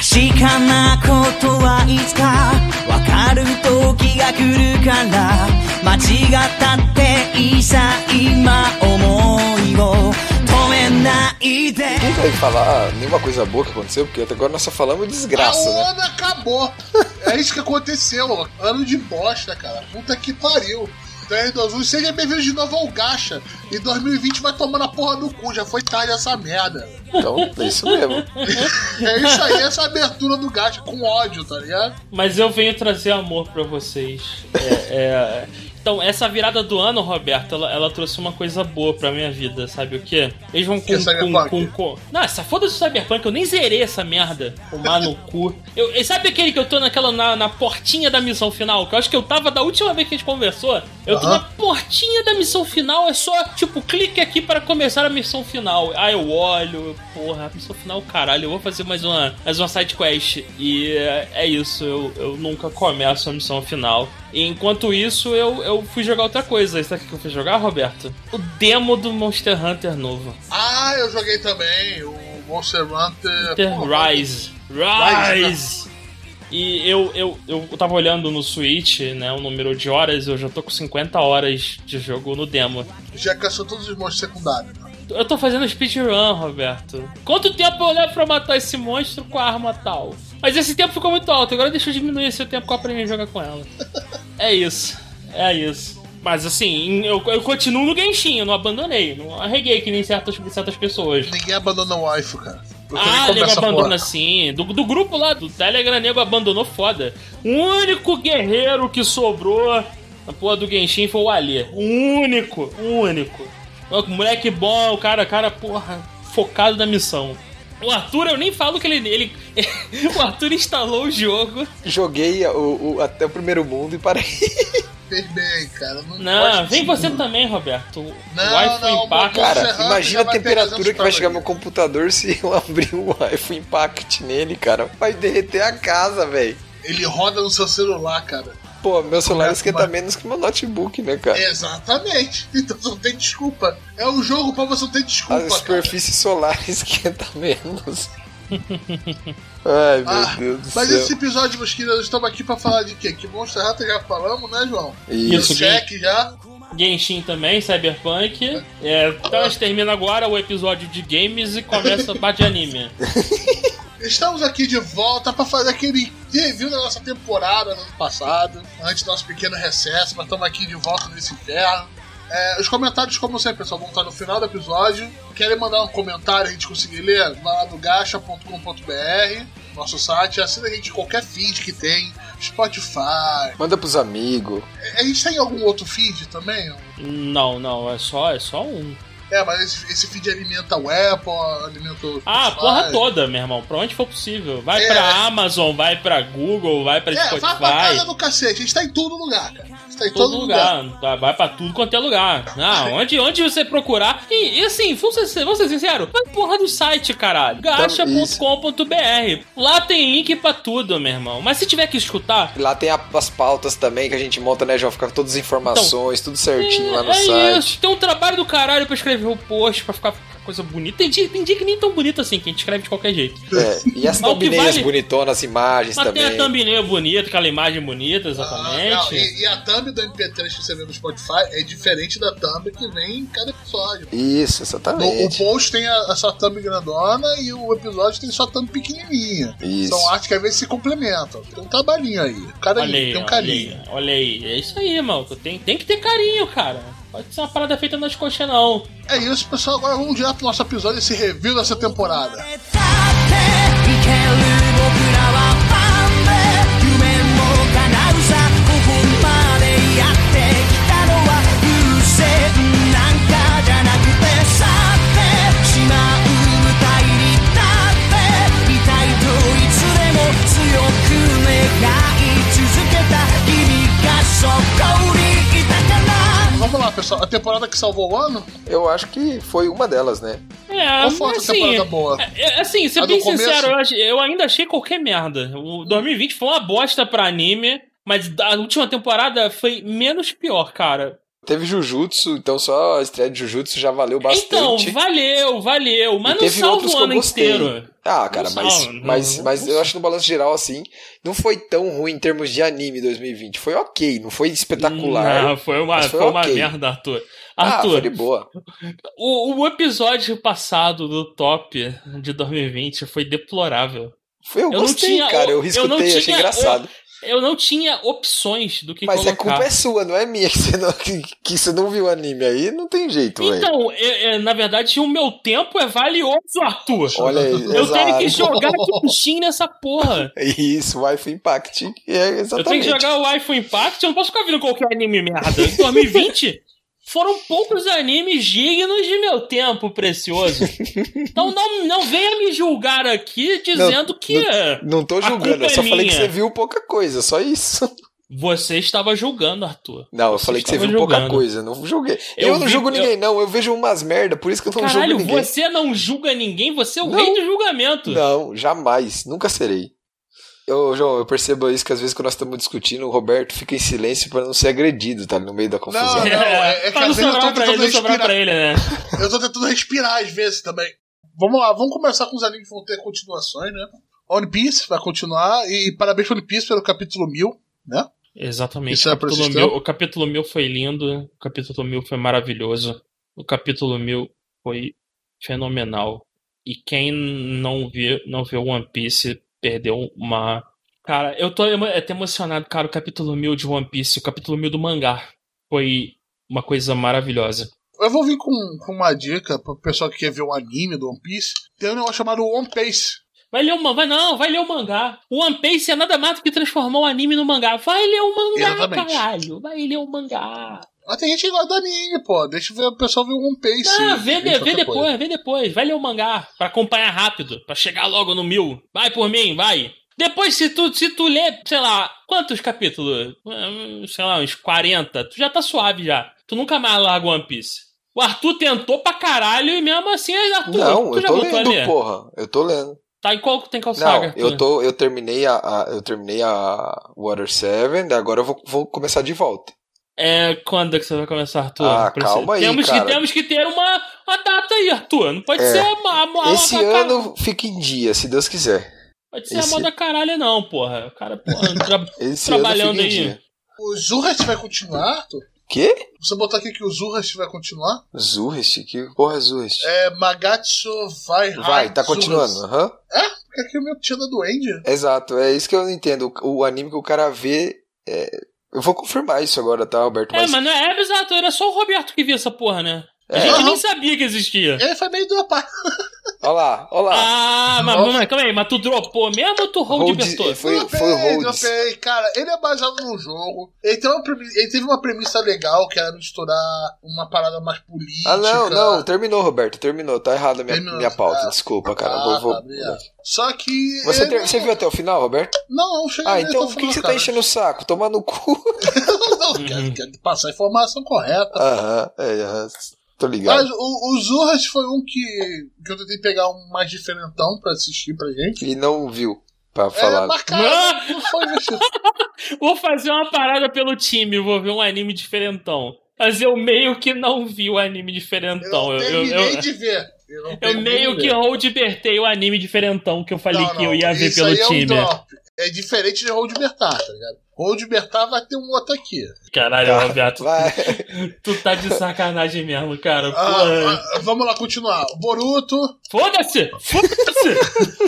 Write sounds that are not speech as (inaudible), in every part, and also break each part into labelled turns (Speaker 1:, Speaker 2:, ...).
Speaker 1: 確かなことはいつかわかる時が来るから間違ったっていいさ今思いを止めないで
Speaker 2: Quem vai falar nenhuma coisa boa que aconteceu? Porque até agora nós só falamos desgraça,
Speaker 3: a
Speaker 2: né?
Speaker 3: onda acabou. (laughs) É isso que aconteceu. Ano de bosta, cara. Puta que pariu. 3, 2, 1, seja bem-vindo de novo ao Gacha. E 2020 vai tomando a porra do cu. Já foi tarde essa merda.
Speaker 2: Então, é isso mesmo. (laughs)
Speaker 3: É isso aí, essa abertura do Gacha com ódio, tá ligado?
Speaker 4: Mas eu venho trazer amor pra vocês. É, é, Então, essa virada do ano, Roberto, ela, ela trouxe uma coisa boa pra minha vida, sabe o quê? Eles vão com.
Speaker 3: É
Speaker 4: com,
Speaker 3: Cyberpunk?
Speaker 4: com, com... Não, essa foda-se do Cyberpunk, eu nem zerei essa merda. Tomar no cu. Eu, sabe aquele que eu tô naquela. Na, na portinha da missão final? Que eu acho que eu tava da última vez que a gente conversou. Eu tô
Speaker 3: Aham.
Speaker 4: na portinha da missão final, é só, tipo, clique aqui para começar a missão final. Aí eu olho, porra, a missão final, caralho, eu vou fazer mais uma, mais uma side quest. E é, é isso, eu, eu nunca começo a missão final. E enquanto isso, eu, eu fui jogar outra coisa. Sabe o que eu fui jogar, Roberto? O demo do Monster Hunter novo.
Speaker 3: Ah, eu joguei também. O Monster Hunter.
Speaker 4: Hunter
Speaker 3: Porra,
Speaker 4: Rise.
Speaker 3: Rise,
Speaker 4: Rise! E eu, eu, eu tava olhando no Switch, né, o número de horas, eu já tô com 50 horas de jogo no demo.
Speaker 3: Já caçou todos os monstros secundários. né?
Speaker 4: Eu tô fazendo speedrun, Roberto. Quanto tempo eu levo pra matar esse monstro com a arma tal? Mas esse tempo ficou muito alto, agora deixa eu diminuir esse tempo que eu aprendi a jogar com ela. É isso, é isso. Mas assim, eu, eu continuo no Genshin, eu não abandonei, não arreguei que nem certas, certas pessoas.
Speaker 3: Ninguém abandona o wife, cara.
Speaker 4: Ah, nego abandona
Speaker 3: porra.
Speaker 4: sim. Do, do grupo lá do Telegram, nego abandonou foda. O único guerreiro que sobrou na porra do Genshin foi o Ali. O único, o único. O moleque bom, o cara, cara, porra, focado na missão. O Arthur, eu nem falo que ele. ele (laughs) o Arthur instalou o jogo.
Speaker 2: Joguei o, o- até o primeiro mundo e parei.
Speaker 3: Fez bem, cara. Não,
Speaker 4: Não, vem você também, Roberto. O
Speaker 3: Não,
Speaker 4: Wi-Fi
Speaker 3: não. Monster
Speaker 2: Cara, imagina a temperatura que vai chegar meu computador se eu (laughs) abrir o Wi-Fi Impact nele, cara. Vai derreter a casa, velho.
Speaker 3: Ele roda no seu celular, cara.
Speaker 2: Pô, meu celular
Speaker 3: Começa
Speaker 2: esquenta
Speaker 3: uma-
Speaker 2: menos que meu notebook, né, cara?
Speaker 3: Exatamente. Então você não tem desculpa. É um jogo pra você não ter
Speaker 2: A
Speaker 3: desculpa, cara.
Speaker 2: superfície solar (laughs) esquenta menos. Ai, meu
Speaker 3: Ah,
Speaker 2: Deus do
Speaker 3: mas
Speaker 2: céu.
Speaker 3: esse episódio, meus queridos, estamos aqui pra falar de quê? Que Monster Hunter já falamos, né, João?
Speaker 4: Isso,
Speaker 3: O cheque já.
Speaker 4: Genshin também, Cyberpunk. É, então a gente termina agora o episódio de games e começa a parte de anime. (laughs)
Speaker 3: Estamos aqui de volta pra fazer aquele review da nossa temporada no ano passado, antes do nosso pequeno recesso, mas estamos aqui de volta nesse inferno. É, os comentários, como sempre, pessoal, vão estar no final do episódio. Querem mandar um comentário a gente conseguir ler? Vai lá no gacha.com.br, nosso site, assina a gente em qualquer feed que tem, Spotify.
Speaker 2: Manda pros amigos.
Speaker 3: A gente tem algum outro feed também?
Speaker 4: Não, não, é só, é só um.
Speaker 3: É, mas esse, esse feed alimenta o Apple, alimenta o.
Speaker 4: Ah, a
Speaker 3: Spotify.
Speaker 4: porra toda, meu irmão. Pra onde for possível. Vai
Speaker 3: É.
Speaker 4: pra Amazon, vai pra Google, vai pra
Speaker 3: É, vai pra casa
Speaker 4: Spotify.
Speaker 3: do cacete. A gente tá em todo lugar, cara. Tá em
Speaker 4: Todo lugar, Tá, vai pra tudo quanto é lugar. Não, (laughs) onde, onde você procurar. E, e assim, vamos ser, vamos ser sinceros, vai porra do site, caralho. Gacha.com.br. Lá tem link pra tudo, meu irmão. Mas se tiver que escutar,
Speaker 2: Lá tem a- as pautas também que a gente monta, né, João? Fica com todas as informações, tudo certinho lá no
Speaker 4: é
Speaker 2: site.
Speaker 4: isso. Tem um trabalho do caralho pra escrever o post, pra ficar coisa bonita. Tem dia, tem dia que nem tão bonito assim, que a gente escreve de qualquer jeito.
Speaker 2: É, e as (laughs)
Speaker 4: o
Speaker 2: thumbnails
Speaker 4: vale-
Speaker 2: bonitonas, as imagens
Speaker 4: Mas tem
Speaker 2: também.
Speaker 4: a thumbnail bonita, aquela imagem bonita,
Speaker 3: Ah,
Speaker 4: exatamente.
Speaker 3: não, e, e a thumb do MP3 que você vê no Spotify é diferente da thumb que vem em cada episódio.
Speaker 2: Isso,
Speaker 3: No, o
Speaker 2: exatamente.
Speaker 3: post tem a, a sua thumb grandona e o episódio tem sua thumb pequenininha.
Speaker 2: Isso.
Speaker 3: São artes que às vezes se complementam. Tem um trabalhinho aí. Cada
Speaker 4: Olha aí,
Speaker 3: tem um
Speaker 4: olha
Speaker 3: carinho.
Speaker 4: aí, olha aí. É isso aí, mano. Tem, tem que ter carinho, cara. Pode ser uma parada feita nas coxas, não.
Speaker 3: É isso, pessoal. Agora vamos direto pro nosso episódio, esse review dessa temporada. Vamos lá, pessoal. A temporada que salvou o ano?
Speaker 2: Eu acho que foi uma delas, né?
Speaker 4: É,
Speaker 3: Qual foi a outra
Speaker 4: assim,
Speaker 3: temporada boa?
Speaker 4: é, é, assim, ser
Speaker 3: A
Speaker 4: bem
Speaker 3: começo?
Speaker 4: sincero, eu, ach- eu ainda achei qualquer merda. O 2020 foi uma bosta pra anime, mas a última temporada foi menos pior, cara.
Speaker 2: Teve Jujutsu, então só a estreia de Jujutsu já valeu bastante.
Speaker 4: Então, valeu, valeu. Mas
Speaker 2: E
Speaker 4: não
Speaker 2: teve
Speaker 4: salva o
Speaker 2: eu
Speaker 4: ano inteiro.
Speaker 2: Ah, cara,
Speaker 4: Não
Speaker 2: mas,
Speaker 4: salva,
Speaker 2: mas,
Speaker 4: não-
Speaker 2: mas
Speaker 4: não
Speaker 2: eu acho no balanço geral, assim, não foi tão ruim em termos de anime 2020. Foi ok, não foi espetacular.
Speaker 4: Não, foi uma, foi
Speaker 2: foi
Speaker 4: uma
Speaker 2: ok.
Speaker 4: merda, Arthur.
Speaker 2: ah,
Speaker 4: Arthur,
Speaker 2: foi de boa.
Speaker 4: o, o episódio passado do top de 2020 foi deplorável.
Speaker 2: Foi, eu,
Speaker 4: Eu não
Speaker 2: gostei,
Speaker 4: tinha-
Speaker 2: cara. Eu,
Speaker 4: eu
Speaker 2: escutei,
Speaker 4: não
Speaker 2: achei
Speaker 4: tinha-
Speaker 2: engraçado.
Speaker 4: Eu não tinha opções do que
Speaker 2: Mas a
Speaker 4: colocar.
Speaker 2: culpa é sua, não é minha, (laughs) que você não, que, que você não viu o anime aí, não tem jeito, velho.
Speaker 4: Então, é- é, na verdade, o meu tempo é valioso, Arthur.
Speaker 2: Olha aí,
Speaker 4: eu tenho que
Speaker 2: exato.
Speaker 4: jogar (laughs) Steam nessa porra.
Speaker 2: Isso, Wi-Fi Impact. É
Speaker 4: Eu tenho
Speaker 2: exatamente.
Speaker 4: que jogar o iPhone Impact, eu não posso ficar vendo qualquer anime merda. Em 2020, foram (laughs) poucos animes dignos de meu tempo precioso. Então não, não venha me julgar aqui dizendo que
Speaker 2: Não tô
Speaker 4: A
Speaker 2: julgando, eu só
Speaker 4: é
Speaker 2: falei que
Speaker 4: minha.
Speaker 2: você viu pouca coisa, só isso.
Speaker 4: você estava julgando, Arthur.
Speaker 2: Não, eu
Speaker 4: Você
Speaker 2: falei que você viu pouca
Speaker 4: julgando.
Speaker 2: coisa, não julguei.
Speaker 4: Eu
Speaker 2: Eu, não
Speaker 4: vi-
Speaker 2: julgo
Speaker 4: eu-
Speaker 2: ninguém, não, eu vejo umas merda, por isso que eu não
Speaker 4: Caralho,
Speaker 2: julgo ninguém.
Speaker 4: você não julga ninguém, você é o
Speaker 2: Não.
Speaker 4: rei do julgamento.
Speaker 2: Não, jamais, nunca serei. Eu, João, eu percebo isso que às vezes quando nós estamos discutindo, o Roberto fica em silêncio pra não ser agredido, tá? No meio da confusão.
Speaker 3: Não, é- é que
Speaker 4: não
Speaker 3: às vezes eu tô
Speaker 4: ele,
Speaker 3: tentando
Speaker 4: não sobrar
Speaker 3: respirar.
Speaker 4: pra ele, né?
Speaker 3: Eu tô tentando respirar às vezes também. Vamos lá, vamos começar com os animes que vão ter continuações, né? One Piece vai continuar, e parabéns pro One Piece pelo capítulo 1000, né?
Speaker 4: Exatamente.
Speaker 3: Isso
Speaker 4: o,
Speaker 3: é pra
Speaker 4: capítulo mil, o capítulo 1000 foi lindo, o capítulo 1000 foi maravilhoso, o capítulo 1000 foi fenomenal. E quem não viu, não viu One Piece perdeu uma. Cara, eu tô até emocionado, cara. O capítulo 1000 de One Piece, o capítulo 1000 do mangá foi uma coisa maravilhosa.
Speaker 3: Eu vou vir com, com uma dica pro pessoal que quer ver um anime do One Piece. Tem um negócio chamado One Piece.
Speaker 4: Vai ler o mangá. Vai não, vai ler o mangá. O One Piece é nada mais do que transformar o anime no mangá. Vai ler o mangá,
Speaker 3: Exatamente.
Speaker 4: caralho. Vai ler o mangá.
Speaker 3: Mas tem gente que gosta do anime, pô. Deixa eu ver o pessoal ver o One Piece.
Speaker 4: Ah, vê, vê
Speaker 3: qualquer
Speaker 4: depois,
Speaker 3: coisa.
Speaker 4: vê depois. Vai ler o mangá pra acompanhar rápido, pra chegar logo no mil. Vai por mim, vai. Depois, se tu, se tu ler, sei lá, quantos capítulos? Hum, Sei lá, uns 40. Tu já tá suave já. Tu nunca mais larga One Piece. O Arthur tentou pra caralho e mesmo assim, Arthur,
Speaker 2: Não,
Speaker 4: tu
Speaker 2: eu
Speaker 4: já
Speaker 2: tô lendo, porra. Eu tô lendo.
Speaker 4: Tá em qual, tem qual saga?
Speaker 2: Não, eu
Speaker 4: Arthur?
Speaker 2: tô, eu terminei a, a- eu terminei a Water 7, agora eu vou, vou começar de volta.
Speaker 4: É, quando é que você vai começar, Arthur?
Speaker 2: Ah,
Speaker 4: Precisa-
Speaker 2: calma aí,
Speaker 4: temos
Speaker 2: cara.
Speaker 4: Que, temos que ter uma, uma data aí, Arthur. Não pode
Speaker 2: É.
Speaker 4: ser a, a, a,
Speaker 2: Esse
Speaker 4: a- a-
Speaker 2: ano fica em dia, se Deus quiser.
Speaker 4: Pode ser a
Speaker 2: esse-
Speaker 4: moda caralho, não, porra. O cara, porra, tra- (laughs) Trabalhando aí.
Speaker 2: dia.
Speaker 3: O Zurrast vai continuar, Arthur?
Speaker 2: Quê?
Speaker 3: Você botar aqui que o Zurrast vai continuar?
Speaker 2: Zurist? Que porra é Zurist?
Speaker 3: É Magatsu vai
Speaker 2: Vai, tá continuando. aham.
Speaker 3: Porque aqui o meu tinha da Duende.
Speaker 2: Exato, é isso que eu não entendo. O, o anime que o cara vê. é, Eu vou confirmar isso agora, tá, Roberto?
Speaker 4: É,
Speaker 2: Mas,
Speaker 4: mas não é, é exato, era só o Roberto que via essa porra, né? A
Speaker 2: É.
Speaker 4: gente
Speaker 3: Aham.
Speaker 4: nem sabia que existia.
Speaker 3: Ele foi meio do parte.
Speaker 2: Olha lá, olha lá.
Speaker 4: Ah, mas,
Speaker 3: Nossa.
Speaker 4: mas calma aí, mas tu dropou mesmo ou tu hold,
Speaker 2: Hold-
Speaker 4: Bertô?
Speaker 2: foi,
Speaker 3: Dropei,
Speaker 2: foi Rhodes.
Speaker 3: dropei. Cara, ele é baseado num jogo. Ele, tem uma premi- ele teve uma premissa legal, que era misturar uma parada mais política.
Speaker 2: Ah, não, não, terminou, Roberto, terminou. Tá errada a minha,
Speaker 3: Terminou.
Speaker 2: minha pauta,
Speaker 3: Ah,
Speaker 2: desculpa, cara.
Speaker 3: Ah,
Speaker 2: vou, vou-
Speaker 3: tá. Só que.
Speaker 2: Você, ter-
Speaker 3: não-
Speaker 2: você viu até o final, Roberto?
Speaker 3: Não, não cheguei
Speaker 2: Ah, então por que você tá
Speaker 3: cara.
Speaker 2: enchendo o saco? Tomar no cu. (laughs)
Speaker 3: não, quero, quero passar a informação correta.
Speaker 2: Aham, é, aham, tô ligado.
Speaker 3: Mas o, o Zurras foi um que, que eu tentei pegar um mais diferentão pra assistir pra gente.
Speaker 2: Ele não viu pra
Speaker 3: É,
Speaker 2: falar.
Speaker 3: mas cara, não foi. (laughs)
Speaker 4: Vou fazer uma parada pelo time, vou ver um anime diferentão. Mas eu meio que não vi o anime diferentão.
Speaker 3: Eu
Speaker 4: Eu, eu, eu,
Speaker 3: de ver. Eu, não
Speaker 4: eu meio que
Speaker 3: ver.
Speaker 4: hold-bertei o anime diferentão que eu falei
Speaker 3: Não,
Speaker 4: que eu
Speaker 3: não,
Speaker 4: ia ver pelo
Speaker 3: aí é um
Speaker 4: time.
Speaker 3: drop. É diferente de Hold Bertar, tá ligado? Hold Bertar vai ter um outro aqui.
Speaker 4: Caralho,
Speaker 2: Tá,
Speaker 4: Roberto,
Speaker 2: Vai.
Speaker 4: tu tá de sacanagem mesmo, cara.
Speaker 3: Ah, ah, vamos lá continuar. Boruto,
Speaker 4: Foda-se! Foda-se!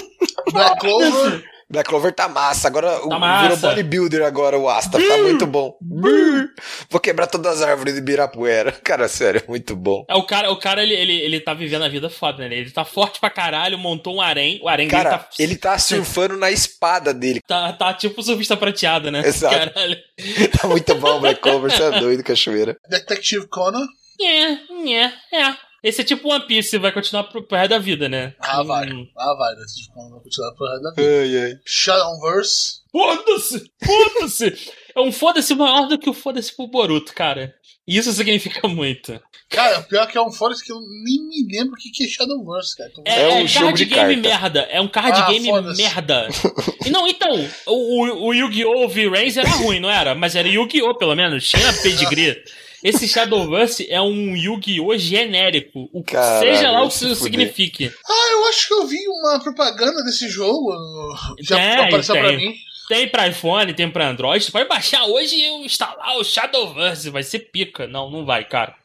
Speaker 3: Black Clover.
Speaker 2: Black Clover tá massa. Agora o-
Speaker 4: Tá massa.
Speaker 2: virou bodybuilder agora o Asta. Tá muito bom. Vou quebrar todas as árvores de Ibirapuera. (laughs) Cara, sério, é muito bom.
Speaker 4: É, o cara, o cara ele, ele, ele tá vivendo a vida foda, né? Ele tá forte pra caralho, montou um harém. O harém dele
Speaker 2: Cara,
Speaker 4: tá,
Speaker 2: ele tá surfando na espada dele.
Speaker 4: tá, tá tipo surfista prateado, né?
Speaker 2: Exato.
Speaker 4: Caralho. (laughs)
Speaker 2: Tá muito bom, Black Clover. Você é doido, cachoeira.
Speaker 3: Detective Conan.
Speaker 4: É, é, é. Esse é tipo One Piece, vai continuar pro, pro resto da vida, né?
Speaker 3: Ah, vai.
Speaker 4: Hum.
Speaker 3: Ah, vai. Detective Conan vai continuar pro resto da vida.
Speaker 2: Ai, ai.
Speaker 3: Shadowverse.
Speaker 4: Foda-se! Foda-se! É um foda-se maior do que o foda-se pro Boruto, cara. E isso significa muito.
Speaker 3: Cara, o pior é que é um Forest que eu nem me lembro o que que é Shadowverse, cara. Então,
Speaker 4: É,
Speaker 2: É um
Speaker 4: é
Speaker 2: jogo
Speaker 4: card
Speaker 2: de
Speaker 4: game
Speaker 2: carta.
Speaker 4: merda. É um card
Speaker 3: Ah,
Speaker 4: game
Speaker 3: foda-se.
Speaker 4: merda. E não, então, o, o, o Yu-Gi-Oh! V-Rays era ruim, não era? Mas era Yu-Gi-Oh! pelo menos. Tinha pedigree. (laughs) esse Shadowverse é um Yu-Gi-Oh! genérico. O,
Speaker 2: Caralho,
Speaker 4: seja lá o que isso signifique.
Speaker 3: Ah, eu acho que eu vi uma propaganda desse jogo. Já
Speaker 4: Tem,
Speaker 3: apareceu pra
Speaker 4: tem.
Speaker 3: mim.
Speaker 4: Tem pra iPhone, tem pra Android. Você pode baixar hoje e instalar o Shadowverse. Vai ser pica. Não, não vai, cara.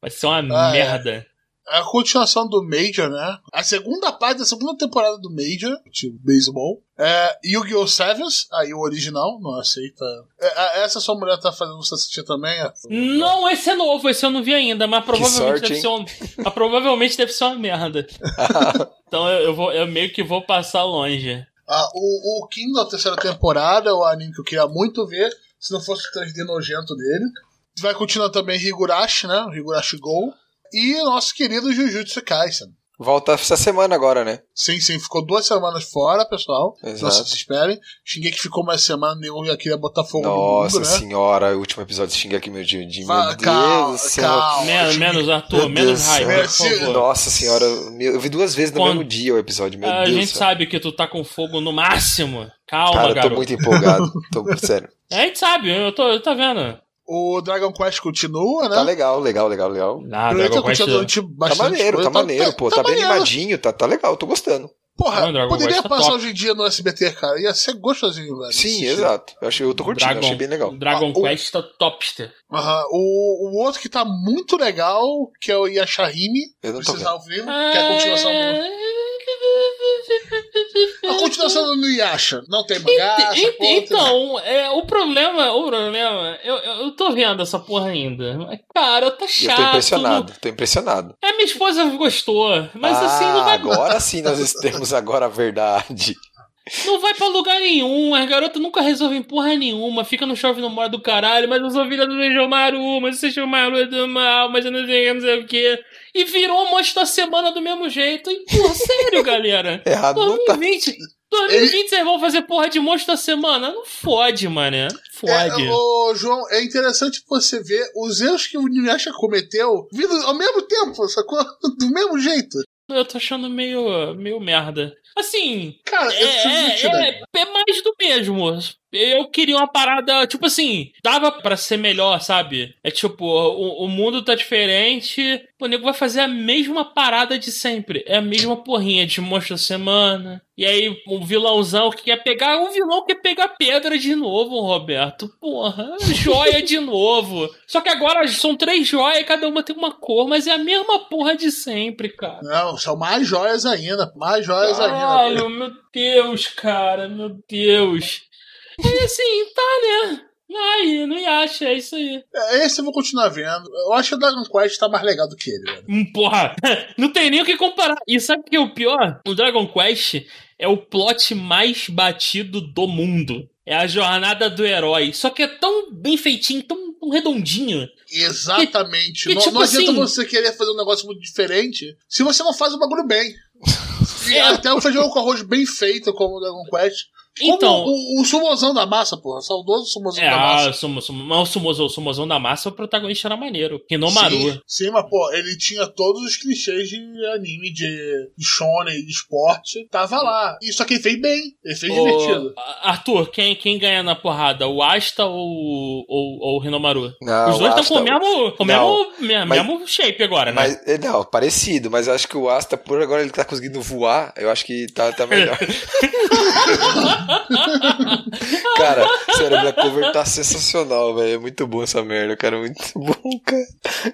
Speaker 4: Vai ser uma
Speaker 3: Ah, é.
Speaker 4: merda.
Speaker 3: É a continuação do Major, né? A segunda parte da segunda temporada do Major, de beisebol. É Yu-Gi-Oh! Sevens, aí o original, não aceita. É, é, essa sua mulher tá fazendo você assistir também? é?
Speaker 4: Não, esse é novo, esse eu não vi ainda, mas provavelmente
Speaker 2: sorte,
Speaker 4: deve ser um, (laughs) mas provavelmente deve ser uma merda. (laughs) Então eu, eu vou, eu meio que vou passar longe.
Speaker 3: Ah, o, o King da terceira temporada é o anime que eu queria muito ver, se não fosse o 3D nojento dele. Vai continuar também Higurashi, né? Higurashi Go. E nosso querido Jujutsu Kaisen.
Speaker 2: Volta essa semana agora, né?
Speaker 3: Sim, sim, ficou duas semanas fora, pessoal. Não
Speaker 2: Exato.
Speaker 3: se esperem. Xinguei que ficou uma semana, nenhum já queria botar fogo
Speaker 2: Nossa
Speaker 3: no mundo, né?
Speaker 2: senhora, o último episódio de Xinga aqui, meu de, de
Speaker 3: Vai,
Speaker 2: meu Deus
Speaker 3: calma,
Speaker 2: do céu.
Speaker 3: calma.
Speaker 4: menos, menos Arthur,
Speaker 2: Meu
Speaker 4: menos
Speaker 2: Deus
Speaker 4: raiva,
Speaker 3: céu.
Speaker 4: por
Speaker 3: Se-
Speaker 4: favor.
Speaker 2: Nossa senhora, eu vi duas vezes no
Speaker 4: Quando-
Speaker 2: mesmo dia o episódio, meu
Speaker 4: a
Speaker 2: Deus
Speaker 4: gente
Speaker 2: do céu.
Speaker 4: sabe que tu tá com fogo no máximo. Calma,
Speaker 2: Cara, eu tô
Speaker 4: garoto.
Speaker 2: muito empolgado. tô, sério.
Speaker 4: A gente sabe, eu tô, tá vendo.
Speaker 3: O Dragon Quest continua, né?
Speaker 2: Tá legal, legal, legal, legal.
Speaker 4: Ah, Dragon Quest.
Speaker 3: tipo,
Speaker 2: Tá
Speaker 3: bastante
Speaker 2: maneiro,
Speaker 3: coisa.
Speaker 2: tá maneiro, pô. Tá, bem
Speaker 3: maneiro.
Speaker 2: animadinho, tá, tá legal, tô gostando.
Speaker 3: Porra,
Speaker 4: Não, Dragon
Speaker 3: poderia
Speaker 4: Quest tá
Speaker 3: passar
Speaker 4: top.
Speaker 3: hoje em dia no SBT, cara. Ia ser gostosinho, velho.
Speaker 2: Sim,
Speaker 3: assistir.
Speaker 2: exato. Eu, achei, eu tô curtindo,
Speaker 4: Dragon,
Speaker 2: achei bem legal.
Speaker 4: Dragon
Speaker 3: Ah, o-
Speaker 4: Quest tá topster.
Speaker 3: Aham. O, o outro que tá muito legal, que é o Yashahime.
Speaker 2: Eu não tô
Speaker 3: Precisa
Speaker 2: vendo.
Speaker 3: ao vivo, que é a continuação do... A continuação do Yasha. Não tem mangá,
Speaker 4: Ent-
Speaker 3: porra, não tem nada.
Speaker 4: Então, é, o problema, o problema, eu, eu, tô vendo essa porra ainda. Cara, tá chato.
Speaker 2: eu tô impressionado, tô impressionado.
Speaker 4: É, minha esposa gostou, mas
Speaker 2: ah,
Speaker 4: assim, não vai,
Speaker 2: agora sim nós temos agora a verdade. (laughs)
Speaker 4: não vai pra lugar nenhum. As garotas nunca resolvem porra nenhuma. Fica no chove no mora do caralho, mas eu sou filha do Seijomaru, mas o Seijomaru é do mal, mas eu não sei, não sei o que. E virou um monstro da semana do mesmo jeito. E, porra, (laughs) sério, galera.
Speaker 2: Errado não tá.
Speaker 4: 2020, 2020 vocês vão fazer porra de monstro da semana? Não fode, mané. Fode.
Speaker 3: É, ô, João, é interessante você ver os erros que o Inuyasha cometeu vindo ao mesmo tempo, sacou? (laughs) Do mesmo jeito.
Speaker 4: Eu tô achando meio, meio merda. Assim,
Speaker 3: Cara,
Speaker 4: é, é,
Speaker 3: né?
Speaker 4: é, é mais do mesmo. Eu queria uma parada, tipo assim, dava pra ser melhor, sabe? É tipo, o, o mundo tá diferente, o nego vai fazer a mesma parada de sempre. É a mesma porrinha de monstro semana. E aí, um vilãozão que quer pegar. Um vilão quer pegar pedra de novo, Roberto. Porra, joia de novo. Só que agora são três joias, cada uma tem uma cor, mas é a mesma porra de sempre, cara.
Speaker 3: Não, são mais joias ainda. Mais joias ainda.
Speaker 4: Caralho, meu Deus, cara, meu Deus. E assim, tá, né? Aí, não acha, é isso aí.
Speaker 3: É, Esse eu vou continuar vendo. Eu acho que o Dragon Quest tá mais legal do que ele, velho.
Speaker 4: Hum, Porra, (laughs) não tem nem o que comparar. E sabe o que é o pior? O Dragon Quest é o plot mais batido do mundo. É a jornada do herói. Só que é tão bem feitinho, tão, tão redondinho.
Speaker 3: Exatamente.
Speaker 4: E- e
Speaker 3: não,
Speaker 4: tipo
Speaker 3: não adianta
Speaker 4: assim-
Speaker 3: você querer fazer um negócio muito diferente se você não faz o bagulho bem. Até o feijão com arroz bem feito, como o Dragon Quest.
Speaker 4: Então-
Speaker 3: Como o, o sumozão da massa, porra. Saudoso sumozão
Speaker 4: É,
Speaker 3: da massa.
Speaker 4: ah, sumo, sumo, mas o sumozão, o sumozão da massa, o protagonista era maneiro. Hinomaru.
Speaker 3: Sim, sim, mas pô, ele tinha todos os clichês de anime, de, de shonen, de esporte. Tava lá. E só que ele fez bem. Ele fez divertido.
Speaker 4: Arthur, quem, quem ganha na porrada? O Asta ou, ou, ou o Hinomaru?
Speaker 2: Não,
Speaker 4: Os dois
Speaker 2: o
Speaker 4: estão com o mesmo, com o
Speaker 2: Não,
Speaker 4: mesmo, me-
Speaker 2: mas-
Speaker 4: mesmo shape agora, né?
Speaker 2: Mas, é, não, parecido, mas eu acho que o Asta, por agora ele tá conseguindo voar, eu acho que tá, tá melhor. (laughs) (laughs) cara, sério, Black Clover tá sensacional, velho. É muito bom essa merda, cara. Muito bom, cara.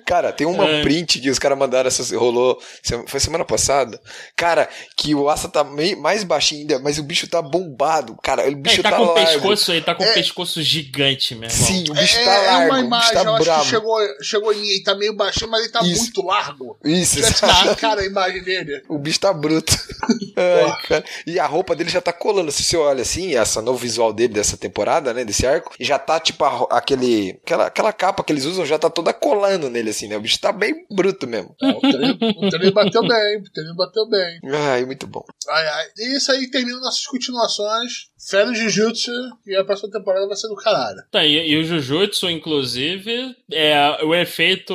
Speaker 2: Cara, tem uma
Speaker 4: É.
Speaker 2: print que os caras mandaram, essa, rolou, foi semana passada. Cara, que o Asta tá meio, mais baixinho ainda, mas o bicho tá bombado. Cara, o bicho
Speaker 4: ele tá,
Speaker 2: tá,
Speaker 4: com o
Speaker 2: largo.
Speaker 4: pescoço, ele tá com o
Speaker 3: É.
Speaker 4: pescoço gigante, meu irmão.
Speaker 2: Sim, o bicho
Speaker 3: é,
Speaker 2: tá
Speaker 3: é
Speaker 2: largo,
Speaker 3: uma
Speaker 2: o bicho
Speaker 3: imagem,
Speaker 2: tá
Speaker 3: eu acho
Speaker 2: bravo.
Speaker 3: que chegou, chegou em mim. Ele tá meio baixinho, mas ele tá
Speaker 2: Isso.
Speaker 3: muito largo.
Speaker 2: Isso,
Speaker 3: na cara a imagem dele.
Speaker 2: O bicho tá bruto. (laughs) Ai, cara. E a roupa dele já tá colando. Se você olha assim, essa novo visual dele dessa temporada, né? Desse arco, e já tá tipo a aquele. Aquela, aquela capa que eles usam já tá toda colando nele, assim, né? O bicho tá bem bruto mesmo. (laughs)
Speaker 3: O treino, o treino bateu bem, o bateu bem.
Speaker 2: Ai, muito bom.
Speaker 3: Ai, ai. E isso aí termina nossas continuações. Fé no Jujutsu e a próxima temporada vai ser do caralho.
Speaker 4: Tá, e, e o Jujutsu, inclusive, é, o efeito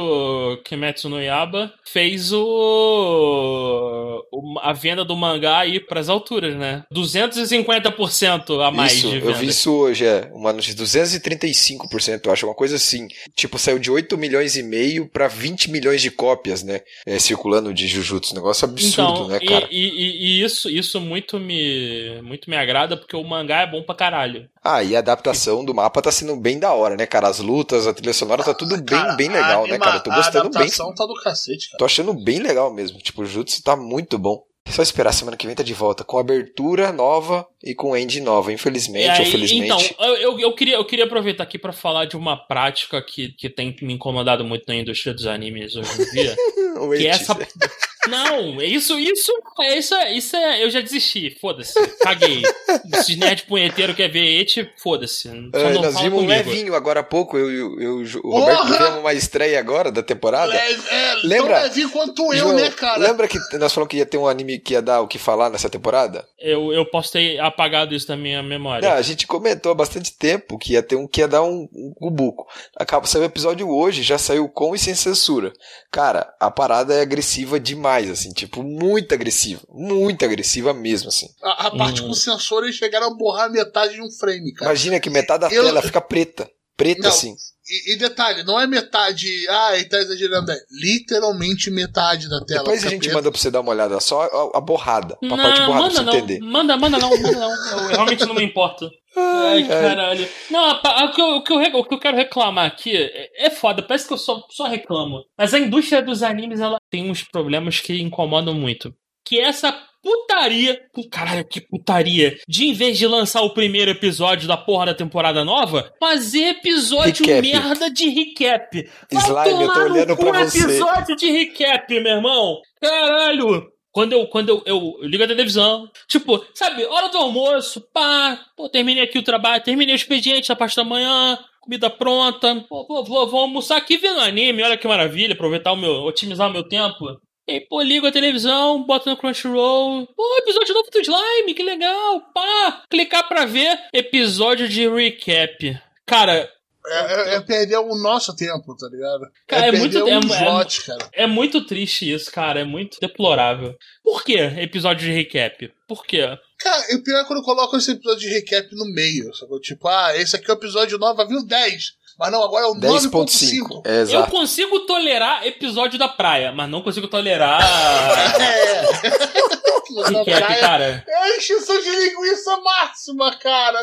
Speaker 4: Kimetsu no Yaba fez o, o- a venda do mangá ir pras alturas, né? 250% a mais
Speaker 2: isso,
Speaker 4: de
Speaker 2: eu vi isso hoje, é. uma notícia, 235%, eu acho, uma coisa assim. Tipo, saiu de 8 milhões e meio pra 20 milhões de cópias, né? É, circulando de Jujutsu. Negócio absurdo,
Speaker 4: então,
Speaker 2: né, cara?
Speaker 4: e, e- e isso, isso muito me, muito me agrada, porque o mangá é bom pra caralho.
Speaker 2: Ah, e a adaptação do mapa tá sendo bem da hora, né, cara? As lutas, a trilha sonora, tá tudo bem,
Speaker 3: Cara,
Speaker 2: bem
Speaker 3: a
Speaker 2: legal, né,
Speaker 3: anima-
Speaker 2: cara? Eu tô gostando
Speaker 3: A
Speaker 2: bem.
Speaker 3: adaptação tá do cacete, cara.
Speaker 2: Tô achando bem legal mesmo. Tipo, o Jutsu tá muito bom. É Só esperar, semana que vem tá de volta com abertura nova e com end nova, infelizmente
Speaker 4: aí,
Speaker 2: ou felizmente.
Speaker 4: então, eu, eu, queria, eu queria aproveitar aqui pra falar de uma prática que, que tem me incomodado muito na indústria dos animes hoje em dia. (laughs) Que é essa. (laughs) Não, isso, isso, é isso, é- isso é. Eu já desisti, foda-se. Caguei. (laughs) Esses nerd punheteiro quer ver et, foda-se.
Speaker 2: É, nós vimos um levinho agora há pouco, eu, eu, eu- o
Speaker 3: Porra!
Speaker 2: Roberto vimos uma estreia agora da temporada.
Speaker 3: É, é,
Speaker 2: Lembra?
Speaker 3: tão levinho quanto eu,
Speaker 2: João,
Speaker 3: né, cara?
Speaker 2: Lembra que nós falamos que ia ter um anime que ia dar o que falar nessa temporada?
Speaker 4: Eu, eu posso ter apagado isso da minha memória.
Speaker 2: Não, a gente comentou há bastante tempo que ia ter um que ia dar um, um cubuco. Acaba saiu o episódio hoje, já saiu com e sem censura. Cara, a parada é agressiva demais, assim, tipo, muito agressiva. Muito agressiva mesmo, assim.
Speaker 3: A, a parte
Speaker 4: Hum.
Speaker 3: com sensor, eles chegaram a borrar metade de um frame, cara.
Speaker 2: Imagina que metade da
Speaker 3: Eu-
Speaker 2: tela fica preta. Preta,
Speaker 3: Não.
Speaker 2: assim.
Speaker 3: E, e detalhe, não é metade, ah, ele tá exagerando, é literalmente metade da tela.
Speaker 2: Depois a gente manda pra você dar uma olhada só a, a borrada. Pra
Speaker 4: Não,
Speaker 2: parte borrada, pra
Speaker 4: manda
Speaker 2: você
Speaker 4: não.
Speaker 2: entender.
Speaker 4: Manda, manda não, manda não. Eu realmente não me importo. Ai, caralho. Não, a pa- o que, eu, o, que eu, o que eu quero reclamar aqui é, é foda, parece que eu só, só reclamo. Mas a indústria dos animes, ela tem uns problemas que incomodam muito. Que é essa putaria. Caralho, que putaria. De em vez de lançar o primeiro episódio da porra da temporada nova, fazer episódio
Speaker 2: Recap.
Speaker 4: merda de recap. Vai
Speaker 2: Slime, eu tô olhando pra você.
Speaker 4: episódio de recap, meu irmão. Caralho. Quando eu, quando eu, eu, eu ligo a televisão, tipo, sabe, hora do almoço, pá, pô, terminei aqui o trabalho, terminei o expediente da parte da manhã, comida pronta, pô, pô, vou, vou almoçar aqui vendo anime, olha que maravilha, aproveitar o meu, otimizar o meu tempo. E pô, ligo a televisão, boto no Crunchyroll, pô, episódio novo do Slime, que legal, pá, clicar pra ver episódio de recap. Cara,
Speaker 3: É, é, é perder o nosso tempo, tá ligado?
Speaker 4: Cara, é
Speaker 3: perder
Speaker 4: muito- é-
Speaker 3: um
Speaker 4: é-
Speaker 3: slot, cara.
Speaker 4: É muito triste isso, cara. É muito deplorável. Por que episódio de recap? Por quê?
Speaker 3: Cara, e o pior é quando colocam esse episódio de recap no meio. Sacou? Tipo, ah, esse aqui é o episódio 9, vai vir o 10. Mas não, agora é o 9.5.
Speaker 2: 10.5. É,
Speaker 4: Eu consigo tolerar episódio da praia, mas não consigo tolerar (laughs)
Speaker 3: É. (laughs)
Speaker 4: recap, cara.
Speaker 3: É a extensão de linguiça máxima, cara.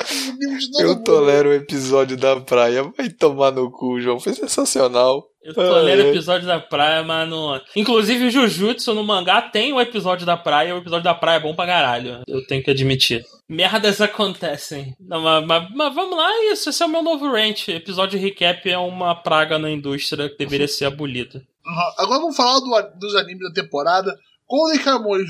Speaker 2: Eu
Speaker 3: mundo.
Speaker 2: tolero o episódio da praia. Vai tomar no cu, João. Foi sensacional.
Speaker 4: Eu tolero
Speaker 2: Ah, é.
Speaker 4: episódio da praia, mas não. Inclusive o Jujutsu no mangá tem o episódio da praia, e o episódio da praia é bom pra caralho. Eu tenho que admitir. Merdas acontecem. Não, mas, mas- mas vamos lá, é isso. Esse é o meu novo rant. Episódio recap é uma praga na indústria que deveria ser abolida.
Speaker 3: Uhum. Agora vamos falar do- dos animes da temporada. Golden Kamuy,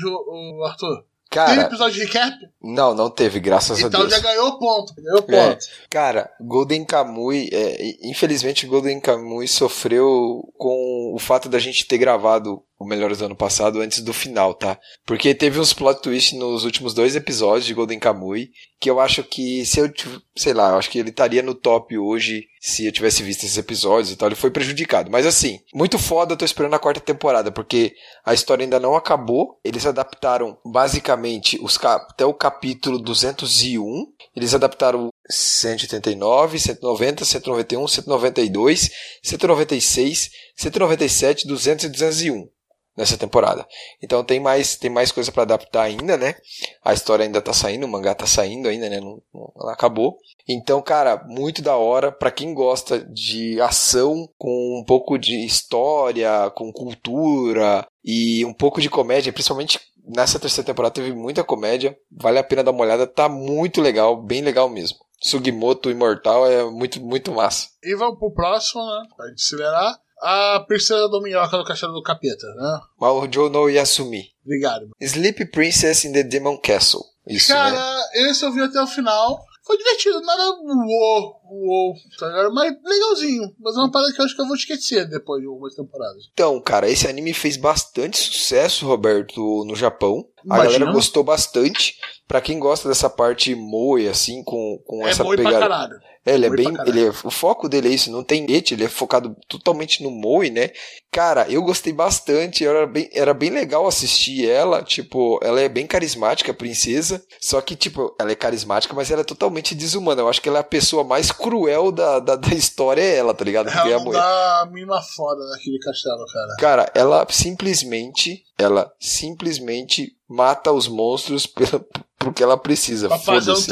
Speaker 3: Arthur. Teve
Speaker 2: Cara,
Speaker 3: episódio de recap?
Speaker 2: não, não teve, graças a
Speaker 3: Então
Speaker 2: Deus.
Speaker 3: já ganhou ponto. Ganhou
Speaker 2: É.
Speaker 3: ponto.
Speaker 2: Cara, Golden Kamuy, é, infelizmente Golden Kamuy sofreu com o fato da gente ter gravado o Melhores do ano passado antes do final, tá? Porque teve uns plot twist nos últimos dois episódios de Golden Kamuy que eu acho que se eu, sei lá, eu acho que ele estaria no top hoje se eu tivesse visto esses episódios e tal, ele foi prejudicado. Mas assim, muito foda, eu tô esperando a quarta temporada, porque a história ainda não acabou. Eles adaptaram basicamente os até o capítulo 201. Eles adaptaram 189, 190, 191, 192, 196, 197, 200 e 201 nessa temporada. Então tem mais tem mais coisa pra adaptar ainda, né? A história ainda tá saindo, o mangá tá saindo ainda, né? Não, não- acabou. Então, cara, muito da hora pra quem gosta de ação com um pouco de história, com cultura e um pouco de comédia, principalmente nessa terceira temporada teve muita comédia. Vale a pena dar uma olhada, tá muito legal, bem legal mesmo. Sugimoto Imortal é muito muito massa.
Speaker 3: E vamos pro próximo, né? Pra acelerar. A Princesa do Minhoca do Castelo do Capeta, né?
Speaker 2: Mahou no Yasumi.
Speaker 3: Obrigado.
Speaker 2: Sleep Princess in the Demon Castle. Isso, né?
Speaker 3: Cara, esse eu vi até o final. Foi divertido, nada uou, uou, tá ligado? Mas legalzinho. Mas é uma parada que eu acho que eu vou esquecer depois de algumas temporadas.
Speaker 2: Então, cara, esse anime fez bastante sucesso, Roberto, no Japão. A galera gostou bastante. Pra quem gosta dessa parte moe, assim, com, com
Speaker 3: É
Speaker 2: essa
Speaker 3: pra
Speaker 2: pegada.
Speaker 3: caralho.
Speaker 2: É, ele é bem.
Speaker 3: pra.
Speaker 2: Ele é, o foco dele é isso, não tem et, ele é focado totalmente no Moe, né? Cara, eu gostei bastante, era bem, era bem legal assistir ela, tipo, ela é bem carismática, a princesa, só que, tipo, ela é carismática, mas ela é totalmente desumana. Eu acho que ela é a pessoa mais cruel da, da, da história, é ela, tá ligado?
Speaker 3: Ela
Speaker 2: a
Speaker 3: não
Speaker 2: mulher-
Speaker 3: dá a mínima foda naquele castelo, cara.
Speaker 2: Cara, ela simplesmente, ela simplesmente mata os monstros pela, porque ela precisa.
Speaker 3: Pra fazer um
Speaker 2: foda-se,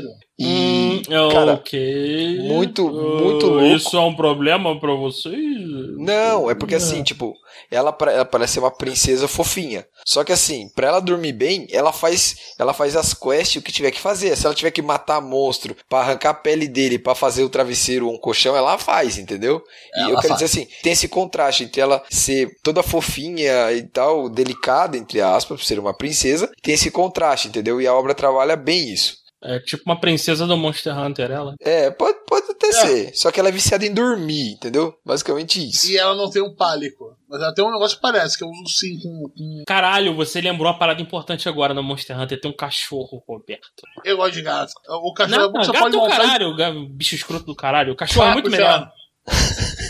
Speaker 2: né? E,
Speaker 4: Hum,
Speaker 2: cara,
Speaker 4: ok.
Speaker 2: muito- muito
Speaker 4: Ah,
Speaker 2: louco.
Speaker 4: Isso é um problema pra vocês?
Speaker 2: Não, é porque assim, tipo, ela, ela parece ser uma princesa fofinha. Só que assim, pra ela dormir bem, ela faz ela faz as quests o que tiver que fazer. Se ela tiver que matar monstro pra arrancar a pele dele pra fazer o travesseiro ou um colchão, ela faz, entendeu? E
Speaker 3: Ela
Speaker 2: eu quero
Speaker 3: faz.
Speaker 2: dizer assim, tem esse contraste entre ela ser toda fofinha e tal, delicada, entre aspas, por ser uma princesa, tem esse contraste, entendeu? E a obra trabalha bem isso.
Speaker 4: É tipo uma princesa do Monster Hunter, ela.
Speaker 2: É, pode, pode até
Speaker 3: É.
Speaker 2: ser. Só que ela é viciada em dormir, entendeu? Basicamente isso.
Speaker 3: E ela não tem um pálico. Mas ela tem um negócio que parece, que é um sim com, com.
Speaker 4: Caralho, você lembrou uma parada importante agora no Monster Hunter. Tem um cachorro, Roberto.
Speaker 3: Eu gosto de gato. O cachorro
Speaker 4: Não,
Speaker 3: é bom você
Speaker 4: gato
Speaker 3: pode
Speaker 4: é
Speaker 3: montar.
Speaker 4: caralho, ga- bicho escroto do caralho. O cachorro é
Speaker 3: Saco,
Speaker 4: muito melhor.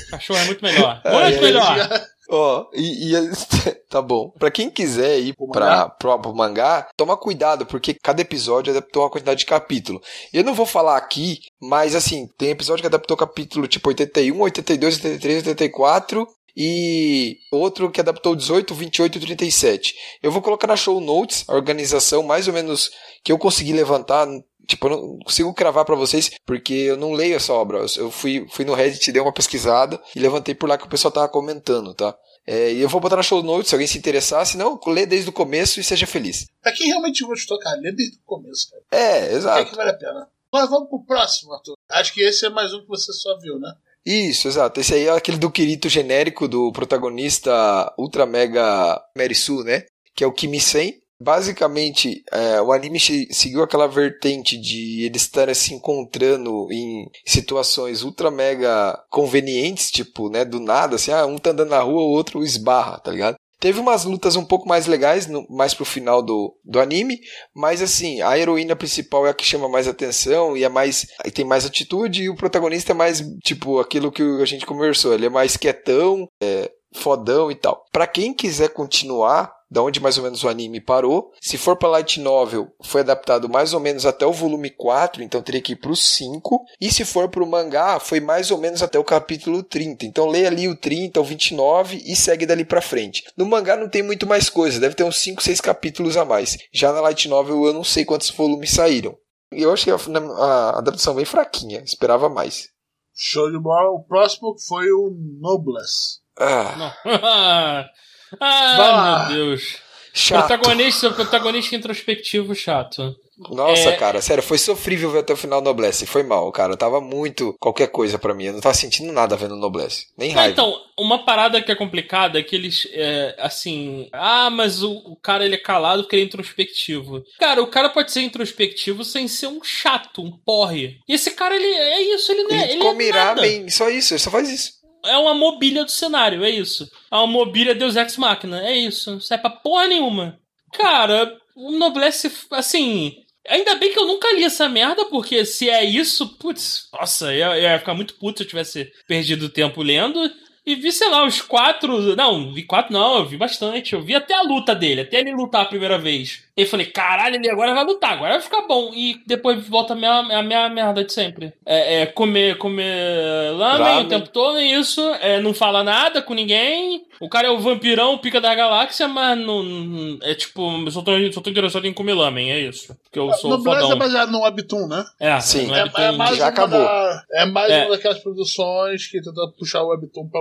Speaker 4: O cachorro é muito melhor. (laughs) Muito melhor.
Speaker 2: Ó, e, e- (laughs) tá bom. Pra quem quiser ir pra, pro, pro mangá, toma cuidado, porque cada episódio adaptou uma quantidade de capítulo. Eu não vou falar aqui, mas assim, tem episódio que adaptou capítulo tipo 81, 82, 83, 84 e outro que adaptou 18, 28 e 37. Eu vou colocar na show notes a organização mais ou menos que eu consegui levantar. Tipo, eu não consigo cravar pra vocês, porque eu não leio essa obra. Eu fui, fui no Reddit, dei uma pesquisada e levantei por lá que o pessoal tava comentando, tá? É, e eu vou botar na show notes se alguém se interessar, se não, lê desde o começo e seja feliz.
Speaker 3: Pra quem realmente gostou, cara, lê desde o começo, cara.
Speaker 2: É,
Speaker 3: Acho que
Speaker 2: exato.
Speaker 3: vale a pena. Mas vamos pro próximo, Arthur. Acho que esse é mais um que você só viu, né?
Speaker 2: Isso, exato. Esse aí é aquele do Kirito genérico do protagonista Ultra Mega Merisu, né? Que é o Kimi-sen. Basicamente, é, o anime se- seguiu aquela vertente de eles estarem se encontrando em situações ultra mega convenientes, tipo, né, do nada, assim, ah, um tá andando na rua, o outro esbarra, tá ligado? Teve umas lutas um pouco mais legais, no- mais pro final do, do anime, mas assim, a heroína principal é a que chama mais atenção e é mais. e tem mais atitude, e o protagonista é mais, tipo, aquilo que a gente conversou, ele é mais quietão, é, fodão e tal. Pra quem quiser continuar, da onde mais ou menos o anime parou, se for pra Light Novel, foi adaptado mais ou menos até o volume 4, então teria que ir pro 5, e se for pro mangá, foi mais ou menos até o capítulo 30. Então leia ali o 30, o 29 e segue dali pra frente. No mangá não tem muito mais coisa, deve ter uns 5, 6 capítulos a mais. Já na Light Novel eu não sei quantos volumes saíram. E eu acho que a, a adaptação bem fraquinha, esperava mais.
Speaker 3: Show de bola. O próximo foi o Noblesse.
Speaker 2: Ah,
Speaker 4: Não. (laughs) ah, meu Deus.
Speaker 2: chato.
Speaker 4: Protagonista, protagonista introspectivo chato.
Speaker 2: Nossa,
Speaker 4: É-
Speaker 2: cara, sério, foi sofrível ver até o final Noblesse. Foi mal, cara. Tava muito qualquer coisa pra mim. Eu não tava sentindo nada vendo Noblesse. Nem raiva.
Speaker 4: então, uma parada que é complicada é que eles, é, assim, ah, mas o, o cara ele é calado porque ele é introspectivo. Cara, o cara pode ser introspectivo sem ser um chato, um porre. E esse cara, ele é isso, ele não é.
Speaker 2: ele
Speaker 4: Ele
Speaker 2: come
Speaker 4: é
Speaker 2: ramen, só isso, ele só faz isso.
Speaker 4: É uma mobília do cenário, é isso. É uma mobília Deus Ex Machina, é isso. Não serve pra porra nenhuma. Cara, o Noblesse, assim. Ainda bem que eu nunca li essa merda, porque se é isso, putz, nossa, eu, eu ia ficar muito puto se eu tivesse perdido tempo lendo. E vi, sei lá, os quatro. Não, vi quatro não, eu vi bastante. Eu vi até a luta dele, até ele lutar a primeira vez. E falei, caralho, ele agora vai lutar, agora vai ficar bom. E depois volta a minha, a minha merda de sempre. É, é comer, comer lamen,
Speaker 2: Ramen.
Speaker 4: o tempo todo, é isso. É, não fala nada com ninguém. O cara é o vampirão, o pica da galáxia, mas não. É tipo, eu só tô, só tô interessado em comer lamen, é isso. Porque eu sou
Speaker 3: Noblesse
Speaker 4: fodão.
Speaker 3: é baseado no Webtoon, né?
Speaker 4: É,
Speaker 2: Sim.
Speaker 3: É,
Speaker 4: é,
Speaker 3: é mais,
Speaker 2: já
Speaker 3: uma
Speaker 2: acabou.
Speaker 3: da- é mais
Speaker 4: É.
Speaker 3: uma daquelas produções que tentou puxar o Webtoon pra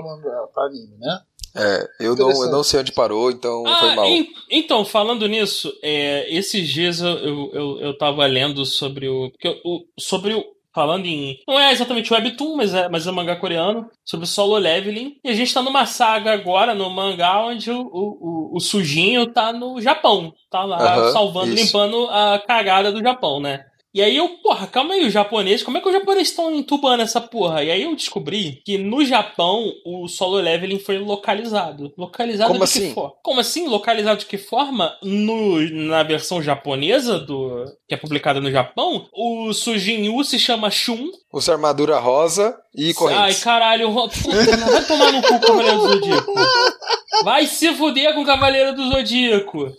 Speaker 3: pra anime, né?
Speaker 2: É, eu não, eu não sei onde parou, então foi
Speaker 4: Ah,
Speaker 2: mal.
Speaker 4: en- então, falando nisso, é, esses dias eu, eu, eu, eu tava lendo sobre o. o- sobre o. Falando em. Não é exatamente Webtoon, mas é, mas é mangá coreano. Sobre solo leveling. E a gente tá numa saga agora, no mangá, onde o, o, o, o sujinho tá no Japão. Tá lá
Speaker 2: Aham,
Speaker 4: salvando,
Speaker 2: isso.
Speaker 4: limpando a cagada do Japão, né? E aí eu, porra, calma aí, o japonês, como é que os japoneses estão entubando essa porra? E aí eu descobri que no Japão o solo leveling foi localizado. Localizado
Speaker 2: Como
Speaker 4: de que
Speaker 2: assim?
Speaker 4: forma? Como assim? Localizado de que forma? No, na versão japonesa do que é publicada no Japão, o Sujinyu se chama Shun.
Speaker 2: Usa armadura rosa e
Speaker 4: Ai,
Speaker 2: correntes.
Speaker 4: caralho, puta, não vai tomar no cu Cavaleiro do Zodíaco. Vai se fuder com o Cavaleiro do Zodíaco.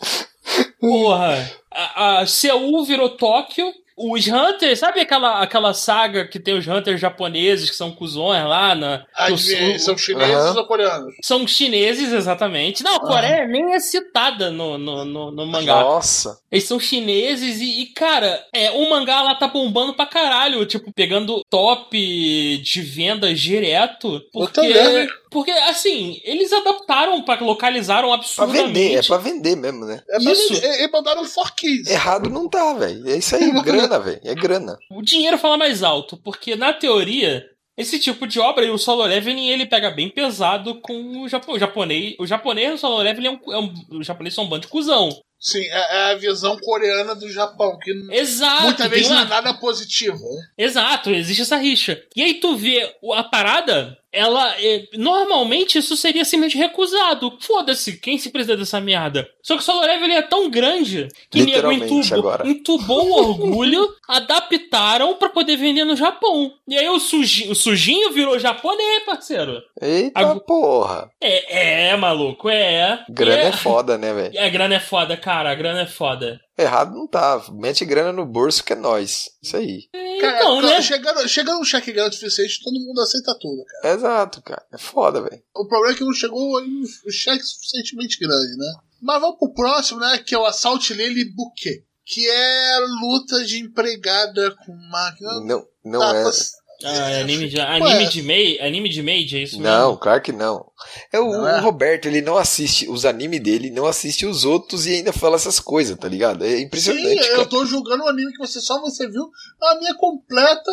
Speaker 4: Porra. A, a Seul virou Tóquio. Os Hunters, sabe aquela, aquela saga que tem os Hunters japoneses que são cuzões lá na.
Speaker 3: Adivinha,
Speaker 4: o-
Speaker 3: são chineses
Speaker 2: Aham.
Speaker 3: ou coreanos?
Speaker 4: são chineses, exatamente. Não, a Coreia nem é citada no, no, no, no mangá.
Speaker 2: Nossa.
Speaker 4: Eles são chineses e, e, cara, é, o mangá lá tá bombando pra caralho, tipo, pegando top de vendas direto. Porque,
Speaker 3: também.
Speaker 4: Porque assim, eles adaptaram pra localizaram
Speaker 2: Pra
Speaker 4: absurdamente.
Speaker 2: vender, é pra vender mesmo, né?
Speaker 3: É pra
Speaker 4: Isso.
Speaker 3: vender. E- mandaram um.
Speaker 2: Errado não tá, velho. É isso aí, (laughs) grana, velho. É grana.
Speaker 4: O dinheiro fala mais alto, porque na teoria. Esse tipo de obra, e o solo leveling, ele pega bem pesado com o, japo- o japonês. O japonês no solo leveling é um, é um, Os japoneses são um bando de cuzão.
Speaker 3: Sim, é, é a visão coreana do Japão, que
Speaker 4: Exato.
Speaker 3: muitas vezes
Speaker 4: uma-
Speaker 3: não é nada positivo. né?
Speaker 4: Exato, existe essa rixa. E aí tu vê o- a parada, ela. é, normalmente isso seria simplesmente recusado. Foda-se, quem se precisa dessa merda? Só que o level ele é tão grande que nego entubou,
Speaker 2: agora.
Speaker 4: entubou o orgulho, (laughs) adaptaram pra poder vender no Japão. E aí o, suji, o sujinho virou japonês, parceiro.
Speaker 2: Eita
Speaker 4: Agu-
Speaker 2: porra.
Speaker 4: É, é, maluco, é.
Speaker 2: Grana é
Speaker 4: é,
Speaker 2: foda, né, velho?
Speaker 4: A grana é foda, cara, a grana é foda.
Speaker 2: Errado não tá. Mete grana no bolso que é nós. Isso aí.
Speaker 3: Cara,
Speaker 4: Então, né?
Speaker 3: chegando, chegando um cheque grande o suficiente, todo mundo aceita tudo, cara.
Speaker 2: Exato, cara. É foda, velho.
Speaker 3: O problema é que não chegou um cheque suficientemente grande, né? Mas vamos pro próximo, né? Que é o Assault Lily Bouquet. Que é luta de empregada com máquina.
Speaker 2: Não, não
Speaker 3: Tá,
Speaker 2: é.
Speaker 3: tá-
Speaker 4: Ah, é anime de, anime de Mage, anime de Mage, é isso
Speaker 2: Não,
Speaker 4: mesmo?
Speaker 2: claro que não. É o,
Speaker 3: Não é?
Speaker 2: o Roberto, ele não assiste os animes dele, não assiste os outros e ainda fala essas coisas, tá ligado? É
Speaker 3: Sim,
Speaker 2: impressionante.
Speaker 3: eu
Speaker 2: cara.
Speaker 3: tô julgando um anime que você só você viu a minha completa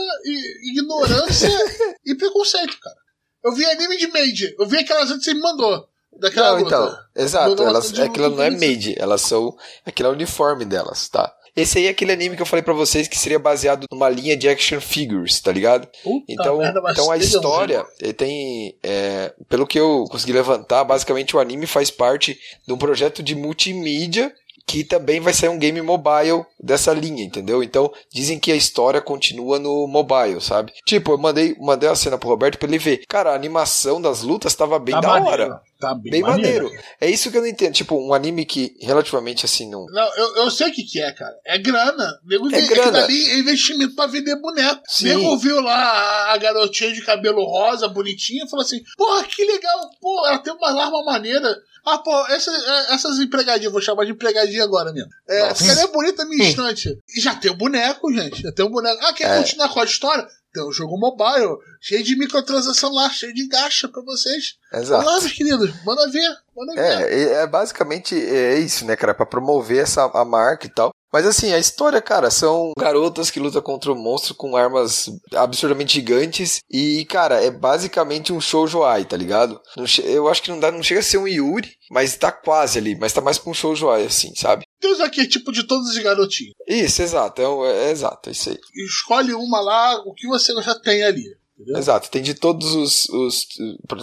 Speaker 3: ignorância (laughs) e preconceito, cara. Eu vi anime de Made, eu vi aquelas antes que você me mandou. Daquela
Speaker 2: Não,
Speaker 3: luta.
Speaker 2: então, exato,
Speaker 3: Não, não,
Speaker 2: elas, aquilo não é
Speaker 3: de-
Speaker 2: made, elas são. Aquilo é o uniforme delas, tá? Esse aí é aquele anime que eu falei pra vocês que seria baseado numa linha de action figures, tá ligado?
Speaker 3: Puta
Speaker 2: Então,
Speaker 3: merda,
Speaker 2: então a história ele tem. é, pelo que eu consegui levantar, basicamente o anime faz parte de um projeto de multimídia que também vai sair um game mobile dessa linha, entendeu? Então dizem que a história continua no mobile, sabe? Tipo, eu mandei, mandei uma cena pro Roberto pra ele ver. Cara, a animação das lutas tava bem
Speaker 3: Tá
Speaker 2: da
Speaker 3: maneiro,
Speaker 2: hora.
Speaker 3: Tá bem,
Speaker 2: Bem maneiro. É isso que eu não entendo. Tipo, um anime que relativamente assim não.
Speaker 3: Não, eu, eu sei o que, que é, cara. É grana. Nego,
Speaker 2: É
Speaker 3: é
Speaker 2: grana.
Speaker 3: ali é investimento pra vender boneco.
Speaker 2: Sim.
Speaker 3: Nego viu lá a, garotinha de cabelo rosa, bonitinha, e falou assim: Porra, que legal. Pô, ela tem uma arma maneira. Ah, pô, essa- é, essas empregadinhas, vou chamar de empregadinha agora mesmo. É, ficaria bonita na minha instante. E já tem o boneco, gente. Já tem o boneco. Ah, quer
Speaker 2: É.
Speaker 3: continuar com a história? Tem um jogo mobile, cheio de microtransação lá, cheio de gacha pra vocês.
Speaker 2: Exato.
Speaker 3: Vamos lá, meus queridos. Manda ver. Manda ver.
Speaker 2: É, é, é basicamente é isso, né, cara? Pra promover essa a marca e tal. Mas assim, a história, cara, são garotas que lutam contra um monstro com armas absurdamente gigantes. E, cara, é basicamente um shoujo ai, tá ligado? Eu acho que não dá, não chega a ser um Yuri, mas tá quase ali. Mas tá mais pra um shoujo ai, assim, sabe?
Speaker 3: Tem os arquetipos de todos os garotinhos.
Speaker 2: Isso, exato. É, é- é exato, é isso aí.
Speaker 3: escolhe uma lá, o que você já tem ali. Entendeu?
Speaker 2: Exato. Tem de todos os. os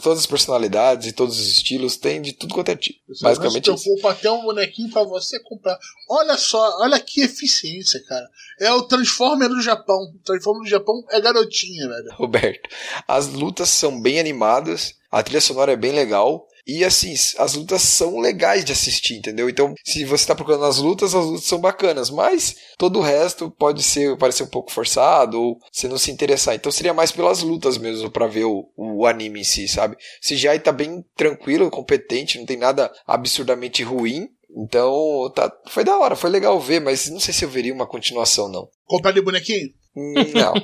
Speaker 2: todas as personalidades e todos os estilos, tem de tudo quanto é tipo.
Speaker 3: Você
Speaker 2: Basicamente
Speaker 3: se preocupa ter um bonequinho pra você comprar. Olha só, olha que eficiência, cara. É o Transformer do Japão. O Transformer do Japão é garotinha, velho.
Speaker 2: Roberto. As lutas são bem animadas, a trilha sonora é bem legal. E assim, as lutas são legais de assistir, entendeu? Então, se você tá procurando as lutas, as lutas são bacanas, mas todo o resto pode ser parecer um pouco forçado ou você não se interessar. Então seria mais pelas lutas mesmo pra ver o, o anime em si, sabe? O CGI tá bem tranquilo, competente, não tem nada absurdamente ruim. Então, tá, foi da hora, foi legal ver, mas não sei se eu veria uma continuação, não.
Speaker 3: Comprar de bonequinho?
Speaker 2: Hum, Não.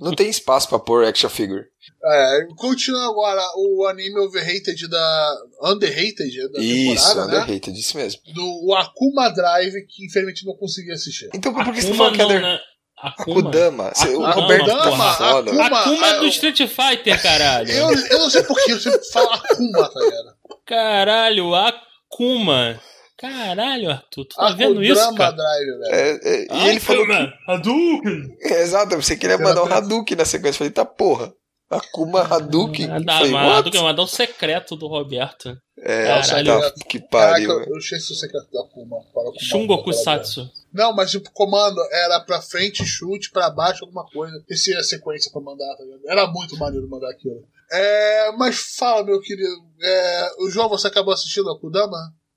Speaker 2: não tem espaço pra pôr action figure.
Speaker 3: É, continua agora o anime overrated da. Underrated da
Speaker 2: Isso,
Speaker 3: temporada, né?
Speaker 2: underrated, isso mesmo.
Speaker 3: Do Akuma Drive, que infelizmente não consegui assistir.
Speaker 2: Então por que você tá
Speaker 4: Akuma
Speaker 2: falando que é under...
Speaker 4: né? Akuma.
Speaker 2: Akudama? Você- O
Speaker 4: Akudama,
Speaker 2: Roberto tá foda.
Speaker 3: Akuma-
Speaker 4: Akuma
Speaker 3: ah,
Speaker 4: do Street Fighter, caralho.
Speaker 3: Eu, eu não sei porquê, eu sempre falo Akuma, tá ligado?
Speaker 4: Caralho, Akuma. Caralho, Arthur, tu tá
Speaker 3: Ah,
Speaker 4: vendo isso,
Speaker 3: Drama
Speaker 4: cara?
Speaker 3: Drive, velho.
Speaker 2: É, é, e
Speaker 4: Ai,
Speaker 2: ele falou que.
Speaker 4: Akuma, Hadouken!
Speaker 2: É, exato, eu pensei que ele ia mandar um Hadouken na sequência. Eu falei, tá porra. Akuma Hadouken.
Speaker 4: Ah,
Speaker 2: falei,
Speaker 4: mas? Hadouken é mandar um secreto do Roberto.
Speaker 2: É,
Speaker 4: Caralho.
Speaker 2: tá, que
Speaker 3: Caraca,
Speaker 2: pariu.
Speaker 3: eu esqueci o secreto da Akuma.
Speaker 4: Shungoku Satsu.
Speaker 3: Não, mas o comando era pra frente, chute, pra baixo, alguma coisa. Esse é a sequência pra mandar, tá ligado? Era muito maneiro mandar aquilo. É, mas fala, meu querido. É, o João, você acabou assistindo a Kudama?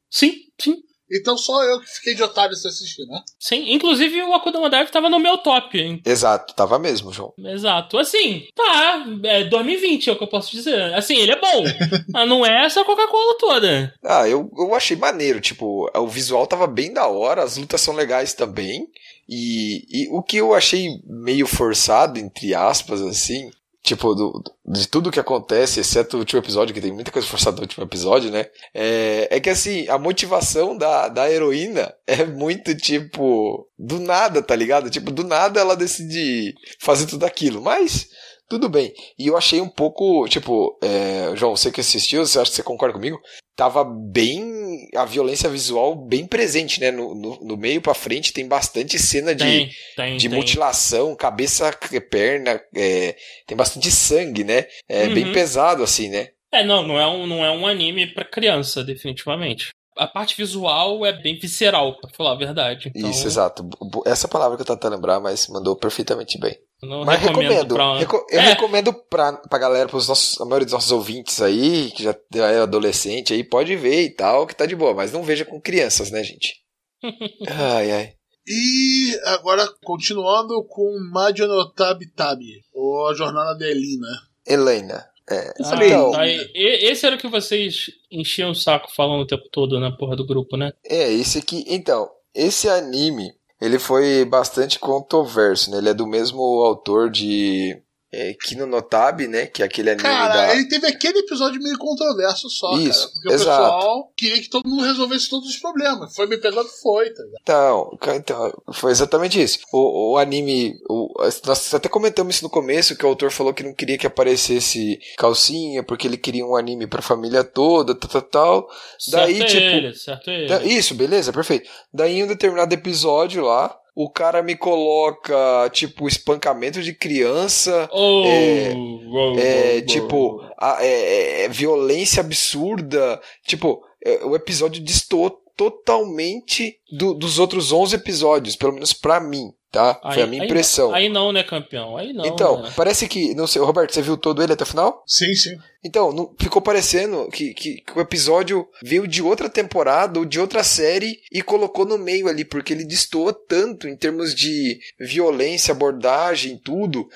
Speaker 4: Sim, sim.
Speaker 3: Então só eu que fiquei de otário sem assistir, né?
Speaker 4: Sim, inclusive o Akudama Drive tava no meu top. hein?
Speaker 2: Exato, tava mesmo, João.
Speaker 4: Exato. Assim, tá. É 2020 é o que eu posso dizer. Assim, ele é bom. (laughs) mas não é essa Coca-Cola toda.
Speaker 2: Ah, eu, eu achei maneiro, tipo, o visual tava bem da hora, as lutas são legais também. E, e o que eu achei meio forçado, entre aspas, assim, tipo, do, de tudo que acontece, exceto o último episódio, que tem muita coisa forçada no último episódio, né? É, é que assim, a motivação da, da heroína é muito tipo, do nada, tá ligado? Tipo, do nada ela decide fazer tudo aquilo, mas. Tudo bem. E eu achei um pouco, tipo, é, João, você que assistiu, você acha que você concorda comigo? Tava bem. A violência visual bem presente, né? No, no, no meio pra frente tem bastante cena de,
Speaker 4: Tem, tem.
Speaker 2: de
Speaker 4: tem.
Speaker 2: mutilação, cabeça, perna, é, tem bastante sangue, né? É bem
Speaker 4: Uhum.
Speaker 2: pesado, assim, né?
Speaker 4: É, não, não é um, não é um anime pra criança, definitivamente. A parte visual é bem visceral, pra falar a verdade. Então,
Speaker 2: Isso, exato. Essa palavra que eu tô tentando lembrar, mas mandou perfeitamente bem.
Speaker 4: Não
Speaker 2: Mas recomendo.
Speaker 4: pra-
Speaker 2: Reco- eu
Speaker 4: É,
Speaker 2: recomendo pra, pra galera, pros nossos, a maioria dos nossos ouvintes aí, que já é adolescente aí, pode ver e tal, que tá de boa, mas não veja com crianças, né, gente? (laughs) ai, ai.
Speaker 3: E agora, continuando com Madio no Tabi Tabi, ou a jornada da Elina.
Speaker 2: Helena. É,
Speaker 4: Ah,
Speaker 2: então,
Speaker 4: tá, e- esse era o que vocês enchiam o saco falando o tempo todo na porra do grupo, né?
Speaker 2: é, esse aqui. Então, esse anime, ele foi bastante controverso, né? Ele é do mesmo autor de é, Kino no Tabi, né? Que é aquele anime
Speaker 3: Cara,
Speaker 2: da.
Speaker 3: ele teve aquele episódio meio controverso só,
Speaker 2: Isso,
Speaker 3: cara. Porque
Speaker 2: exato.
Speaker 3: o pessoal queria que todo mundo resolvesse todos os problemas. Foi me pegando, foi, tá ligado?
Speaker 2: Então, então, foi exatamente isso. O, o anime. O, nós até comentamos isso no começo, que o autor falou que não queria que aparecesse calcinha, porque ele queria um anime pra família toda, tal, tal, tal. Daí,
Speaker 4: certo
Speaker 2: tipo,
Speaker 4: ele, certo ele.
Speaker 2: Da- Isso, beleza, perfeito. Daí em um determinado episódio lá, o cara me coloca, tipo, espancamento de criança.
Speaker 4: Oh,
Speaker 2: é,
Speaker 4: oh,
Speaker 2: É,
Speaker 4: oh,
Speaker 2: tipo,
Speaker 4: oh.
Speaker 2: a- é, é, violência absurda. Tipo, é, o episódio destoou totalmente do- dos outros 11 episódios, pelo menos pra mim, tá? Foi a minha
Speaker 4: aí-
Speaker 2: impressão.
Speaker 4: Aí, não, né, campeão? Aí não.
Speaker 2: então,
Speaker 4: né?
Speaker 2: parece que, não sei, Roberto, você viu todo ele até o final?
Speaker 3: Sim, sim.
Speaker 2: Então, não, ficou parecendo que, que, que o episódio veio de outra temporada ou de outra série e colocou no meio ali, porque ele destoou tanto em termos de violência, abordagem, tudo,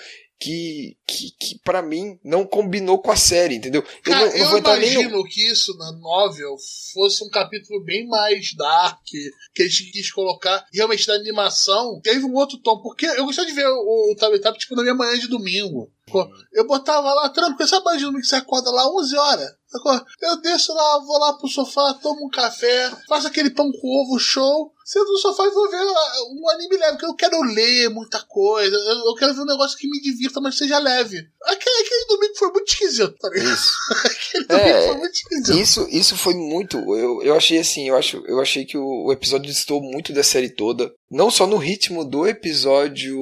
Speaker 2: que, que, que para mim não combinou com a série, entendeu? Eu
Speaker 3: Cara,
Speaker 2: não,
Speaker 3: eu
Speaker 2: vou entrar nem
Speaker 3: imagino que isso na novel fosse um capítulo bem mais dark, que a gente quis colocar realmente da animação. Teve um outro tom, porque eu gostava de ver o, o Tabi, tipo na minha manhã de domingo. Eu botava lá tranquilo, sabe de domingo que você acorda lá 11 horas? Eu desço lá, vou lá pro sofá, tomo um café, faço aquele pão com ovo show, sento no sofá e vou ver ah, um anime leve, porque eu quero ler muita coisa, eu, eu quero ver um negócio que me divirta, mas seja leve. Aquele, aquele domingo foi muito esquisito, tá ligado?
Speaker 2: Isso. (laughs)
Speaker 3: Aquele domingo
Speaker 2: É,
Speaker 3: foi muito esquisito.
Speaker 2: Isso, isso foi muito. Eu, eu achei assim, eu, acho, eu achei que o, o episódio distou muito da série toda. Não só no ritmo do episódio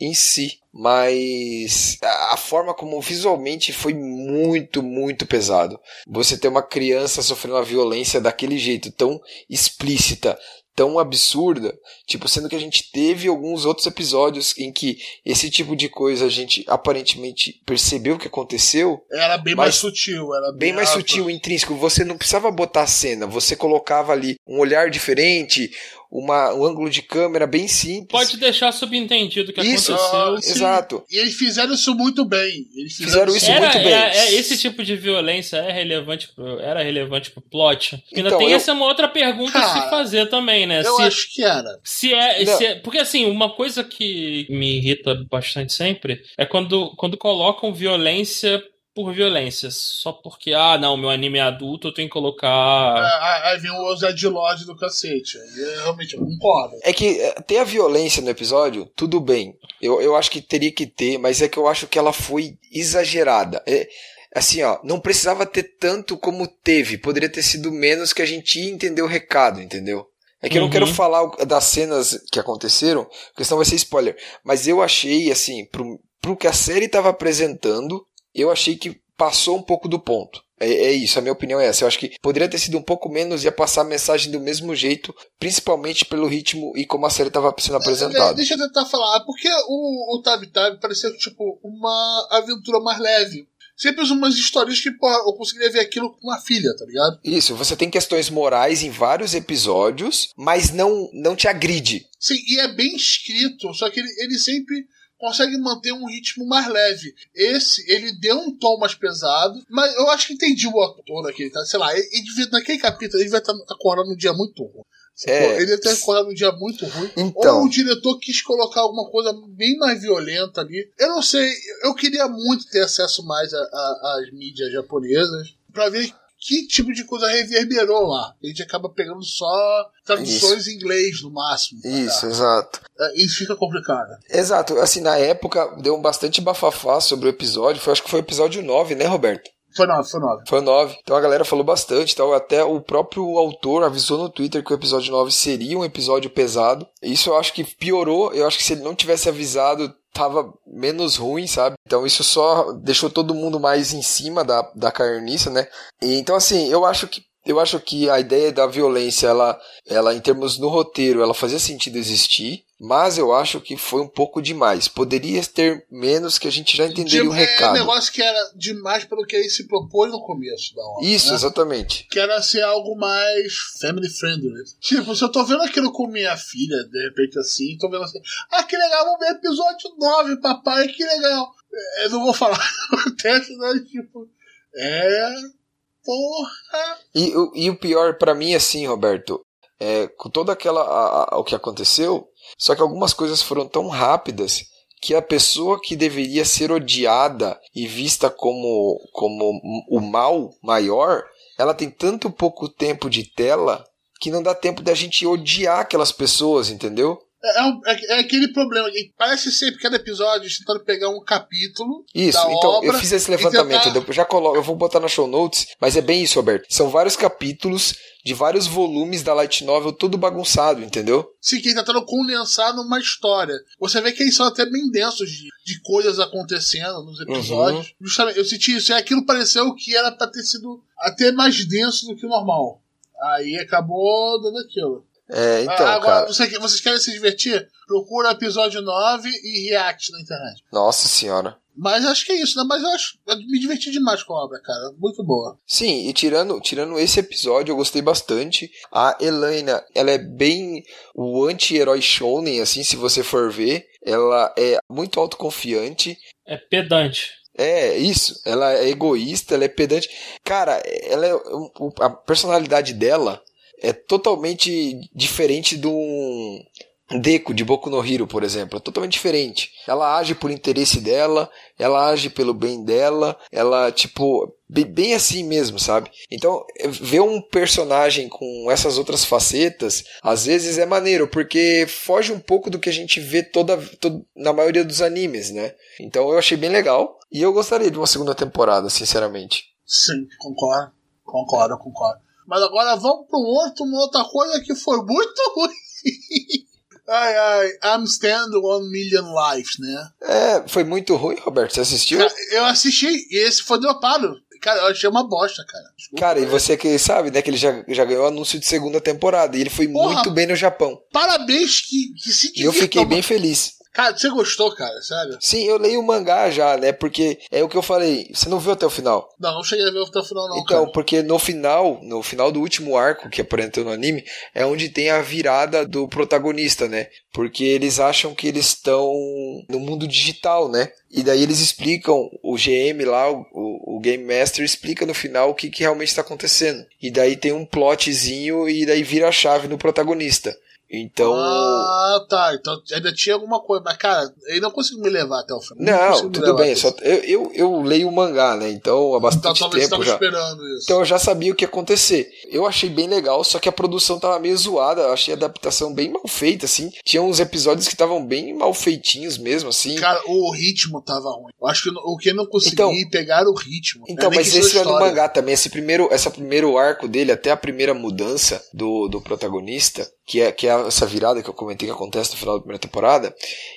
Speaker 2: em si, mas a, a forma como visualmente foi muito, muito pesado. Você ter uma criança sofrendo uma violência daquele jeito, tão explícita, tão absurda, tipo, sendo que a gente teve alguns outros episódios em que esse tipo de coisa a gente aparentemente percebeu o que aconteceu,
Speaker 3: Era bem mais sutil, era
Speaker 2: bem mais
Speaker 3: alto.
Speaker 2: sutil, intrínseco. Você não precisava botar a cena, você colocava ali um olhar diferente, uma, um ângulo de câmera bem simples.
Speaker 4: Pode deixar subentendido o que
Speaker 2: Isso,
Speaker 4: aconteceu.
Speaker 3: Ah.
Speaker 2: Exato.
Speaker 3: E eles fizeram isso muito bem. Eles
Speaker 2: Fizeram isso
Speaker 4: Era,
Speaker 2: muito bem.
Speaker 4: é- é- esse tipo de violência é relevante pro, era relevante pro plot. Ainda
Speaker 2: Então,
Speaker 4: tem
Speaker 2: eu-
Speaker 4: essa uma outra pergunta a se fazer também, né?
Speaker 3: Eu
Speaker 4: se,
Speaker 3: acho que era.
Speaker 4: se é, se é- Porque assim, uma coisa que me irrita bastante sempre é quando, quando colocam violência por violência. Só porque, ah, não, meu anime é adulto, eu tenho que colocar.
Speaker 3: Aí aí vem o Zed Lodge do cacete. Eu realmente eu concordo.
Speaker 2: É que é, ter a violência no episódio, tudo bem. Eu, eu acho que teria que ter, mas é que eu acho que ela foi exagerada. É, assim, ó, não precisava ter tanto como teve. Poderia ter sido menos que a gente ia entender o recado, entendeu? É que eu não
Speaker 4: Uhum.
Speaker 2: quero falar das cenas que aconteceram, porque senão vai ser spoiler. Mas eu achei, assim, pro, pro que a série tava apresentando, eu achei que passou um pouco do ponto. É, é isso, a minha opinião é essa. Eu acho que poderia ter sido um pouco menos e ia passar a mensagem do mesmo jeito, principalmente pelo ritmo e como a série estava sendo
Speaker 3: É,
Speaker 2: apresentada.
Speaker 3: Deixa eu tentar falar, porque o, o Tab Tab parecia tipo uma aventura mais leve. Sempre umas histórias que, porra, eu conseguiria ver aquilo com uma filha, tá ligado?
Speaker 2: Isso, você tem questões morais em vários episódios, mas não, não te agride.
Speaker 3: Sim, e é bem escrito, só que ele, ele sempre consegue manter um ritmo mais leve. Esse, ele deu um tom mais pesado, mas eu acho que entendi o ator aqui, tá? Sei lá, ele, ele naquele capítulo ele vai estar acordando um dia muito ruim.
Speaker 2: É.
Speaker 3: Pô, ele deve ter acordado um dia muito ruim.
Speaker 2: Então.
Speaker 3: Ou o diretor quis colocar alguma coisa bem mais violenta ali. Eu não sei, eu queria muito ter acesso mais às mídias japonesas pra ver que tipo de coisa reverberou lá. A gente acaba pegando só traduções em inglês no máximo. pra
Speaker 2: Isso, exato.
Speaker 3: É, Isso fica complicado.
Speaker 2: Exato, assim, na época deu bastante bafafá sobre o episódio, foi, acho que foi o episódio 9, né, Roberto?
Speaker 3: Foi nove, foi nove.
Speaker 2: Foi o 9. Então a galera falou bastante, tal. até o próprio autor avisou no Twitter que o episódio 9 seria um episódio pesado. Isso eu acho que piorou, eu acho que se ele não tivesse avisado, tava menos ruim, sabe? Então isso só deixou todo mundo mais em cima da, da carniça, né? E, então assim, eu acho que eu acho que a ideia da violência, ela, ela em termos no roteiro, ela fazia sentido existir, mas eu acho que foi um pouco demais. Poderia ter menos que a gente já entenderia
Speaker 3: De-
Speaker 2: o
Speaker 3: É um
Speaker 2: recado.
Speaker 3: negócio que era demais pelo que ele se propôs no começo da obra.
Speaker 2: Isso,
Speaker 3: né?
Speaker 2: exatamente.
Speaker 3: Que era ser algo mais family friendly. Tipo, se eu tô vendo aquilo com minha filha, de repente assim, tô vendo assim, ah, que legal, vamos ver episódio 9, papai, que legal. É, Eu não vou falar (laughs) o texto, né? Tipo, é. Porra.
Speaker 2: E, o- e o pior pra mim, assim, Roberto, é, com toda aquela. a- a- o que aconteceu, só que algumas coisas foram tão rápidas que a pessoa que deveria ser odiada e vista como, como o mal maior, ela tem tanto pouco tempo de tela que não dá tempo da gente odiar aquelas pessoas, entendeu?
Speaker 3: É, um- é- é aquele problema. que Parece sempre cada episódio eles tentando pegar um capítulo.
Speaker 2: Isso, então
Speaker 3: obra
Speaker 2: eu fiz esse levantamento,
Speaker 3: tentar-
Speaker 2: eu já coloco, eu vou botar na show notes, mas é bem isso, Roberto. São vários capítulos de vários volumes da Light Novel, tudo bagunçado, entendeu?
Speaker 3: Sim, que ele tentando condensar numa história. Você vê que eles são até bem densos de, de coisas acontecendo nos episódios.
Speaker 2: Uhum.
Speaker 3: Justamente, eu senti isso. E aquilo pareceu que era pra ter sido até mais denso do que o normal. Aí acabou dando aquilo.
Speaker 2: É, então,
Speaker 3: Ah, Agora,
Speaker 2: cara.
Speaker 3: você- vocês querem se divertir? Procura episódio 9 e react na internet.
Speaker 2: Nossa senhora.
Speaker 3: Mas acho que é isso, né? Mas eu acho. Eu me diverti demais com a obra, cara. Muito boa.
Speaker 2: Sim, e tirando, tirando esse episódio, eu gostei bastante. A Helena, ela é bem o anti-herói shonen, assim, se você for ver. Ela é muito autoconfiante.
Speaker 4: É pedante.
Speaker 2: É, isso. Ela é egoísta, ela é pedante. Cara, ela é, a personalidade dela é totalmente diferente de um de Boku no Hero, por exemplo. É totalmente diferente. Ela age por interesse dela, ela age pelo bem dela, ela, tipo, be- bem assim mesmo, sabe? Então, é, ver um personagem com essas outras facetas, às vezes é maneiro, porque foge um pouco do que a gente vê toda, to- na maioria dos animes, né? Então eu achei bem legal. E eu gostaria de uma segunda temporada, sinceramente.
Speaker 3: Sim, concordo. Concordo, concordo. Mas agora vamos para um outro, uma outra coisa que foi muito (laughs) ruim. ai, ai, I'm Stand One Million Lives, né?
Speaker 2: É, foi muito ruim, Roberto. Você assistiu?
Speaker 3: Cara, eu assisti e esse foi dropado. Cara, eu achei uma bosta, cara. Desculpa.
Speaker 2: Cara, e você que sabe, né, que ele já, já ganhou anúncio de segunda temporada. E ele foi
Speaker 3: Porra.
Speaker 2: muito bem no Japão.
Speaker 3: Parabéns que, que se
Speaker 2: E eu fiquei bem feliz.
Speaker 3: Cara, você gostou, cara? Sério?
Speaker 2: Sim, eu leio o mangá já, né? Porque é o que eu falei. Você não viu até o final.
Speaker 3: Não, não cheguei a ver até o final, não,
Speaker 2: então,
Speaker 3: cara.
Speaker 2: porque no final, no final do último arco que apareceu no anime, é onde tem a virada do protagonista, né? Porque eles acham que eles estão no mundo digital, né? E daí eles explicam, o GM lá, o, o Game Master explica no final o que, que realmente está acontecendo. E daí tem um plotzinho e daí vira a chave no protagonista. Então.
Speaker 3: Ah, tá. Então ainda tinha alguma coisa. Mas, cara, ele não conseguiu me levar até o final.
Speaker 2: Não,
Speaker 3: me
Speaker 2: tudo bem. Só, eu, eu, eu leio o mangá, né? Então há bastante
Speaker 3: Então talvez você
Speaker 2: tempo já.
Speaker 3: esperando isso.
Speaker 2: Então eu já sabia o que ia acontecer. Eu achei bem legal, só que a produção tava meio zoada. Eu achei a adaptação bem mal feita, assim. Tinha uns episódios que estavam bem mal feitinhos mesmo, assim.
Speaker 3: Cara, o ritmo tava ruim. Eu acho que o que eu não consegui
Speaker 2: Então-
Speaker 3: pegar o ritmo.
Speaker 2: Então,
Speaker 3: Não é nem
Speaker 2: mas
Speaker 3: questão
Speaker 2: esse é
Speaker 3: história.
Speaker 2: mangá também. Esse primeiro, essa primeiro arco dele, até a primeira mudança do, do protagonista, que é, que é essa virada que eu comentei que acontece no final da primeira temporada,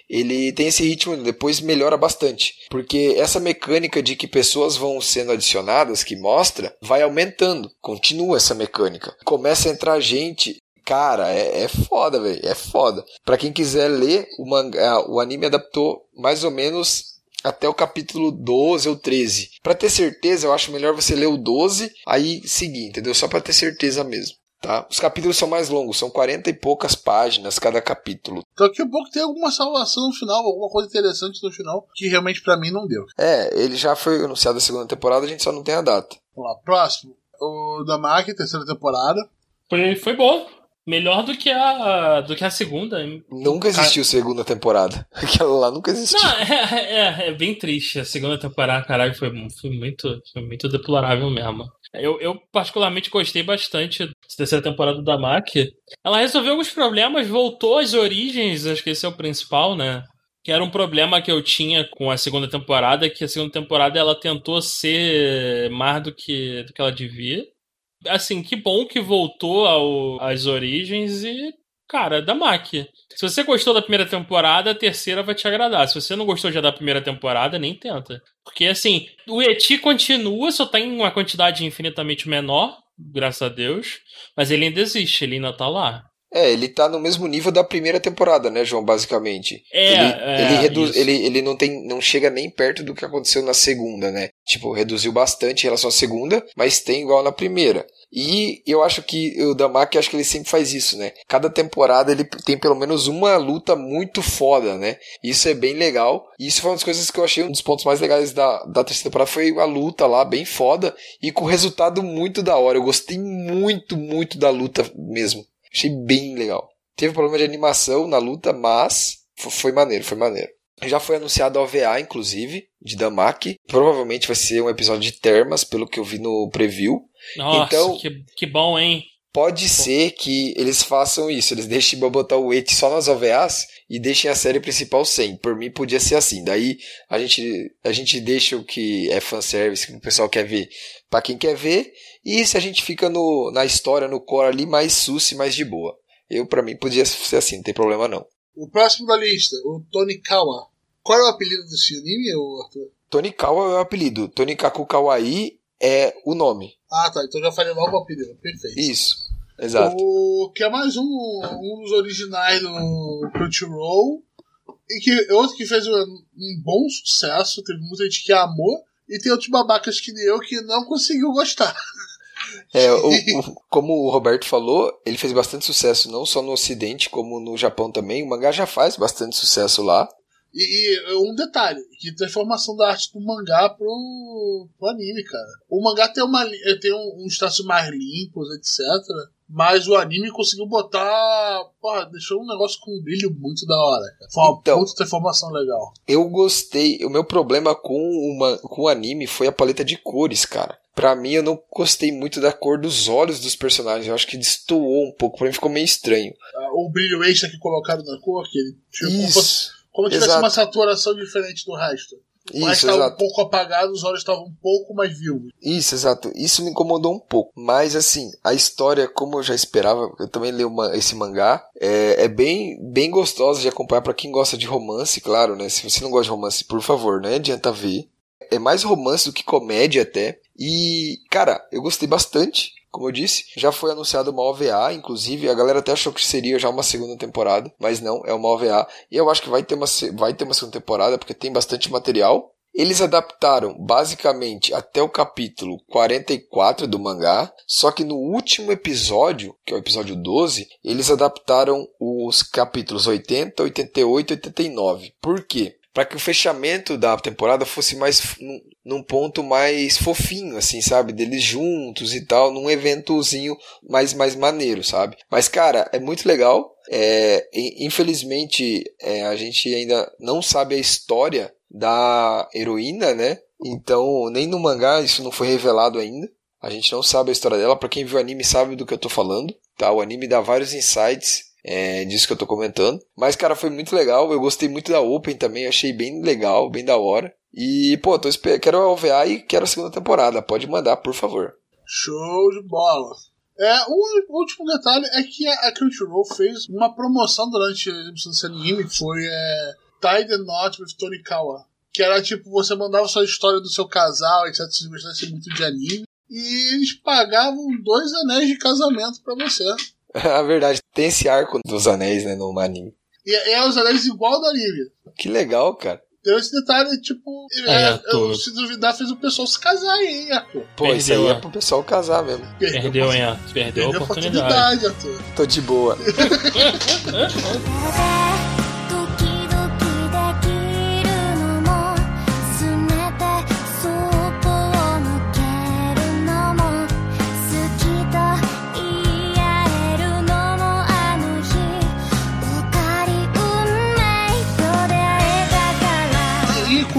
Speaker 2: ele tem esse ritmo, depois melhora bastante. Porque essa mecânica de que pessoas vão sendo adicionadas, que mostra, vai aumentando. Continua essa mecânica. Começa a entrar gente. Cara, é, é foda, velho. É foda. Pra quem quiser ler, o, mangá, o anime adaptou mais ou menos até o capítulo 12 ou 13. Pra ter certeza, eu acho melhor você ler o 12, aí seguir, entendeu? Só pra ter certeza mesmo. Tá? Os capítulos são mais longos, são 40 e poucas páginas cada capítulo.
Speaker 3: Então daqui a pouco tem alguma salvação no final, alguma coisa interessante no final, que realmente pra mim não deu.
Speaker 2: É, ele já foi anunciado a segunda temporada, a gente só não tem a data.
Speaker 3: Vamos lá, próximo. O Damaki, terceira temporada.
Speaker 4: Foi, foi bom. Melhor do que a, do que a segunda.
Speaker 2: Nunca existiu segunda temporada. (laughs) Aquela lá nunca existiu.
Speaker 4: Não, é, é, é bem triste. A segunda temporada, caralho, foi, foi, muito, foi muito deplorável mesmo. Eu, eu particularmente gostei bastante da terceira temporada da MAC. Ela resolveu alguns problemas, voltou às origens, acho que esse é o principal, né? Que era um problema que eu tinha com a segunda temporada, que a segunda temporada ela tentou ser mais do que, do que ela devia. Assim, que bom que voltou ao, às origens e, cara, da MAC. Se você gostou da primeira temporada, a terceira vai te agradar. Se você não gostou já da primeira temporada, nem tenta. Porque, assim, o Eti continua, só tá em uma quantidade infinitamente menor, graças a Deus. Mas ele ainda existe, ele ainda tá lá.
Speaker 2: É, ele tá no mesmo nível da primeira temporada, né, João, basicamente.
Speaker 4: É,
Speaker 2: ele,
Speaker 4: é,
Speaker 2: ele, reduz,
Speaker 4: isso.
Speaker 2: ele, ele não tem não chega nem perto do que aconteceu na segunda, né? Tipo, reduziu bastante em relação à segunda, mas tem igual na primeira. E eu acho que o Damaki, acho que ele sempre faz isso, né? Cada temporada ele tem pelo menos uma luta muito foda, né? Isso é bem legal. E isso foi uma das coisas que eu achei um dos pontos mais legais da, da terceira temporada foi a luta lá, bem foda, e com resultado muito da hora. Eu gostei muito, muito da luta mesmo. Achei bem legal. Teve problema de animação na luta, mas fo- foi maneiro, foi maneiro. Já foi anunciado a OVA, inclusive, de Damaki. Provavelmente vai ser um episódio de Termas, pelo que eu vi no preview.
Speaker 4: Nossa,
Speaker 2: Então-
Speaker 4: que, que bom, hein?
Speaker 2: Pode ser que eles façam isso, eles deixem botar o Eti só nas OVAs e deixem a série principal sem. Por mim podia ser assim. Daí a gente, a gente deixa o que é fanservice, que o pessoal quer ver, pra quem quer ver. E se a gente fica no, na história, no core ali, mais susse, mais de boa. Eu, pra mim, podia ser assim, não tem problema não.
Speaker 3: O próximo da lista, o Tony Kawa. Qual é o apelido desse anime, Arthur?
Speaker 2: Tonikawa é o apelido. Tonikaku Kawaii é o nome.
Speaker 3: Ah, tá. Então já falei logo o apelido. Perfeito.
Speaker 2: Isso. Exato.
Speaker 3: O, que é mais um, um dos originais do Crunchyroll. E que outro que fez um, um bom sucesso. Teve muita gente que amou. E tem outros babacas que nem eu que não conseguiu gostar. (laughs)
Speaker 2: É, o- o- como o Roberto falou, ele fez bastante sucesso não só no Ocidente, como no Japão também. O mangá já faz bastante sucesso lá.
Speaker 3: E, e um detalhe, que transformação da arte do mangá pro, pro anime, cara. O mangá tem, uma, tem uns traços mais limpos, etc. Mas o anime conseguiu botar. Porra, deixou um negócio com um brilho muito da hora, cara. Foi uma
Speaker 2: Então.
Speaker 3: puta transformação legal.
Speaker 2: Eu gostei. O meu problema com, uma, com o anime foi a paleta de cores, cara. Pra mim, eu não gostei muito da cor dos olhos dos personagens. Eu acho que destoou um pouco. Pra mim, ficou meio estranho.
Speaker 3: Ah, O brilho extra que colocaram na cor, que ele tipo, como, fosse-
Speaker 2: Isso,
Speaker 3: como tivesse uma saturação diferente do resto. Mas
Speaker 2: isso,
Speaker 3: estava um pouco apagado, os olhos estavam um pouco mais vivos.
Speaker 2: Isso, exato. Isso me incomodou um pouco. Mas, assim, a história, como eu já esperava, eu também li uma, esse mangá, é, é bem, bem gostosa de acompanhar pra quem gosta de romance, claro, né? Se você não gosta de romance, por favor, não adianta ver. É mais romance do que comédia até. E, cara, eu gostei bastante. Como eu disse, já foi anunciado uma OVA, inclusive, a galera até achou que seria já uma segunda temporada, mas não, é uma OVA. E eu acho que vai ter uma, vai ter uma segunda temporada, porque tem bastante material. Eles adaptaram basicamente até o capítulo 44 do mangá, só que no último episódio, que é o episódio 12, eles adaptaram os capítulos 80, 88 e 89. Por quê? Para que o fechamento da temporada fosse mais num, num ponto mais fofinho, assim, sabe? Deles juntos e tal, num eventozinho mais, mais maneiro, sabe? Mas, cara, é muito legal. É, infelizmente, é, a gente ainda não sabe a história da heroína, né? Então, nem no mangá isso não foi revelado ainda. A gente não sabe a história dela. Para quem viu o anime sabe do que eu tô falando. Tá? O anime dá vários insights é, disso que eu tô comentando. Mas, cara, foi muito legal. Eu gostei muito da Open também. Achei bem legal, bem da hora. E, pô, tô esper... quero a OVA e quero a segunda temporada. Pode mandar, por favor.
Speaker 3: Show de bola. É, o último detalhe é que a Crunchyroll fez uma promoção durante a exibição desse anime, foi é, Tie the Knot with Tonikawa. Que era tipo, você mandava sua história do seu casal, etc. Se gostasse muito de anime. E eles pagavam dois anéis de casamento para você. (laughs)
Speaker 2: A verdade, tem esse arco dos anéis, né, no anime.
Speaker 3: E é os anéis igual do anime.
Speaker 2: Que legal, cara.
Speaker 3: Tem esse detalhe, tipo, é, é, eu, se duvidar, fez o pessoal se casar aí, hein, Arthur.
Speaker 2: Pô, Perdeu, isso aí é pro pessoal casar mesmo.
Speaker 4: Perdeu, Perdeu hein, Arthur. Perdeu, Perdeu a oportunidade. oportunidade Arthur.
Speaker 2: Tô de boa. (laughs)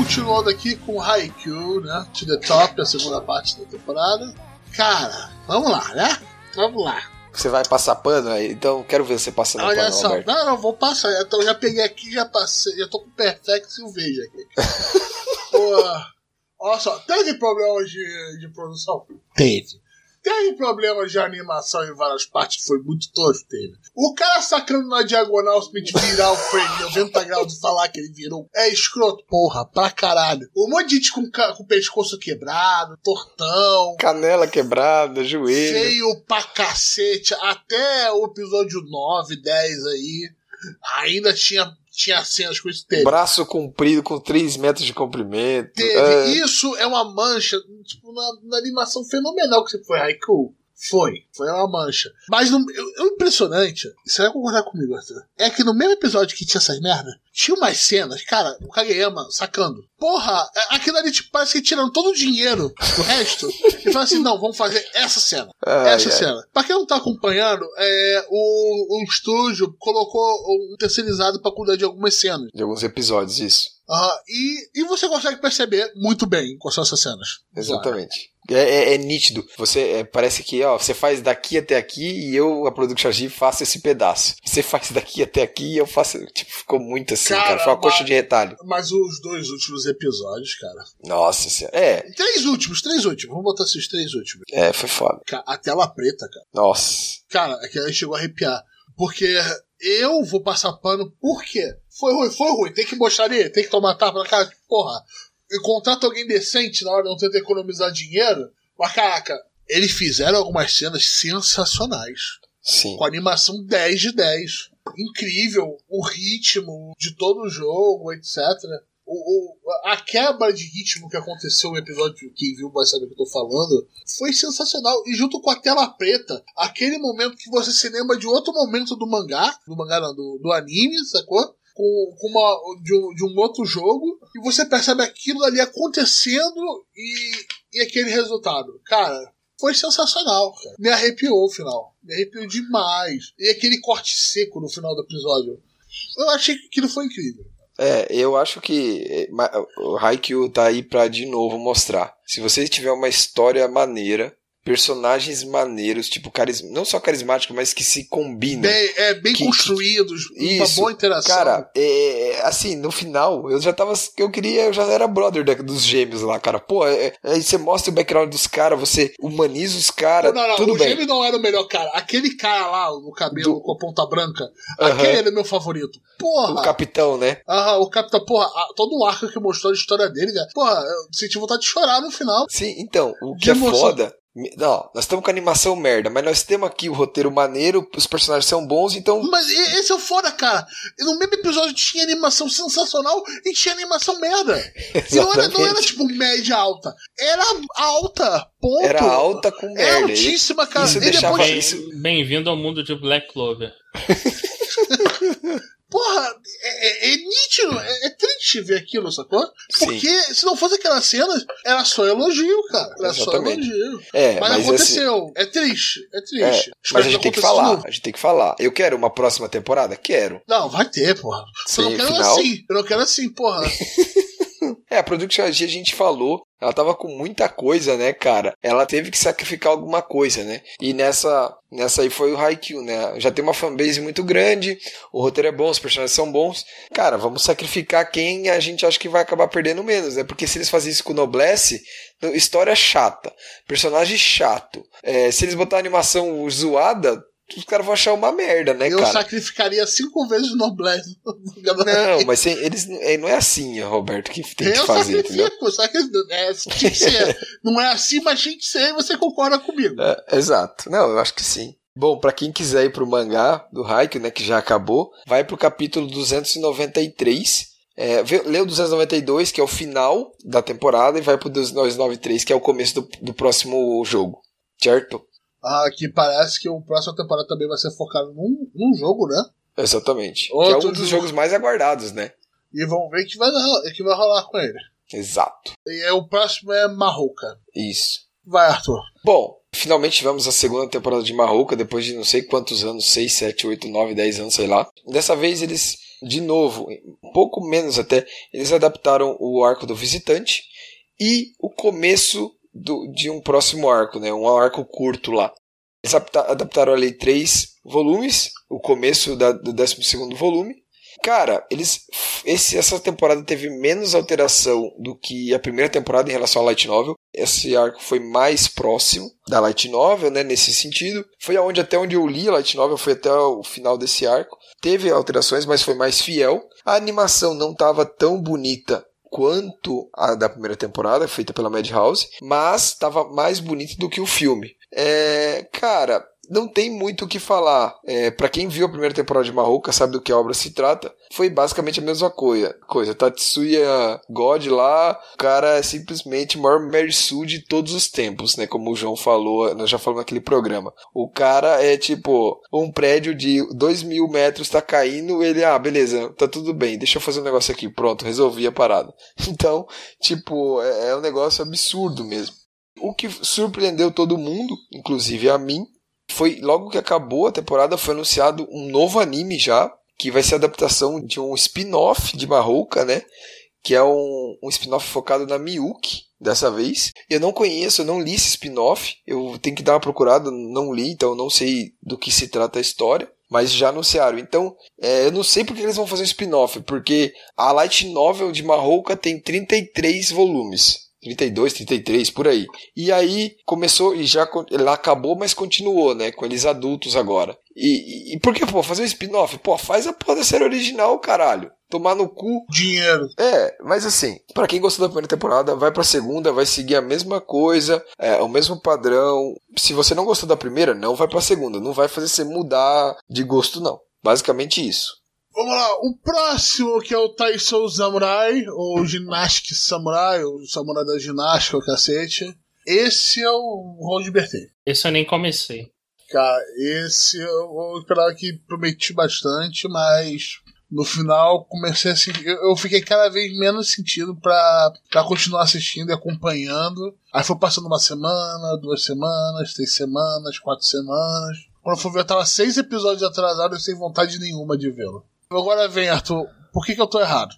Speaker 3: continuando aqui com Haikyuu, né? To the Top, a segunda parte da temporada. Cara, vamos lá, né? Vamos lá.
Speaker 2: Você vai passar pano aí? Então quero ver você passando
Speaker 3: Olha
Speaker 2: pano,
Speaker 3: só, não, não, vou passar. Então já peguei aqui, já passei, já tô com o Perfect Silveja aqui. (laughs) Pô, olha só, teve problemas de, de produção? Teve. Teve problemas de animação em várias partes, foi muito tosco, teve. O cara sacando na diagonal gente virar o frame 90 graus e falar que ele virou. É escroto, porra, pra caralho. Um monte de gente com, com o pescoço quebrado, tortão.
Speaker 2: Canela quebrada, joelho.
Speaker 3: Feio pra cacete. Até o episódio 9, 10 aí. Ainda tinha tinha cenas com isso. Teve.
Speaker 2: Braço comprido com 3 metros de comprimento.
Speaker 3: Teve. É. Isso é uma mancha, tipo, na, na animação fenomenal que você foi, Haiku. Foi, foi uma mancha. Mas no, o, impressionante, você vai concordar comigo, Arthur, é que no mesmo episódio que tinha essas merda, tinha umas cenas, cara, o Kageyama sacando. Porra, é, aquilo ali tipo, parece que tiraram todo o dinheiro do resto (laughs) e falaram assim: não, vamos fazer essa cena. Ai, essa ai. cena. Pra quem não tá acompanhando, é, o, o estúdio colocou um terceirizado para cuidar de algumas cenas.
Speaker 2: De alguns episódios, isso.
Speaker 3: Uhum, e, e você consegue perceber muito bem quais são essas cenas.
Speaker 2: Exatamente. É, é, é, nítido. Você é, parece que ó, você faz daqui até aqui e eu, a Production G, faço esse pedaço. Você faz daqui até aqui e eu faço. Tipo, ficou muito assim, cara. cara. Foi uma mas, coxa de retalho.
Speaker 3: Mas os dois últimos episódios, cara.
Speaker 2: Nossa senhora. É.
Speaker 3: Três últimos, três últimos. Vamos botar esses três últimos.
Speaker 2: É, foi foda.
Speaker 3: A tela preta, cara.
Speaker 2: Nossa.
Speaker 3: Cara, aquela chegou a arrepiar. Porque eu vou passar pano, por quê? Foi ruim, foi ruim. Tem que mostrar ali, tem que tomar tapa na cara. Porra, eu contrato alguém decente na hora de não que economizar dinheiro mas caraca, eles fizeram algumas cenas sensacionais.
Speaker 2: Sim.
Speaker 3: Com animação 10 de 10. Incrível o ritmo de todo o jogo, etc. O, o, a quebra de ritmo que aconteceu no episódio, quem viu vai saber o que eu tô falando, foi sensacional. E junto com a tela preta, aquele momento que você se lembra de outro momento do mangá, do mangá não, do, do anime, sacou? Com, com uma, de um, de, um, outro jogo, e você percebe aquilo ali acontecendo e, e aquele resultado. Cara, foi sensacional, cara. Me arrepiou o final. Me arrepiou demais. E aquele corte seco no final do episódio. Eu achei que aquilo foi incrível.
Speaker 2: É, eu acho que eh, o Haikyuu tá aí pra de novo mostrar. Se você tiver uma história maneira, personagens maneiros, tipo, caris... não só carismáticos, mas que se combinam.
Speaker 3: Bem, é, bem que, construídos, que... uma boa interação.
Speaker 2: Cara, é, assim, no final, eu já tava. Eu queria, eu já era brother dos gêmeos lá, cara. Pô, é, aí você mostra o background dos caras, você humaniza os caras. Não, não, tudo o bem.
Speaker 3: gêmeo não era o melhor cara. Aquele cara lá, no cabelo Do... com a ponta branca, uh -huh. aquele era o meu favorito. Porra!
Speaker 2: O capitão, né?
Speaker 3: Aham, o capitão, porra, todo o arco que mostrou a história dele, cara. Porra, eu senti vontade de chorar no final.
Speaker 2: Sim, então, o que é foda não, nós estamos com animação merda, mas nós temos aqui o roteiro maneiro, os personagens são bons, então.
Speaker 3: Mas esse é o foda, cara. No mesmo episódio tinha animação sensacional e tinha animação merda. (laughs) e não era, não era tipo média alta. Era alta, ponto.
Speaker 2: Era alta com merda. Era
Speaker 3: altíssima, cara.
Speaker 2: Isso deixava isso...
Speaker 4: Bem-vindo ao mundo de Black Clover. (laughs)
Speaker 3: porra, é, é, é nítido, é, é triste ver aquilo, sacou? Porque se não fosse aquelas cenas, era só elogio, cara. Era
Speaker 2: Exatamente.
Speaker 3: só elogio.
Speaker 2: É,
Speaker 3: mas,
Speaker 2: mas
Speaker 3: aconteceu. É triste, é
Speaker 2: É,
Speaker 3: triste.
Speaker 2: mas
Speaker 3: Espero
Speaker 2: a gente tem que falar, a gente tem que falar. Eu quero uma próxima temporada? Quero.
Speaker 3: Não, vai ter, porra. eu não
Speaker 2: Sim,
Speaker 3: quero
Speaker 2: final.
Speaker 3: assim. Eu não quero assim, porra. (laughs) (laughs)
Speaker 2: É, a Production AG a gente falou, ela tava com muita coisa, né, cara? Ela teve que sacrificar alguma coisa, né? E nessa, nessa aí foi o Haikyuu, né? Já tem uma fanbase muito grande, o roteiro é bom, os personagens são bons. Cara, vamos sacrificar quem a gente acha que vai acabar perdendo menos, né? Porque se eles fazem isso com Noblesse, história chata, personagem chato. É, se eles botarem animação zoada, os caras vão achar uma merda, né,
Speaker 3: eu
Speaker 2: cara?
Speaker 3: sacrificaria cinco vezes o Noblesse. (laughs)
Speaker 2: Não, mas sem- eles é, não é assim, Roberto, que tem que
Speaker 3: eu
Speaker 2: fazer, entendeu?
Speaker 3: sacrifico. É, tinha que ser. (laughs) Não é assim, mas tinha que ser e você concorda comigo.
Speaker 2: É, exato. Não, eu acho que sim. Bom, pra quem quiser ir pro mangá do Haikyuu, né, que já acabou, vai pro capítulo 293. É, lê o 292, que é o final da temporada, e vai pro 293, que é o começo do, do próximo jogo. Certo?
Speaker 3: Ah, que parece que o próximo temporada também vai ser focado num, num jogo, né?
Speaker 2: Exatamente.
Speaker 3: Outro
Speaker 2: que é um dos
Speaker 3: jogo.
Speaker 2: jogos mais aguardados, né?
Speaker 3: E vamos ver o que vai, que vai rolar com ele.
Speaker 2: Exato.
Speaker 3: E aí, o próximo é Marroca.
Speaker 2: Isso.
Speaker 3: Vai, Arthur.
Speaker 2: Bom, finalmente tivemos a segunda temporada de Marroca, depois de não sei quantos anos 6, 7, 8, 9, 10 anos, sei lá. Dessa vez eles, de novo, um pouco menos até, eles adaptaram o arco do visitante e o começo do- de um próximo arco, né? Um arco curto lá. Eles adapta- adaptaram ali três volumes, o começo da- do 12 volume. Cara, eles esse, essa temporada teve menos alteração do que a primeira temporada em relação à Light Novel. Esse arco foi mais próximo da Light Novel, né? Nesse sentido. Foi aonde até onde eu li a Light Novel, foi até o final desse arco. Teve alterações, mas foi mais fiel. A animação não estava tão bonita quanto a da primeira temporada, feita pela Madhouse, mas estava mais bonita do que o filme. É, cara, não tem muito o que falar. É, para quem viu a primeira temporada de Mahoka, sabe do que a obra se trata. Foi basicamente a mesma coisa. coisa. Tatsuya God lá, o cara é simplesmente o maior Merisu de todos os tempos, né? Como o João falou, nós já falamos naquele programa. O cara é tipo, um prédio de dois mil metros tá caindo, ele, ah, beleza, tá tudo bem, deixa eu fazer um negócio aqui, pronto, resolvi a parada. (laughs) Então, tipo, é, é um negócio absurdo mesmo. O que surpreendeu todo mundo, inclusive a mim, foi logo que acabou a temporada foi anunciado um novo anime já que vai ser a adaptação de um spin-off de Mahoka, né? Que é um, um spin-off focado na Miyuki dessa vez. Eu não conheço, eu não li esse spin-off. Eu tenho que dar uma procurada, não li, então não sei do que se trata a história. Mas já anunciaram. Então, é, eu não sei porque eles vão fazer um spin-off. Porque a Light Novel de Mahoka tem 33 volumes. 32, 33, por aí. E aí começou e já ela acabou, mas continuou, né? Com eles adultos agora. E, e, e por que, pô, fazer um spin-off? Pô, faz a porra da série original, caralho. Tomar no cu.
Speaker 3: Dinheiro.
Speaker 2: É, mas assim, pra quem gostou da primeira temporada, vai pra segunda, vai seguir a mesma coisa, é, o mesmo padrão. Se você não gostou da primeira, não vai pra segunda. Não vai fazer você mudar de gosto, não. Basicamente isso.
Speaker 3: Vamos lá, o próximo que é o Taisou Samurai, ou Ginastic Samurai, ou Samurai da Ginástica, o cacete. Esse é o Ron de Bertê.
Speaker 4: Esse eu nem comecei.
Speaker 3: Cara, esse eu vou esperar que prometi bastante, mas no final comecei a sentir. Eu fiquei cada vez menos sentido pra, pra continuar assistindo e acompanhando. Aí foi passando uma semana, duas semanas, três semanas, quatro semanas. Quando eu fui ver, eu tava seis episódios atrasado e sem vontade nenhuma de vê-lo. Agora vem, Arthur, por que, que eu tô errado?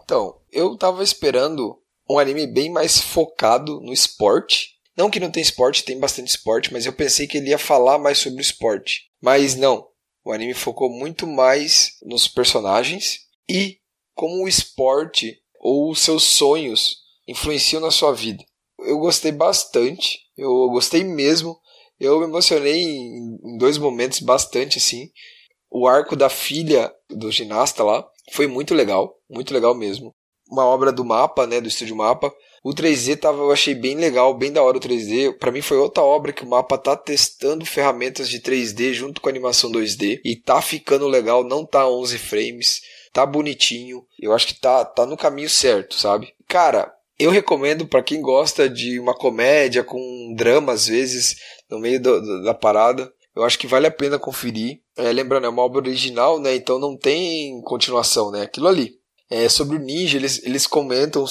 Speaker 2: Então, eu tava esperando um anime bem mais focado no esporte. Não que não tem esporte, tem bastante esporte, mas eu pensei que ele ia falar mais sobre o esporte. Mas não. O anime focou muito mais nos personagens e como o esporte ou os seus sonhos influenciam na sua vida. Eu gostei bastante, eu gostei mesmo. Eu me emocionei em dois momentos bastante assim. O arco da filha do ginasta lá foi muito legal, muito legal mesmo. Uma obra do mapa, né, do estúdio Mapa. O 3D tava, eu achei bem legal, bem da hora o 3D. Pra mim foi outra obra que o mapa tá testando ferramentas de 3D junto com animação 2D e tá ficando legal, não tá 11 frames, tá bonitinho. Eu acho que tá tá no caminho certo, sabe? Cara, eu recomendo pra quem gosta de uma comédia com drama às vezes no meio do- do- da parada. Eu acho que vale a pena conferir. É, lembrando, é uma obra original, né? Então não tem continuação, né? Aquilo ali. É, sobre o ninja, eles, eles comentam,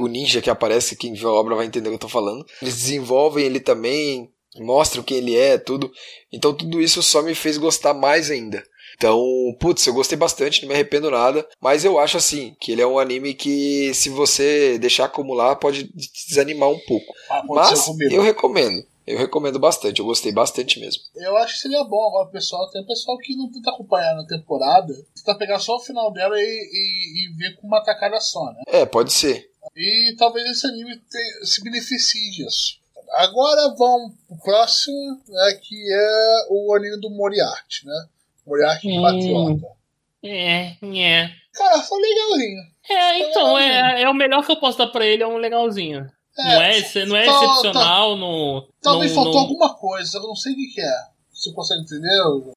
Speaker 2: o ninja que aparece, quem viu a obra vai entender o que eu tô falando. Eles desenvolvem ele também, mostram quem ele é, tudo. Então tudo isso só me fez gostar mais ainda. Então, putz, eu gostei bastante, não me arrependo nada. Mas eu acho assim, que ele é um anime que, se você deixar acumular, pode desanimar um pouco.
Speaker 3: Ah,
Speaker 2: Mas eu recomendo. Eu recomendo bastante, eu gostei bastante mesmo.
Speaker 3: Eu acho que seria bom agora, pessoal. Tem pessoal que não tenta acompanhar na temporada, tenta pegar só o final dela e, e, e ver com uma tacada só, né?
Speaker 2: É, pode ser.
Speaker 3: E talvez esse anime te- se beneficie disso. Agora vamos pro próximo, né, que é o anime do Moriarty, né? Moriarty
Speaker 4: Hum.
Speaker 3: Patriota.
Speaker 4: É, é.
Speaker 3: Cara, foi legalzinho.
Speaker 4: É, então, é, é o melhor que eu posso dar pra ele, é um legalzinho. Não é, não é
Speaker 3: tá-
Speaker 4: excepcional, não.
Speaker 3: Talvez
Speaker 4: não,
Speaker 3: faltou
Speaker 4: não-
Speaker 3: alguma coisa, eu não sei o que, que é. Você consegue entender?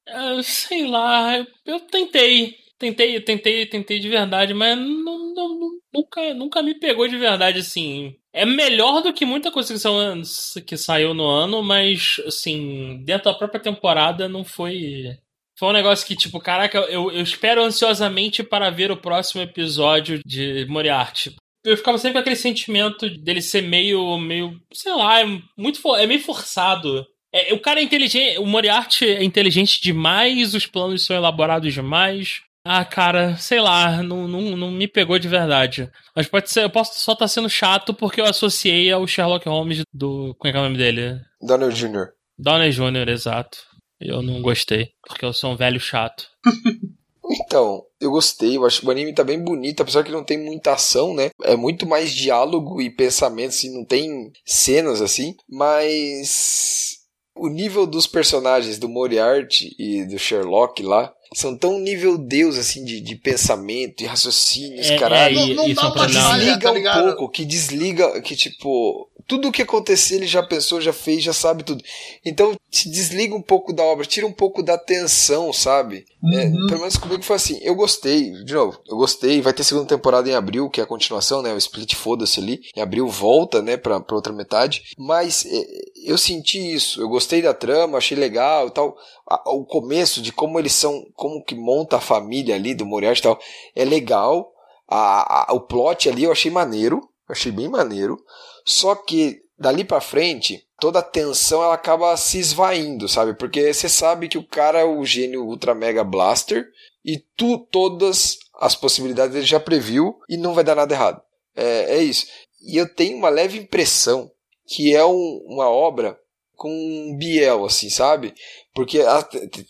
Speaker 4: Ah, sei lá, eu, eu tentei. Tentei, tentei, tentei de verdade, mas não, não- nunca, nunca me pegou de verdade, assim. É melhor do que muita coisa que, saiu- que saiu no ano, mas, assim, dentro da própria temporada não foi. Foi um negócio que, tipo, caraca, eu, eu espero ansiosamente para ver o próximo episódio de Moriarty. Eu ficava sempre com aquele sentimento dele ser meio, meio, sei lá, é muito, for- é meio forçado. É, o cara é inteligente, o Moriarty é inteligente demais, os planos são elaborados demais. Ah, cara, sei lá, não, não, não me pegou de verdade. Mas pode ser, eu posso só estar sendo chato porque eu associei ao Sherlock Holmes do. Como é que é o nome dele?
Speaker 2: Donald Jr.
Speaker 4: Downey Jr., exato. Eu não gostei, porque eu sou um velho chato. (laughs)
Speaker 2: Então, eu gostei, eu acho que o anime tá bem bonito, apesar que não tem muita ação, né? É muito mais diálogo e pensamento, assim, não tem cenas assim, mas o nível dos personagens do Moriarty e do Sherlock lá são tão nível Deus, assim, de, de pensamento e raciocínios,
Speaker 4: É,
Speaker 2: caralho.
Speaker 4: é, e-
Speaker 3: Não- não dá uma
Speaker 2: desliga
Speaker 3: tá
Speaker 2: um pouco, que desliga, que tipo, tudo o que acontecer ele já pensou, já fez, já sabe tudo. Então, te desliga um pouco da obra, tira um pouco da tensão, sabe? É,
Speaker 3: Uhum.
Speaker 2: pelo menos comigo foi assim. Eu gostei, de novo, eu gostei. Vai ter segunda temporada em abril, que é a continuação, né? O Split foda-se ali. Em abril volta, né, pra, pra outra metade. Mas é, eu senti isso. Eu gostei da trama, achei legal e tal. A- o começo de como eles são, como que monta a família ali do Moriarty e tal, é legal. A, a- o plot ali eu achei maneiro. Achei bem maneiro. Só que dali pra frente, toda a tensão ela acaba se esvaindo, sabe? Porque você sabe que o cara é o gênio Ultra Mega Blaster e tu todas as possibilidades ele já previu e não vai dar nada errado. É, é isso. E eu tenho uma leve impressão que é um- uma obra com um Biel, assim, sabe? Porque a-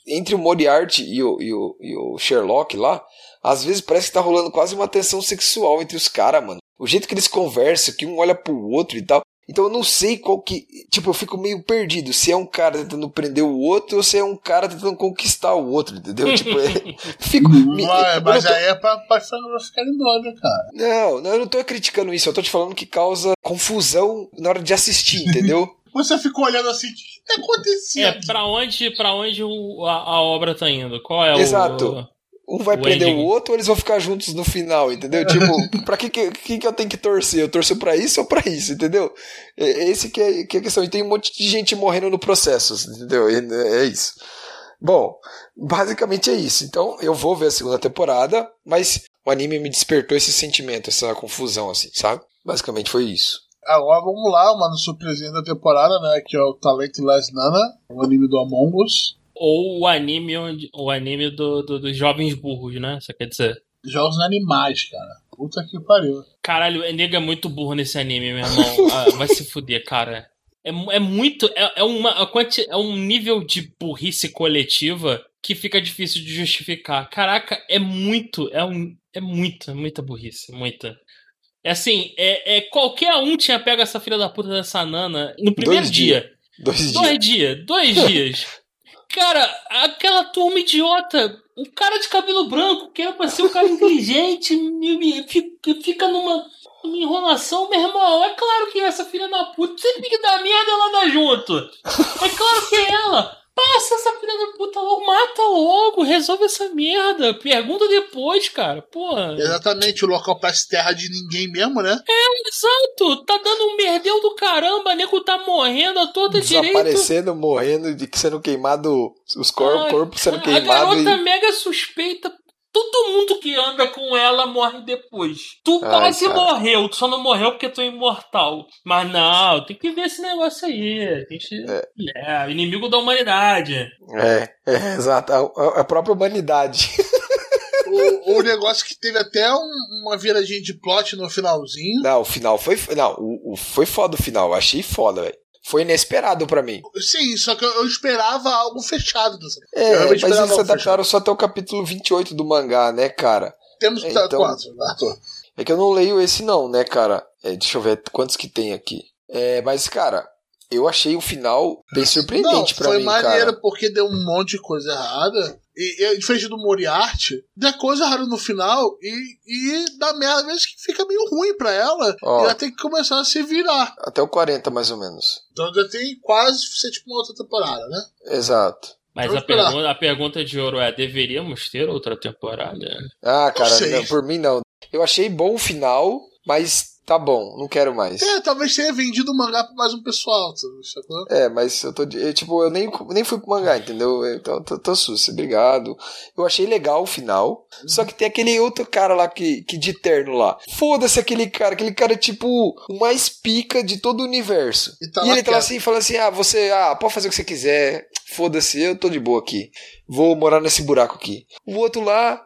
Speaker 2: entre o Moriarty e o, e, o, e o Sherlock lá, às vezes parece que tá rolando quase uma tensão sexual entre os caras, mano. O jeito que eles conversam, que um olha pro outro e tal. Então eu não sei qual que. Tipo, eu fico meio perdido. Se é um cara tentando prender o outro ou se é um cara tentando conquistar o outro, entendeu? (laughs) Tipo, é, fico. me-
Speaker 3: Mas,
Speaker 2: tô-
Speaker 3: aí é pra, pra ficarem doidos, cara.
Speaker 2: não, não, eu não tô criticando isso. Eu tô te falando que causa confusão na hora de assistir, entendeu? (laughs)
Speaker 3: Você ficou olhando assim, o que, tá acontecendo?
Speaker 4: É, pra onde, pra onde o- a, a obra tá indo? Qual é
Speaker 2: Exato.
Speaker 4: o.
Speaker 2: Um vai
Speaker 4: O
Speaker 2: prender
Speaker 4: ending.
Speaker 2: o outro ou eles vão ficar juntos no final, entendeu? Tipo, (laughs) pra que, que, que eu tenho que torcer? Eu torço pra isso ou pra isso, entendeu? É, é esse que é, que é a questão. E tem um monte de gente morrendo no processo, entendeu? É, é isso. Bom, basicamente é isso. Então, eu vou ver a segunda temporada, mas o anime me despertou esse sentimento, essa confusão, assim, sabe? Basicamente foi isso.
Speaker 3: Agora vamos lá, uma surpresinha da temporada, né? Que é o Talentless Nana, o anime do Among Us.
Speaker 4: Ou o anime, onde, o anime do, do- dos jovens burros, né? Você quer dizer?
Speaker 3: Jogos animais, cara. Puta que pariu.
Speaker 4: Caralho, o nego é muito burro nesse anime, meu irmão. (laughs) Ah, vai se fuder, cara. É, é muito. É, é uma, é um nível de burrice coletiva que fica difícil de justificar. Caraca, é muito. É, um, é muita, muita burrice. Muita. É assim, é, é, qualquer um tinha pego essa filha da puta dessa nana no primeiro
Speaker 2: Dois
Speaker 4: dia.
Speaker 2: Dois
Speaker 4: Dois
Speaker 2: dias.
Speaker 4: dias, dois dias. (laughs) Cara, aquela turma idiota, o cara de cabelo branco, que era pra ser um cara inteligente, fica numa, numa enrolação, meu irmão. É claro que essa filha da puta, sempre que dá merda, ela dá junto. É claro que é ela. Passa essa filha da puta logo, mata logo, resolve essa merda. Pergunta depois, cara. Porra.
Speaker 3: Exatamente, o local parece terra de ninguém mesmo, né?
Speaker 4: Exato, tá dando um merdeu do caramba, nego tá morrendo a toda direita.
Speaker 2: Desaparecendo, morrendo, de sendo queimado, os cor corpos sendo
Speaker 4: A
Speaker 2: queimados.
Speaker 4: garota
Speaker 2: E...
Speaker 4: mega suspeita. Todo mundo que anda com ela morre depois. Tu
Speaker 2: Ai,
Speaker 4: quase
Speaker 2: cara.
Speaker 4: morreu, tu só não morreu porque tu é imortal. Mas não, tem que ver esse negócio aí. A gente. É, inimigo da humanidade.
Speaker 2: É, é, exato. A, a própria humanidade.
Speaker 3: O, o negócio que teve até um- uma viradinha de plot no finalzinho.
Speaker 2: Não, o final foi. Não, o, o- foi foda o final. Achei foda, velho. Foi inesperado pra mim.
Speaker 3: Sim, só que eu, eu esperava algo fechado. Eu
Speaker 2: É,
Speaker 3: realmente
Speaker 2: mas eles
Speaker 3: algo
Speaker 2: adaptaram só até o capítulo 28 do mangá, né, cara?
Speaker 3: Temos
Speaker 2: Então-
Speaker 3: quantos, Arthur?
Speaker 2: É que eu não leio esse não, né, cara? É, deixa eu ver quantos que tem aqui. É, mas, cara, eu achei o final bem surpreendente pra
Speaker 3: foi
Speaker 2: mim,
Speaker 3: maneiro
Speaker 2: cara.
Speaker 3: porque deu um monte de coisa errada. E, e diferente do Moriarty, dá coisa errada no final e, e dá merda, às vezes que fica meio ruim pra ela.
Speaker 2: Ó.
Speaker 3: E ela tem que começar a se virar.
Speaker 2: Até o 40, mais ou menos.
Speaker 3: Então já tem quase ser tipo uma outra temporada, né?
Speaker 2: Exato.
Speaker 4: Mas
Speaker 3: Vamos
Speaker 4: a pergunta, a pergunta de ouro é: deveríamos ter outra temporada?
Speaker 2: Ah, cara, não, por mim não. Eu achei bom o final, mas tá bom, não quero mais.
Speaker 3: É, talvez tenha vendido o mangá pra mais um pessoal, tu sacou?
Speaker 2: É, mas eu tô. eu, tipo, eu nem, nem fui pro mangá, entendeu? Então tô, tô susto, obrigado. Eu achei legal o final. Só que tem aquele outro cara lá que, que de terno lá. Foda-se aquele cara. Aquele cara tipo o mais pica de todo o universo.
Speaker 3: E tá
Speaker 2: e ele tá lá assim, fala assim: ah, você, ah, pode fazer o que você quiser. Foda-se, eu tô de boa aqui. Vou morar nesse buraco aqui. O outro lá.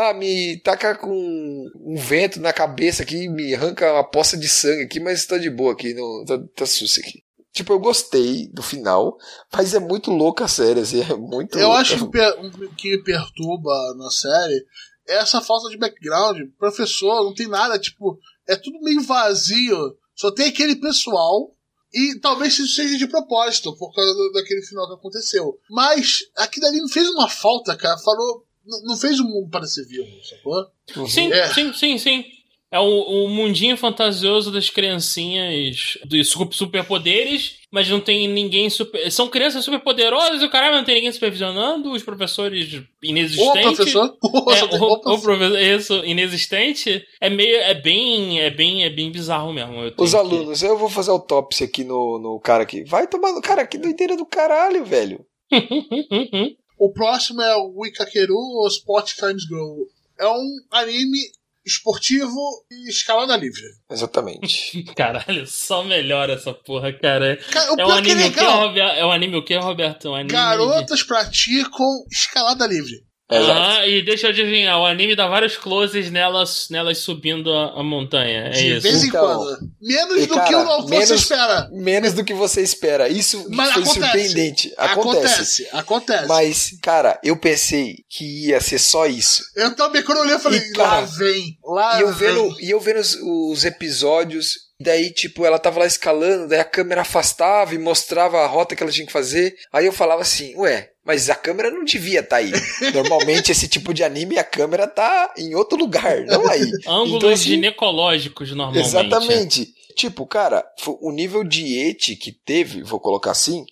Speaker 2: Ah, me taca com um vento na cabeça aqui, me arranca uma poça de sangue aqui, mas tá de boa aqui, não, tá, tá aqui. Tipo, eu gostei do final, mas é muito louca a série, assim, é muito
Speaker 3: Eu
Speaker 2: louca.
Speaker 3: acho que que me perturba na série é essa falta de background. Professor, não tem nada, tipo, é tudo meio vazio. Só tem aquele pessoal. E talvez isso seja de propósito, por causa do- daquele final que aconteceu. Mas aquilo ali me fez uma falta, cara. Falou. Não fez o mundo parecer vivo, sacou?
Speaker 2: Uhum.
Speaker 4: Sim,
Speaker 3: É.
Speaker 4: sim, sim, sim. É o, o mundinho fantasioso das criancinhas dos su- superpoderes, mas não tem ninguém super. São crianças superpoderosas e o caralho não tem ninguém supervisionando, os professores inexistentes.
Speaker 3: professor!
Speaker 4: É,
Speaker 3: só tem-
Speaker 4: o,
Speaker 3: ô,
Speaker 4: o
Speaker 3: professor.
Speaker 4: professor, isso, inexistente, é meio, é bem, é bem, é bem bizarro mesmo.
Speaker 2: Os
Speaker 4: que-
Speaker 2: alunos, eu vou fazer autópsia aqui no, no cara aqui. Vai tomar no cara, que doideira do caralho, velho. (laughs)
Speaker 3: O próximo é o Wikakeru ou Sport Times Go. É um anime esportivo e escalada livre.
Speaker 2: Exatamente. (laughs)
Speaker 4: Caralho, só melhora essa porra, cara.
Speaker 3: Cara, o
Speaker 4: É um
Speaker 3: pior que é
Speaker 4: anime o que,
Speaker 3: legal.
Speaker 4: Roberto? É um anime o que, Roberto? É Um anime de-
Speaker 3: Garotas praticam escalada livre.
Speaker 2: Exato.
Speaker 4: Ah, e deixa eu adivinhar, o anime dá vários closes nelas, nelas subindo a, a montanha. É
Speaker 3: de
Speaker 4: isso.
Speaker 3: vez em
Speaker 2: Então,
Speaker 3: quando. Menos
Speaker 2: e,
Speaker 3: do
Speaker 2: cara,
Speaker 3: que o que
Speaker 2: menos-
Speaker 3: você espera.
Speaker 2: Menos do que você espera. Isso
Speaker 3: Mas
Speaker 2: foi
Speaker 3: acontece.
Speaker 2: surpreendente. Acontece.
Speaker 3: Acontece, acontece.
Speaker 2: Mas, cara, eu pensei que ia ser só isso.
Speaker 3: Eu também, quando eu olhei, eu falei,
Speaker 2: E, cara,
Speaker 3: lá vem, lá
Speaker 2: E eu
Speaker 3: vem.
Speaker 2: vendo, e eu vendo os, os episódios, daí, tipo, ela tava lá escalando, daí a câmera afastava e mostrava a rota que ela tinha que fazer. Aí eu falava assim, ué, mas a câmera não devia estar aí. Normalmente, esse tipo de anime, a câmera tá em outro lugar, não aí.
Speaker 4: Ângulos
Speaker 2: Então, assim,
Speaker 4: ginecológicos, normalmente.
Speaker 2: Exatamente. Tipo, cara, o nível de eti que teve, vou colocar assim,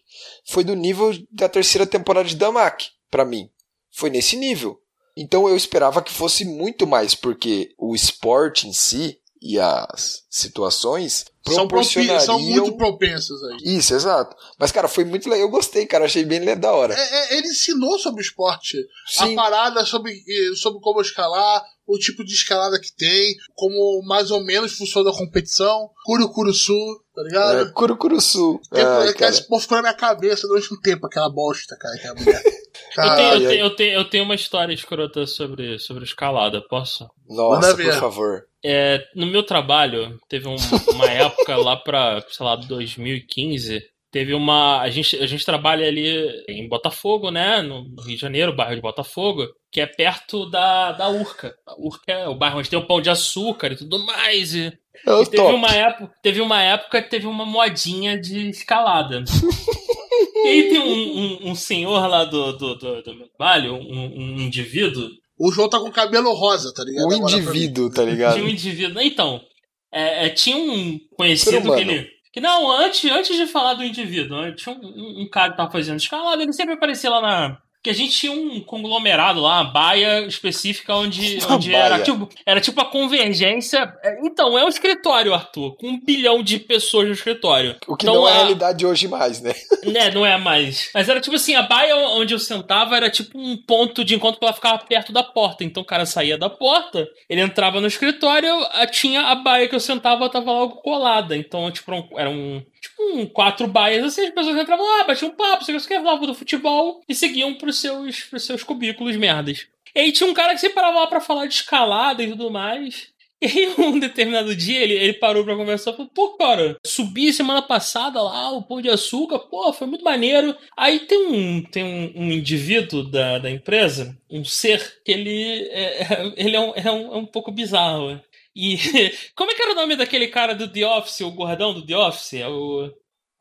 Speaker 2: foi do nível da terceira temporada de Damak, pra mim. Foi nesse nível. Então eu esperava que fosse muito mais, porque o esporte em si e as situações proporcionariam...
Speaker 3: são muito propensas aí.
Speaker 2: Isso, exato. Mas, cara, foi muito legal. Eu gostei, cara. Achei bem da hora.
Speaker 3: É, é, ele ensinou sobre esporte.
Speaker 2: Sim.
Speaker 3: A parada sobre, sobre como escalar, o tipo de escalada que tem, como mais ou menos funciona a competição. Curucuruçu, tá ligado?
Speaker 2: É, Curucuruçu.
Speaker 3: Tempo, cara, esse povo ficou na minha cabeça durante um tempo, aquela bosta, cara, aquela mulher. (laughs)
Speaker 4: Eu tenho, eu, tenho, eu, tenho, eu tenho uma história escrota sobre, sobre escalada, posso?
Speaker 2: Nossa, por favor.
Speaker 4: É, no meu trabalho, teve um- uma (laughs) época lá pra, sei lá, 2015. Teve uma. A gente, a gente trabalha ali em Botafogo, né? No Rio de Janeiro, bairro de Botafogo, que é perto da, da Urca. A Urca é o bairro onde tem o pão de açúcar e tudo mais. E,
Speaker 2: É o
Speaker 4: e teve,
Speaker 2: top.
Speaker 4: uma época, teve uma época que teve uma modinha de escalada. e aí tem um, um, um senhor lá do, do, do, do meu trabalho, um, um indivíduo,
Speaker 3: O João tá com cabelo rosa, tá ligado?
Speaker 2: O
Speaker 3: Agora
Speaker 2: indivíduo, tá ligado?
Speaker 4: tinha um indivíduo. Então, é, é, tinha um conhecido que ele, Que não, antes, antes de falar do indivíduo, tinha um, um, um cara que tava fazendo escalada, ele sempre aparecia lá na, que a gente tinha um conglomerado lá, uma baia específica onde, (laughs) onde era, tipo, era tipo a convergência. Então, é um escritório, Arthur, com um bilhão de pessoas no escritório.
Speaker 2: O que
Speaker 4: então,
Speaker 2: não é a realidade hoje mais, né? (laughs)
Speaker 4: né, não é mais. Mas era tipo assim, a baia onde eu sentava era tipo um ponto de encontro pra ela ficar perto da porta. Então o cara saía da porta, ele entrava no escritório, tinha a baia que eu sentava, tava logo colada. Então, tipo, era um. Tipo, quatro baias assim, as pessoas entravam lá, batiam um papo, sei o que, falavam do futebol e seguiam pros seus, pros seus cubículos merdas. E aí tinha um cara que se parava lá pra falar de escalada e tudo mais. E aí, um determinado dia, ele, ele parou pra conversar e falou: Pô, cara, subi semana passada lá, o Pão de Açúcar, pô, foi muito maneiro. Aí tem um, tem um, um indivíduo da, da empresa, um ser, que ele é, é- ele é um, é, um, é um pouco bizarro. E (laughs) como é que era o nome daquele cara do The Office, o gordão do The Office? É o,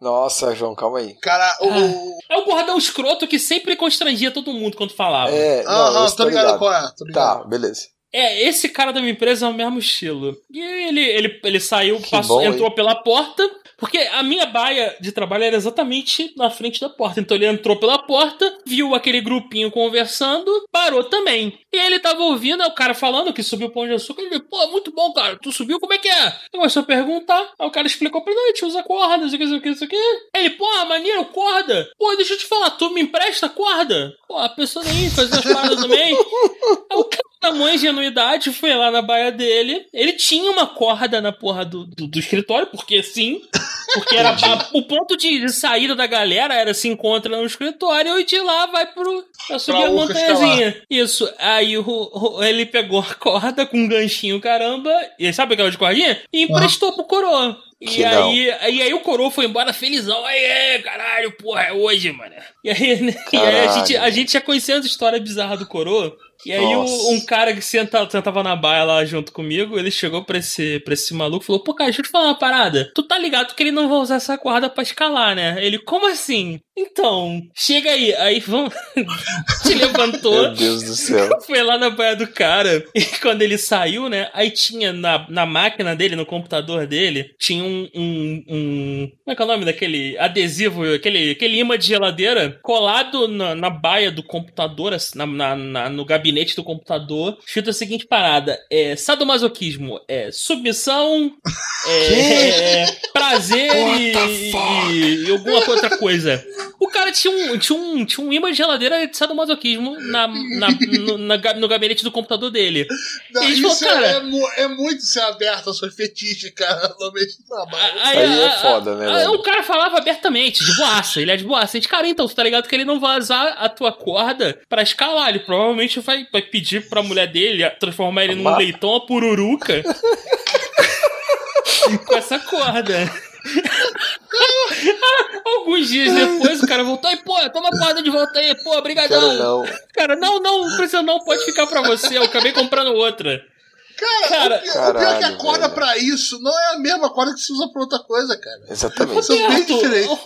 Speaker 2: Nossa, João, calma aí.
Speaker 3: Cara, o.
Speaker 4: é o gordão escroto que sempre constrangia todo mundo quando falava.
Speaker 2: É, não,
Speaker 3: Aham,
Speaker 2: esse
Speaker 3: tô ligado qual é. Tô ligado.
Speaker 2: Tá, beleza.
Speaker 4: É, esse cara da minha empresa é o mesmo estilo. E ele, ele, ele saiu, passou,
Speaker 2: bom,
Speaker 4: entrou pela porta, porque a minha baia de trabalho era exatamente na frente da porta. Então ele entrou pela porta, viu aquele grupinho conversando, parou também. E ele tava ouvindo aí o cara falando que subiu o pão de açúcar. Ele, pô, muito bom, cara. Tu subiu, como é que é? Ele começou a perguntar. Aí o cara explicou pra ele, não, a gente usa corda, isso aqui, isso aqui, isso aqui. Ele, pô, maneiro, corda. Pô, deixa eu te falar, tu me empresta corda? Pô, a pessoa nem fazer as paradas também. (laughs) Aí o cara tamanho ingenuidade, foi lá na baia dele. Ele tinha uma corda na porra do, do, do escritório, porque sim. Porque era a- o ponto de, de saída da galera era se encontra no escritório e de lá vai pro. Pra subir
Speaker 3: Pra
Speaker 4: a montanhazinha. Isso. Aí o, o- ele pegou a corda com um ganchinho, caramba. E sabe aquela de cordinha? E emprestou pro coroa. E
Speaker 2: não.
Speaker 4: aí, e aí o coroa foi embora felizão. Aí, caralho, porra, é hoje, mano. E aí, (laughs) e aí a, gente, a gente já conhecia as histórias bizarras do coroa. E aí o- um cara que senta, sentava na baia lá junto comigo, ele chegou pra esse, pra esse maluco e falou, pô, cara, deixa eu te falar uma parada. Tu tá ligado que ele não vai usar essa corda pra escalar, né? Ele, como assim? Então, chega aí. Aí vamos... (laughs) Te levantou.
Speaker 2: Meu Deus do céu. (laughs)
Speaker 4: Foi lá na baia do cara. E quando ele saiu, né? Aí tinha na, na máquina dele, no computador dele, tinha um, um, um- Como é que é o nome daquele adesivo, aquele, aquele imã de geladeira colado na, na baia do computador, assim, na, na- na- no gabinete do computador, escrito a seguinte parada: é, sadomasoquismo, é submissão, (laughs) é, é, prazer e, e- e alguma outra coisa. Tinha um, tinha um, tinha um imã de geladeira de sadomasoquismo na, na, no, na no gabinete do computador dele.
Speaker 3: Não,
Speaker 4: Ele falou,
Speaker 3: isso
Speaker 4: cara-
Speaker 3: é, é muito ser aberto a sua fetiche, cara, (laughs) no ambiente de trabalho.
Speaker 4: Aí,
Speaker 2: Aí é foda, né,
Speaker 4: a-
Speaker 2: velho?
Speaker 4: O cara falava abertamente, de boaça. Ele é de boaça. A gente, cara, então, tu tá ligado que ele não vai usar a tua corda pra escalar. Ele provavelmente vai, vai pedir pra mulher dele transformar ele num leitão, a pururuca. (laughs) com essa corda. (laughs) Alguns dias depois, o cara voltou e, pô, toma a de volta aí, pô, brigadão.
Speaker 2: não.
Speaker 4: Cara, não, não, não precisa não, pode ficar pra você. Eu acabei comprando outra.
Speaker 3: Cara,
Speaker 4: Cara,
Speaker 3: o, pior, o pior é que a
Speaker 2: caralho,
Speaker 3: corda
Speaker 2: velho.
Speaker 3: pra isso não é a mesma corda que se usa pra outra coisa, cara.
Speaker 2: Exatamente.
Speaker 3: São bem
Speaker 4: Roberto,
Speaker 3: diferentes.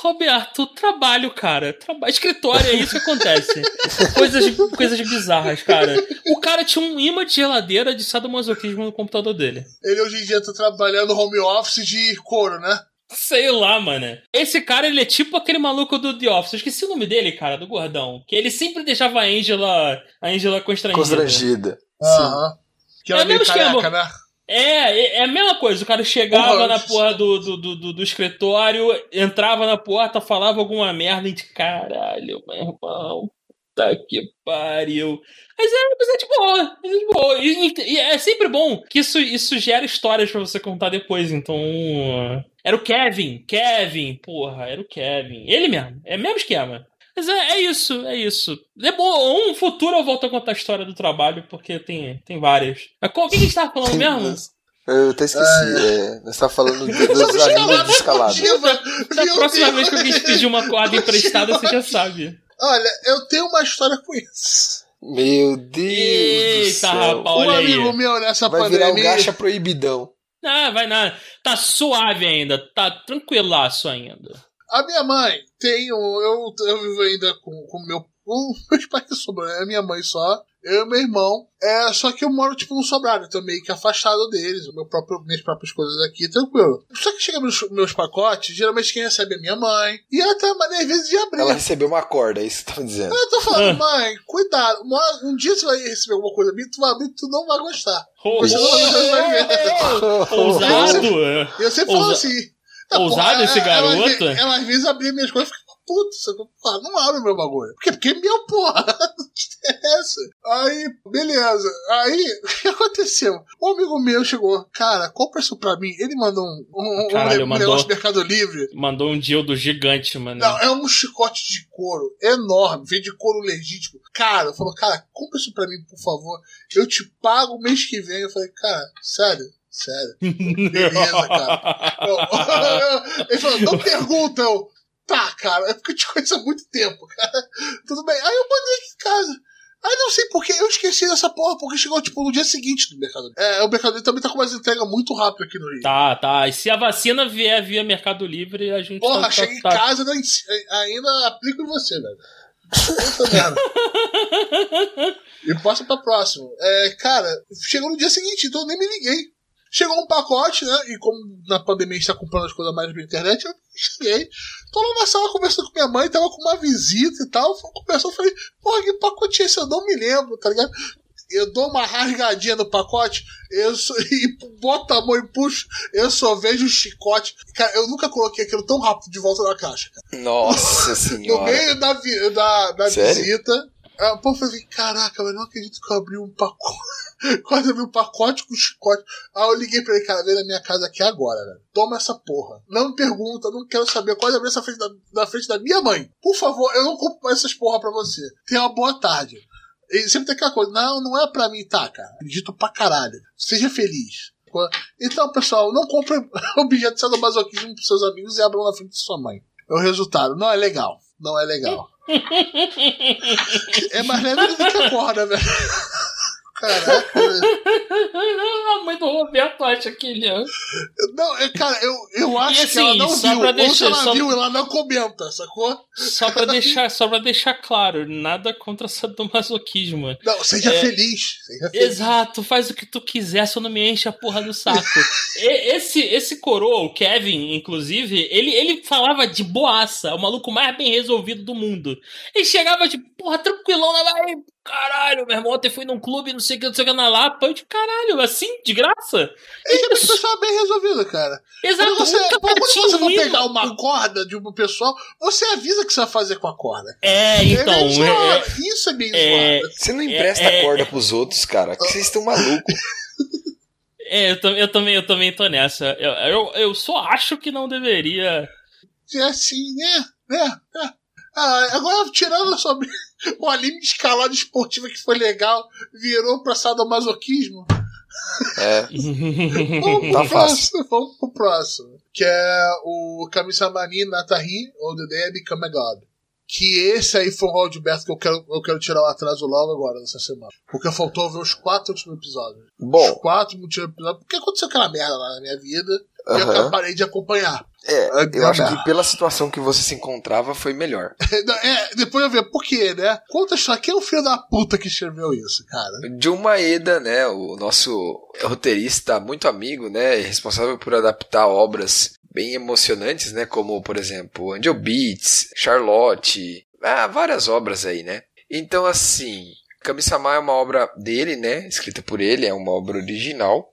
Speaker 4: Roberto, trabalho, cara. Traba... Escritório, é isso que acontece. (laughs) coisas, coisas bizarras, cara. O cara tinha um imã de geladeira de sadomasoquismo no computador dele.
Speaker 3: Ele hoje em dia tá trabalhando home office de couro, né?
Speaker 4: Sei lá, mano. Esse cara, ele é tipo aquele maluco do The Office. Eu esqueci o nome dele, cara, do gordão. Que ele sempre deixava a Angela, a Angela constrangida.
Speaker 2: Constrangida.
Speaker 3: Aham. Que ela
Speaker 4: É
Speaker 3: meio careca, né?
Speaker 4: É, é é a mesma coisa. O cara chegava na porra do, do, do, do- escritório, entrava na porta, falava alguma merda e de caralho, meu irmão. Tá que pariu. Mas é, mas é de boa, é de boa. E, e é sempre bom que isso, isso gera histórias pra você contar depois. Então. Era o Kevin, Kevin, porra, era o Kevin. Ele mesmo, é o mesmo esquema. Mas é, é isso, é isso. É bom, um futuro eu volto a contar a história do trabalho, porque tem, tem várias. Mas qual- o que a gente tava falando mesmo?
Speaker 2: Eu até esqueci. é, nós tá falando do- (laughs) dos amigos de escalada.
Speaker 3: furtiva.
Speaker 4: Da
Speaker 3: Meu
Speaker 4: próxima
Speaker 3: Deus.
Speaker 4: vez que alguém te pedir uma corda emprestada, você já sabe.
Speaker 3: Olha, eu tenho uma história com isso.
Speaker 2: Meu Deus
Speaker 4: Eita,
Speaker 2: do céu.
Speaker 4: rapaz.
Speaker 3: um
Speaker 4: Olha aí.
Speaker 3: amigo meu nessa
Speaker 2: Vai virar um
Speaker 3: pandemia.
Speaker 2: gacha proibidão.
Speaker 4: Ah, vai nada. Tá suave ainda, tá tranquilaço ainda.
Speaker 3: A minha mãe tem um. Eu, eu vivo ainda com o meu. Com (laughs) meus pais que sobrou, é a minha mãe só. Eu e meu irmão. É, só que eu moro, tipo, num sobrado. Tô meio que afastado deles. O meu próprio, minhas próprias coisas aqui, tranquilo. Só que chega meus, meus pacotes, geralmente quem recebe é minha mãe. E ela tem uma maneira, às vezes, de abrir.
Speaker 2: Ela recebeu uma corda, é isso que você tá me dizendo.
Speaker 3: Eu tô falando, mãe, cuidado. Uma- Um dia você vai receber alguma coisa minha, tu vai abrir, tu não vai gostar.
Speaker 4: Oh,
Speaker 3: Você não vai ver. (laughs)
Speaker 4: Ousado! é.
Speaker 3: E eu sempre falo
Speaker 4: Ousa- Ousado esse
Speaker 3: ela- ela-
Speaker 4: garoto?
Speaker 3: Ela, ela, às vezes abria minhas coisas e ficava você fala, não abre o meu bagulho. Porque, porque é meu, porra. (laughs) Não te interessa. Aí, beleza. Aí, (laughs) o que aconteceu? Um amigo meu chegou, cara, compra isso pra mim. Ele mandou um, um,
Speaker 4: Caralho,
Speaker 3: um
Speaker 4: mandou.
Speaker 3: negócio do Mercado Livre.
Speaker 4: Mandou um dildo gigante, mano.
Speaker 3: Não, é um chicote de couro enorme, vem de couro legítimo. Cara, falou, cara, compra isso pra mim, por favor. Eu te pago mês que vem. Eu falei, cara, sério, sério. Beleza, cara. (laughs) Eu- (laughs) Ele falou, não pergunta. Eu, tá, cara, é porque eu te conheço há muito tempo, cara. Tudo bem. Aí eu mandei aqui em casa. Aí não sei porque eu esqueci dessa porra, porque chegou tipo no dia seguinte do Mercado Livre. É, o Mercado Livre também tá com umas entregas muito rápidas aqui no Rio.
Speaker 4: Tá, tá. E se a vacina vier via Mercado Livre, a gente
Speaker 3: Porra,
Speaker 4: tá,
Speaker 3: chega em
Speaker 4: tá, tá-
Speaker 3: casa e ainda, aplico em você, velho. (laughs) E passa pra próximo. É, cara, chegou no dia seguinte, então eu nem me liguei. Chegou um pacote, né? E como na pandemia a gente tá comprando as coisas mais pela internet, eu cheguei. Tô lá na sala conversando com minha mãe, tava com uma visita e tal. Conversou, falei, porra, que pacote é esse? Eu não me lembro, tá ligado? Eu dou uma rasgadinha no pacote, eu só, (laughs) e boto a mão e puxo, eu só vejo o chicote. Cara, eu nunca coloquei aquilo tão rápido de volta na caixa. Cara.
Speaker 2: Nossa
Speaker 3: No
Speaker 2: senhora.
Speaker 3: meio da, vi- da, da visita, pô, eu falei, caraca, eu não acredito que eu abri um pacote. (laughs) Quase abri um pacote com chicote. Aí eu liguei pra ele, cara, vem na minha casa aqui agora, velho. Toma essa porra. Não me pergunta, não quero saber. Quase abri essa frente da, frente da minha mãe. Por favor, eu não compro essas porra pra você. Tenha uma boa tarde. E sempre tem aquela coisa, não, não é pra mim, tá, cara. Acredito pra caralho. Seja feliz. Então, pessoal, não compre (laughs) objeto de sadomasoquismo pros seus amigos e abram na frente de sua mãe. É o resultado. Não é legal. Não é legal. É mais leve do que a corda, velho. Caraca. (laughs)
Speaker 4: a mãe do Roberto acha que ele é.
Speaker 3: Não, é, cara, eu, eu acho
Speaker 4: E
Speaker 3: que ela
Speaker 4: assim,
Speaker 3: não viu. Ou se ela
Speaker 4: só-
Speaker 3: viu, ela não comenta, sacou?
Speaker 4: Só pra (laughs) deixar, só pra deixar claro, nada contra sadomasoquismo.
Speaker 3: Não, seja
Speaker 4: É.
Speaker 3: feliz. Seja feliz.
Speaker 4: Exato, faz o que tu quiser, só não me enche a porra do saco. (laughs) E- esse esse coroa, o Kevin, inclusive, ele, ele falava de boaça, o maluco mais bem resolvido do mundo. Ele chegava de porra tranquilão na vai, caralho, meu irmão, ontem fui num clube, não sei o que, não sei o que, na Lapa, eu de caralho, assim, de graça?
Speaker 3: É uma pessoa bem resolvida, cara.
Speaker 4: Exato,
Speaker 3: Quando você,
Speaker 4: nunca
Speaker 3: quando você
Speaker 4: um
Speaker 3: for
Speaker 4: hino.
Speaker 3: pegar uma corda de uma pessoa, você avisa o que você vai fazer com a corda.
Speaker 4: É, então,
Speaker 3: É meio
Speaker 4: é,
Speaker 3: zoado. Isso é meio
Speaker 4: é-
Speaker 3: zoado.
Speaker 2: Você não empresta
Speaker 4: É, é,
Speaker 2: corda pros outros, cara. que Vocês estão malucos. (laughs)
Speaker 4: é, eu, eu também, eu também tô nessa. Eu, eu, eu só acho que não deveria.
Speaker 3: É assim, né? né? né. Ah, agora, tirando sobre (laughs) o anime de escalada esportiva que foi legal, virou pra sadomasoquismo.
Speaker 2: É. (laughs)
Speaker 3: Vamos pro
Speaker 2: Tá fácil.
Speaker 3: próximo. Vamos pro próximo. Que é o Kamisamani Natahi, ou The Day I Become a God. Que esse aí foi um roadback que eu quero, eu quero tirar o atraso logo agora, nessa semana. Porque faltou ver os quatro últimos episódios. Os
Speaker 2: Bom,
Speaker 3: quatro últimos episódios. Porque aconteceu aquela merda lá na minha vida. E eu parei de acompanhar.
Speaker 2: É,
Speaker 3: É,
Speaker 2: eu acho que pela situação que você se encontrava foi melhor. (laughs)
Speaker 3: É, depois eu ver por quê, né? Conta a história. Quem é o filho da puta que escreveu isso, cara?
Speaker 2: John Maeda, né, o nosso roteirista muito amigo, né, responsável por adaptar obras bem emocionantes, né, como, por exemplo, Angel Beats, Charlotte, ah, várias obras aí, né. Então, assim, Kami-sama é uma obra dele, né, escrita por ele, é uma obra original.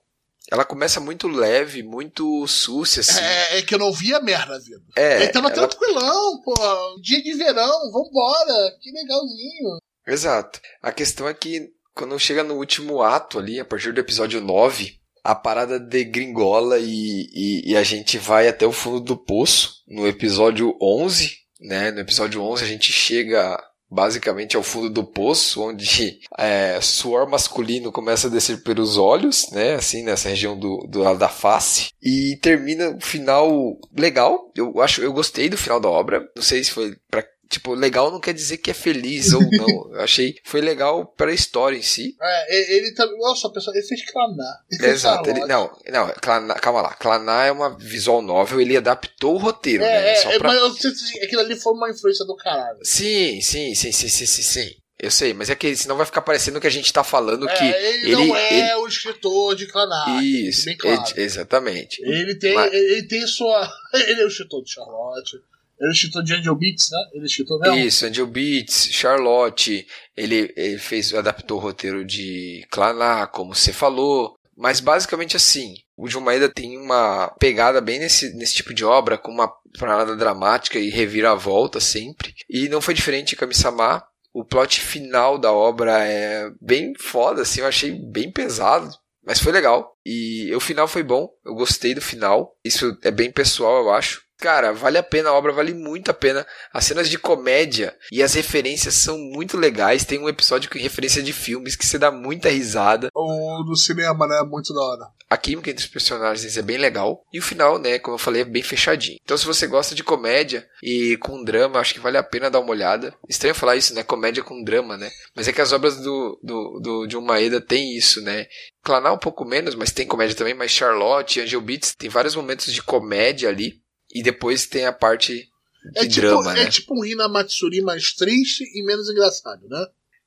Speaker 2: Ela começa muito leve, muito súcia, assim.
Speaker 3: É, é que eu não via merda vindo.
Speaker 2: É,
Speaker 3: tava
Speaker 2: ela-
Speaker 3: tranquilão, pô. Dia de verão, vambora. Que legalzinho.
Speaker 2: Exato. A questão é que quando chega no último ato ali, a partir do episódio 9, a parada degringola e, e, e a gente vai até o fundo do poço. No episódio 11, né? No episódio 11 a gente chega basicamente ao fundo do poço, onde (laughs) é, suor masculino começa a descer pelos olhos, né? Assim, nessa região do, do lado da face. E termina o final legal. Eu acho, eu gostei do final da obra. Não sei se foi pra Tipo, legal não quer dizer que é feliz ou não. (laughs) Eu achei. Foi legal pra história em si.
Speaker 3: É, ele também. Nossa, pessoal, ele fez Clanar. (laughs) Ele
Speaker 2: Exato. Ele, não, não, Claná- calma lá. Claná é uma visual novel, ele adaptou o roteiro, né?
Speaker 3: É,
Speaker 2: Só
Speaker 3: é,
Speaker 2: pra-
Speaker 3: mas eu se aquilo ali foi uma influência do caralho.
Speaker 2: Sim, sim, sim, sim, sim, sim, sim. Eu sei, mas é que senão vai ficar parecendo que a gente tá falando
Speaker 3: É,
Speaker 2: que
Speaker 3: ele,
Speaker 2: ele.
Speaker 3: não é
Speaker 2: ele-
Speaker 3: o escritor de Clanar.
Speaker 2: Isso,
Speaker 3: bem claro.
Speaker 2: ex- exatamente.
Speaker 3: Ele tem,
Speaker 2: Mas-
Speaker 3: ele tem sua. (laughs) Ele é o escritor de Charlotte. Ele escritor de Angel Beats, né? Ele mesmo.
Speaker 2: Isso, Angel Beats, Charlotte, ele, ele fez, adaptou o roteiro de Claná, como você falou. Mas basicamente assim, o John Maeda tem uma pegada bem nesse, nesse tipo de obra, com uma parada dramática e reviravolta sempre. E não foi diferente em Kami-sama. O plot final da obra é bem foda, assim, eu achei bem pesado. Mas foi legal. E o final foi bom. Eu gostei do final. Isso é bem pessoal, eu acho. Cara, vale a pena, a obra vale muito a pena. As cenas de comédia e as referências são muito legais. Tem um episódio com referência de filmes que você dá muita risada.
Speaker 3: O do cinema, né? Muito da hora.
Speaker 2: A química entre os personagens é bem legal. E o final, né, como eu falei, é bem fechadinho. Então, se você gosta de comédia e com drama, acho que vale a pena dar uma olhada. Estranho falar isso, né? Comédia com drama, né? Mas é que as obras do, do, do John Maeda tem isso, né? Clanar um pouco menos, mas tem comédia também. Mas Charlotte, Angel Beats, tem vários momentos de comédia ali. E depois tem a parte de
Speaker 3: É tipo,
Speaker 2: drama,
Speaker 3: é
Speaker 2: né?
Speaker 3: tipo um Hina Matsuri mais triste e menos engraçado, né?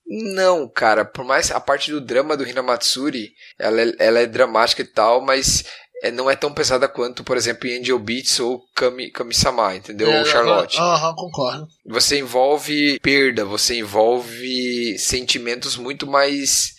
Speaker 2: Não, cara, por mais a parte do drama do Hinamatsuri, ela é, ela é dramática e tal, mas é, não é tão pesada quanto, por exemplo, em Angel Beats ou Kami, Kami-sama, entendeu?
Speaker 3: É,
Speaker 2: ou Charlotte.
Speaker 3: Aham, concordo.
Speaker 2: Você envolve perda, você envolve sentimentos muito mais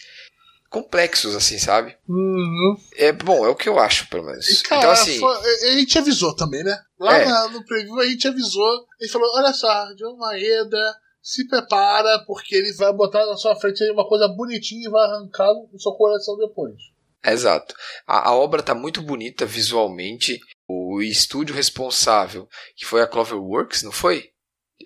Speaker 2: complexos, assim, sabe?
Speaker 3: Uhum.
Speaker 2: É bom, é o que eu acho, pelo menos.
Speaker 3: E, cara,
Speaker 2: então, assim,
Speaker 3: a gente avisou também, né? Lá
Speaker 2: É.
Speaker 3: no preview a gente avisou. Ele falou: olha só, John Maeda, se prepara, porque ele vai botar na sua frente uma coisa bonitinha e vai arrancar o seu coração depois.
Speaker 2: Exato. A, a obra tá muito bonita visualmente. O estúdio responsável, que foi a Cloverworks, não foi?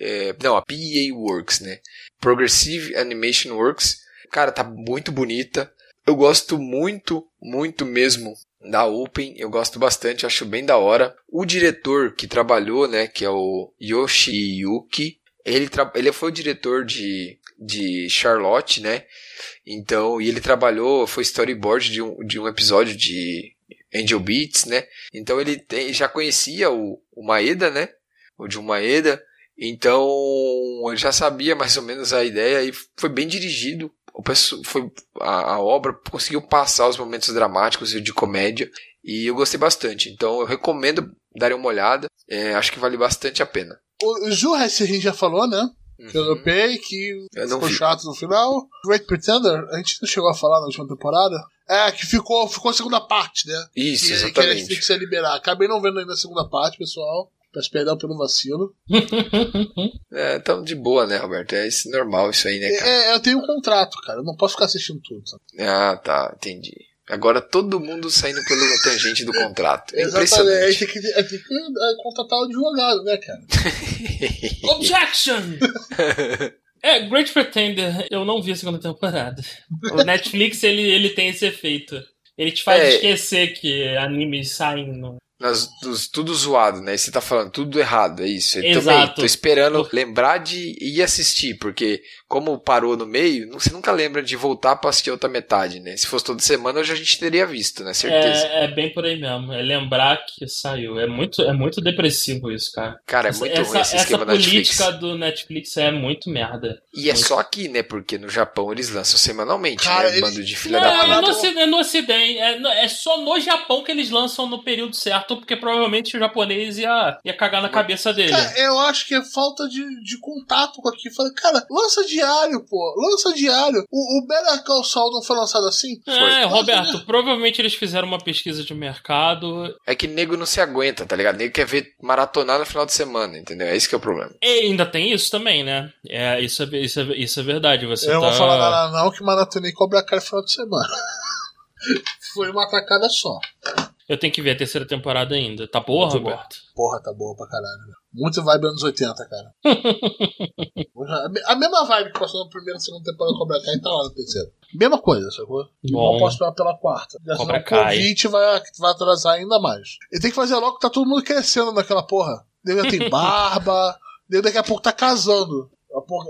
Speaker 2: É, não, a PA Works, né? Progressive Animation Works. Cara, tá muito bonita. Eu gosto muito, muito mesmo da Open. Eu gosto bastante, acho bem da hora. O diretor que trabalhou, né, que é o Yoshiyuki, ele, ele foi o diretor de, de Charlotte, né? Então, e ele trabalhou, foi storyboard de um, de um episódio de Angel Beats, né? Então ele tem- já conhecia o, o Maeda, né? O Jun Maeda. Então, ele já sabia mais ou menos a ideia e foi bem dirigido. O pesso- foi, a, a obra conseguiu passar os momentos dramáticos e de comédia. E eu gostei bastante. Então, eu recomendo darem uma olhada. É, acho que vale bastante a pena.
Speaker 3: O Juhas a gente já falou, né? Que eu
Speaker 2: Uhum.
Speaker 3: dropei, que
Speaker 2: Eu
Speaker 3: ficou
Speaker 2: vi.
Speaker 3: chato no final. Great Pretender, a gente não chegou a falar na última temporada. É, que ficou, ficou a segunda parte, né?
Speaker 2: Isso,
Speaker 3: que, que a
Speaker 2: exatamente.
Speaker 3: Netflix ia liberar. Acabei não vendo ainda a segunda parte, pessoal. Peço perdão pelo vacilo. (laughs)
Speaker 2: É, então de boa, né, Roberto? É isso, normal isso aí, né, cara?
Speaker 3: É, eu tenho um contrato, cara. Eu não posso ficar assistindo tudo. sabe?
Speaker 2: Ah, tá, entendi. Agora todo mundo saindo pela tangente do contrato. É (laughs)
Speaker 3: Exatamente.
Speaker 2: impressionante.
Speaker 3: Tem que, tem que é, contratar o advogado, né, cara? (laughs)
Speaker 4: Objection! É, Great Pretender, eu não vi a segunda temporada. O Netflix, ele, ele tem esse efeito. Ele te faz
Speaker 2: É.
Speaker 4: esquecer que animes saem no...
Speaker 2: Nós, dos- tudo zoado, né? Você tá falando tudo errado, é isso. Eu
Speaker 4: Exato.
Speaker 2: também tô esperando lembrar de ir assistir, porque como parou no meio, não- você nunca lembra de voltar pra assistir a outra metade, né? Se fosse toda semana, hoje a gente teria visto, né? Certeza.
Speaker 4: É, é bem por aí mesmo. É lembrar que saiu. É muito, é muito depressivo isso, cara.
Speaker 2: Cara, é muito
Speaker 4: essa,
Speaker 2: ruim esse
Speaker 4: essa
Speaker 2: esquema da Netflix.
Speaker 4: política do Netflix é muito merda.
Speaker 2: E é só aqui, né? Porque no Japão eles lançam semanalmente,
Speaker 3: Cara,
Speaker 2: né?
Speaker 3: eles-
Speaker 2: Bando de filha
Speaker 4: Não,
Speaker 2: da
Speaker 4: é
Speaker 2: puta.
Speaker 4: no, Ocidente, é no Ocidente. É, é só no Japão que eles lançam no período certo, porque provavelmente o japonês ia, ia cagar na cabeça dele.
Speaker 3: Cara, eu acho que é falta de, de contato com aquilo. Falei, cara, lança diário, pô. Lança diário. O, o Better Call Saul não foi lançado assim?
Speaker 4: É, Roberto, provavelmente eles fizeram uma pesquisa de mercado.
Speaker 2: É que nego não se aguenta, tá ligado? Nego quer ver maratonar no final de semana, entendeu? É esse que é o problema.
Speaker 4: E ainda tem isso também, né? É, isso, é, isso, é, isso é verdade. Você
Speaker 3: eu
Speaker 4: tá...
Speaker 3: não vou falar nada não, que maratonei Cobra Kai no final de semana. (laughs) foi uma tacada só.
Speaker 4: Eu tenho que ver a terceira temporada ainda. Tá boa,
Speaker 3: Muito
Speaker 4: Roberto?
Speaker 3: Porra, tá boa pra caralho. Muito vibe anos 80, cara. (laughs) A me- a mesma vibe que passou na primeira e segunda temporada do Cobra Kai tá lá na terceira. Mesma coisa, sacou?
Speaker 4: Bom.
Speaker 3: Não posso esperar pela quarta. Já
Speaker 4: Cobra.
Speaker 3: O convite vai, vai atrasar ainda mais. Ele tem que fazer logo que tá todo mundo crescendo naquela porra. Nego já tem (laughs) barba, daí daqui a pouco tá casando.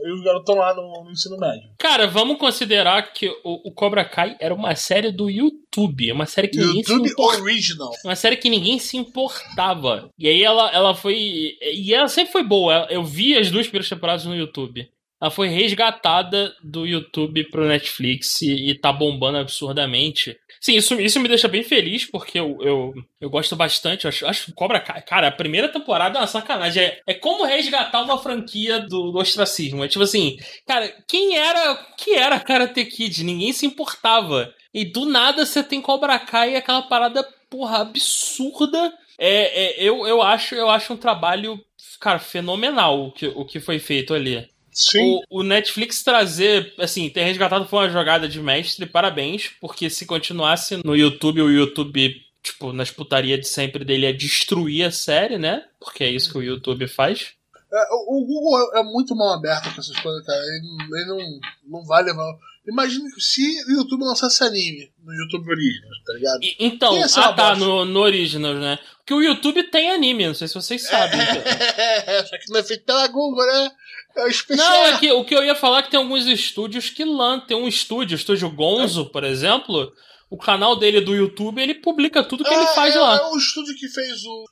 Speaker 3: E os garotos estão lá no, no ensino médio.
Speaker 4: Cara, vamos considerar que o, o Cobra Kai era uma série do YouTube. Uma série que ninguém se
Speaker 3: YouTube
Speaker 4: importava.
Speaker 3: Original.
Speaker 4: Uma série que ninguém se importava. E aí ela, ela foi. E ela sempre foi boa. Eu vi as duas primeiras temporadas no YouTube. Ela foi resgatada do YouTube pro Netflix e, e tá bombando absurdamente. Sim, isso, isso me deixa bem feliz, porque eu, eu, eu gosto bastante. Eu acho, acho que Cobra Kai. Cara, a primeira temporada é uma sacanagem. É, é como resgatar uma franquia do, do ostracismo. É tipo assim, cara, quem era. que era Karate Kid? Ninguém se importava. E do nada você tem Cobra Kai e aquela parada, porra, absurda. É, é, eu, eu, acho, eu acho um trabalho, cara, fenomenal o que, o que foi feito ali.
Speaker 3: Sim.
Speaker 4: O, o Netflix trazer, assim, ter resgatado foi uma jogada de mestre, parabéns, porque se continuasse no YouTube, o YouTube, tipo, nas putarias de sempre dele ia destruir a série, né? Porque é isso que o YouTube faz.
Speaker 3: É, o o Google é, é muito mal aberto com essas coisas, cara. Ele, ele não, não vai levar. Imagina se o YouTube lançasse anime no YouTube Original, tá ligado?
Speaker 4: E- então, ah tá,
Speaker 3: bosta.
Speaker 4: no, no Original, né? Porque o YouTube tem anime, não sei se vocês sabem. (laughs)
Speaker 3: Só que não é feito pela Google, né? É o especial.
Speaker 4: Não, é que o que eu ia falar é que tem alguns estúdios que lan tem um estúdio, o estúdio Gonzo, por exemplo, o canal dele do YouTube, ele publica tudo que ele
Speaker 3: Ah,
Speaker 4: faz
Speaker 3: é,
Speaker 4: lá.
Speaker 3: É o estúdio que fez o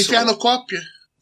Speaker 3: Inferno Cop.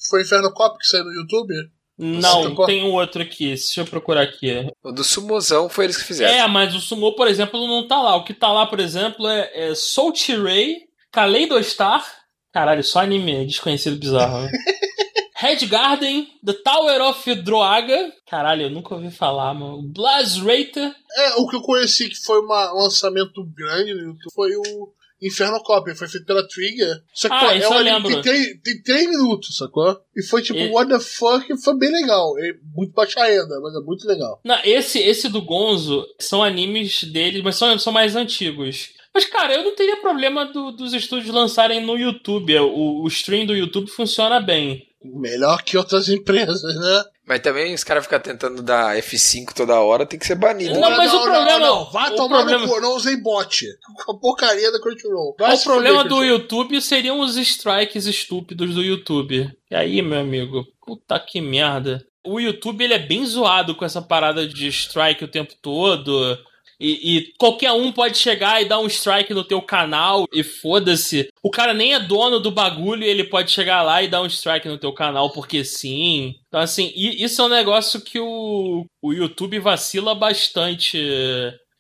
Speaker 3: Foi Inferno Cop que saiu no YouTube?
Speaker 4: Não,
Speaker 3: Você
Speaker 4: tem um outro aqui, deixa eu procurar aqui.
Speaker 2: O do Sumozão foi eles que fizeram.
Speaker 4: É, mas o Sumo, por exemplo, não tá lá. O que tá lá, por exemplo, é, é Soul Ray, Kaleidostar, caralho, só anime desconhecido bizarro. né? (laughs) Red Garden, The Tower of Droaga, caralho, eu nunca ouvi falar, mano. Blazrater,
Speaker 3: É, o que eu conheci que foi uma- um lançamento grande no YouTube foi o Inferno Cop. Foi feito pela Trigger. Só que
Speaker 4: Ah,
Speaker 3: pô,
Speaker 4: isso
Speaker 3: é
Speaker 4: eu
Speaker 3: tem três, tem três minutos, sacou? E foi tipo,
Speaker 4: E-
Speaker 3: what the fuck? Foi bem legal. É muito baixa renda, mas é muito legal.
Speaker 4: Não, esse, esse do Gonzo são animes deles, mas são, são mais antigos. Mas, cara, eu não teria problema do- dos estúdios lançarem no YouTube. O, o stream do YouTube funciona bem.
Speaker 3: Melhor que outras (laughs) empresas, né?
Speaker 2: Mas também os caras ficam tentando dar F5 toda hora, tem que ser banido.
Speaker 4: Não, mas o problema-
Speaker 3: Não, vai
Speaker 4: o
Speaker 3: tomar
Speaker 4: problema-
Speaker 3: no cu, não usei bot. Com a porcaria da Crunchyroll. Vai
Speaker 4: o problema do
Speaker 3: Crunchyroll.
Speaker 4: YouTube seriam os strikes estúpidos do YouTube. E aí, meu amigo, puta que merda. O YouTube ele é bem zoado com essa parada de strike o tempo todo. E, e qualquer um pode chegar e dar um strike no teu canal e foda-se. O cara nem é dono do bagulho e ele pode chegar lá e dar um strike no teu canal porque sim. Então, assim, isso é um negócio que o, o YouTube vacila bastante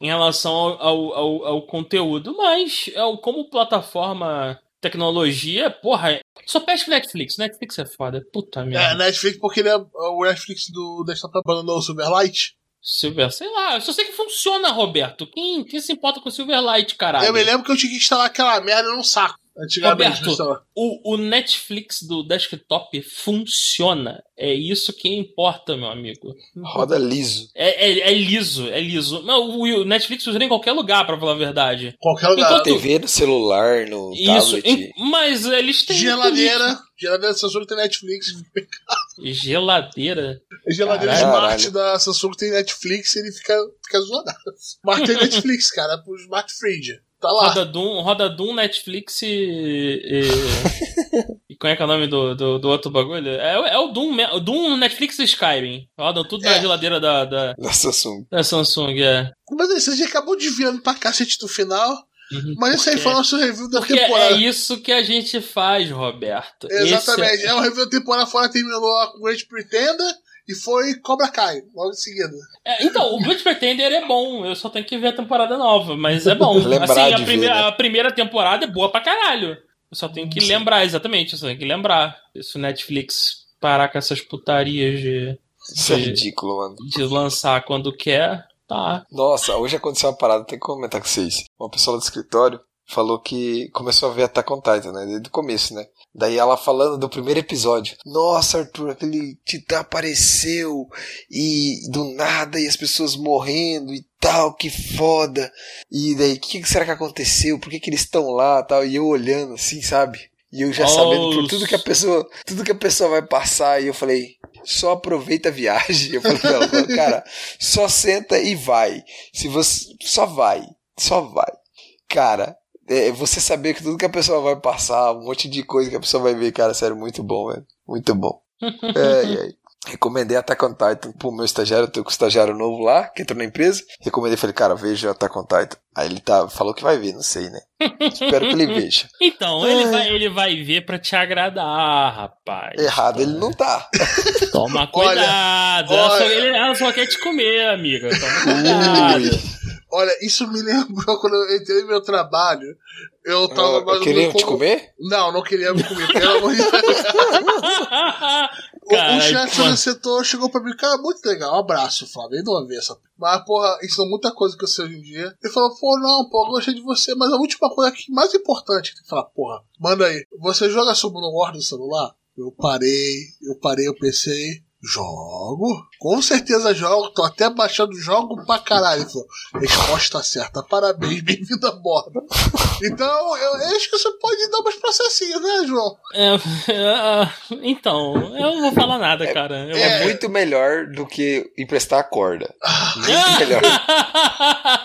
Speaker 4: em relação ao, ao, ao- conteúdo. Mas, é como plataforma tecnologia, porra, só pesca Netflix. Netflix é foda. Puta
Speaker 3: É,
Speaker 4: merda.
Speaker 3: Netflix, porque ele é o Netflix do Desktop abandonou o Silverlight.
Speaker 4: Silver, sei lá, eu só sei que funciona, Roberto. Quem, quem se importa com Silverlight, caralho?
Speaker 3: Eu me lembro que eu tinha que instalar aquela merda num saco. Antigamente,
Speaker 4: Roberto, O, o Netflix do desktop funciona. É isso que importa, meu amigo.
Speaker 2: Roda liso.
Speaker 4: É, é, é liso, é liso. Não, o, o Netflix funciona em qualquer lugar, pra falar a verdade.
Speaker 3: Qualquer lugar.
Speaker 4: Enquanto-
Speaker 2: TV no celular, no
Speaker 4: Isso,
Speaker 2: tablet.
Speaker 4: em- mas eles têm.
Speaker 3: Geladeira. Geladeira da Samsung tem Netflix.
Speaker 4: Geladeira.
Speaker 3: Geladeira
Speaker 2: Caralho.
Speaker 3: Smart da Samsung tem Netflix e ele fica, fica zoado. Smart tem (laughs) Netflix, cara, é pro Smart Fridge. Tá lá.
Speaker 4: Roda Doom, Roda Doom, Netflix e. E, (laughs) e qual é que é o nome do, do, do outro bagulho? É, o- é o Doom, o Doom, Netflix e Skyrim. Rodam tudo na
Speaker 3: É.
Speaker 4: geladeira da, da,
Speaker 2: Da Samsung.
Speaker 4: da Samsung, é.
Speaker 3: Mas aí, você já acabou desviando pra cacete do final.
Speaker 4: Uhum.
Speaker 3: Mas isso aí foi o nosso review da
Speaker 4: Porque é
Speaker 3: temporada.
Speaker 4: isso que a gente faz, Roberto.
Speaker 3: Exatamente.
Speaker 4: Esse
Speaker 3: É... o review da temporada fora terminou lá com Great Pretender e foi Cobra Kai, logo em seguida.
Speaker 4: é- é, então, o Good Pretender é bom. Eu só tenho que ver a temporada nova, mas é bom. (laughs)
Speaker 2: Lembrar
Speaker 4: assim, a
Speaker 2: ver,
Speaker 4: primeira,
Speaker 2: né?
Speaker 4: a primeira temporada é boa pra caralho. Eu só tenho que lembrar, exatamente. Eu só tenho que lembrar. Se o Netflix parar com essas putarias de,
Speaker 2: Isso é
Speaker 4: de-
Speaker 2: ridículo, mano.
Speaker 4: de lançar quando quer, tá.
Speaker 2: Nossa, hoje aconteceu uma parada, tem que comentar com vocês. Uma pessoa lá do escritório falou que começou a ver Attack on Titan, né? Desde o começo, né? Daí ela falando do primeiro episódio. Nossa, Arthur, aquele titã apareceu e do nada e as pessoas morrendo e tal, que foda. E daí, o que, será que aconteceu? Por que, que eles estão lá tal? E eu olhando assim, sabe? E eu já
Speaker 4: Oh,
Speaker 2: sabendo por tudo que a pessoa, tudo que a pessoa vai passar, e eu falei, só aproveita a viagem. (laughs) Eu falei, falei, cara, só senta e vai. Se você só vai, só vai. Cara, é, você saber que tudo que a pessoa vai passar, um monte de coisa que a pessoa vai ver, cara, sério, muito bom, velho. Muito bom. (laughs) Ai, ai. Recomendei Attack on Titan pro meu estagiário, eu tô com um estagiário novo lá, que entrou na empresa. Recomendei, falei, cara, veja Attack on Titan. Aí ele tá, falou que vai ver, não sei, né? (laughs) Espero que ele veja.
Speaker 4: Então, ele vai, ele vai ver pra te agradar, rapaz.
Speaker 2: Errado ele não tá. (laughs)
Speaker 4: Toma cuidado. ela, só,
Speaker 3: olha.
Speaker 4: ele- ela só quer te comer, amiga. Toma cuidado.
Speaker 3: Olha, isso me (laughs) lembrou quando eu entrei no meu trabalho. Eu tava
Speaker 2: Ah,
Speaker 3: mais
Speaker 2: queriam te
Speaker 3: como-
Speaker 2: comer?
Speaker 3: Não, não queria me comer, pelo amor de Deus. (laughs) O, o chefe do setor chegou pra mim, cara, muito legal, um abraço, Flávio, ainda uma vez. essa- Mas, porra, ensinou muita coisa que eu sei hoje em dia. Ele falou, pô, não, pô, eu gostei de você, mas a última coisa aqui, mais importante, que ele fala, porra, manda aí, você joga Sumo no War no celular? Eu parei, eu parei, eu pensei, jogo? Com certeza jogo, tô até baixando jogo pra caralho. Ele falou, resposta certa, parabéns, bem-vindo a bordo. Então, eu, eu acho que você pode dar umas processinhos, né, João?
Speaker 4: É, (laughs) é, então, eu não vou falar nada, cara. Eu
Speaker 2: É muito melhor do que emprestar a corda. Muito melhor. (laughs)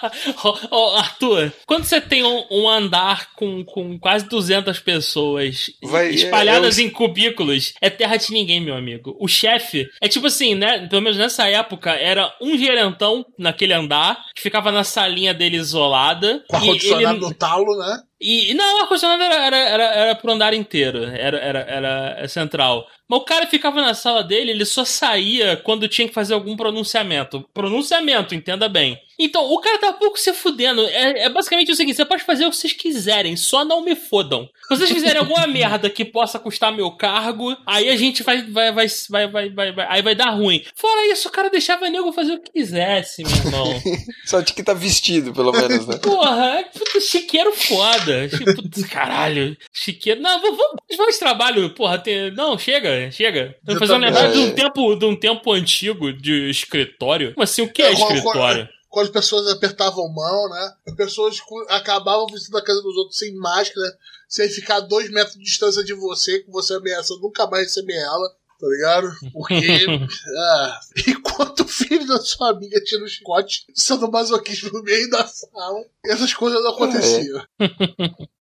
Speaker 4: Ô, ô, Arthur, quando você tem um, um andar com, com quase 200 pessoas
Speaker 2: Vai-
Speaker 4: espalhadas
Speaker 2: é, eu-
Speaker 4: em cubículos, é terra de ninguém, meu amigo. O chefe é tipo assim, né? Pelo menos nessa época, era um gerentão naquele andar que ficava na salinha dele isolada.
Speaker 3: Com
Speaker 4: e
Speaker 3: ar-condicionado
Speaker 4: ele-
Speaker 3: no talo, né?
Speaker 4: E não, o ar-condicionado era, era, era, era pro andar inteiro, era, era, era central. Mas o cara ficava na sala dele, ele só saía quando tinha que fazer algum pronunciamento. Pronunciamento, entenda bem. Então, o cara tá pouco se fudendo. É, é basicamente o seguinte: você pode fazer o que vocês quiserem, só não me fodam. Se vocês fizerem alguma (laughs) merda que possa custar meu cargo, aí a gente vai, vai, vai, vai, vai, vai, vai- aí vai dar ruim. Fora isso, o cara deixava nego fazer o que quisesse, meu irmão. (laughs)
Speaker 2: Só tinha que estar vestido, pelo menos, né?
Speaker 4: Porra, é puta, chiqueiro foda. Putz, caralho. Chiqueiro. Não, vamos, vamos esse trabalho, porra. Tem... Não, chega, chega. Tô fazendo lembrar de
Speaker 2: É.
Speaker 4: um tempo, de um tempo antigo de escritório. Como assim, o que é
Speaker 3: É, qual- qual-
Speaker 4: escritório?
Speaker 3: Quando as pessoas apertavam mão, né? As pessoas acabavam visitando a casa dos outros sem máscara, sem ficar a dois metros de distância de você, que você ameaça nunca mais receber ela, tá ligado? Porque. (laughs) ah, enquanto o filho da sua amiga tira o chicote, sendo masoquismo no meio da sala, essas coisas não aconteciam.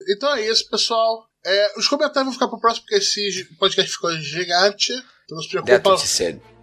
Speaker 3: então é isso, pessoal. É, os comentários vão ficar pro próximo, porque esse podcast ficou gigante. Então não se preocupa.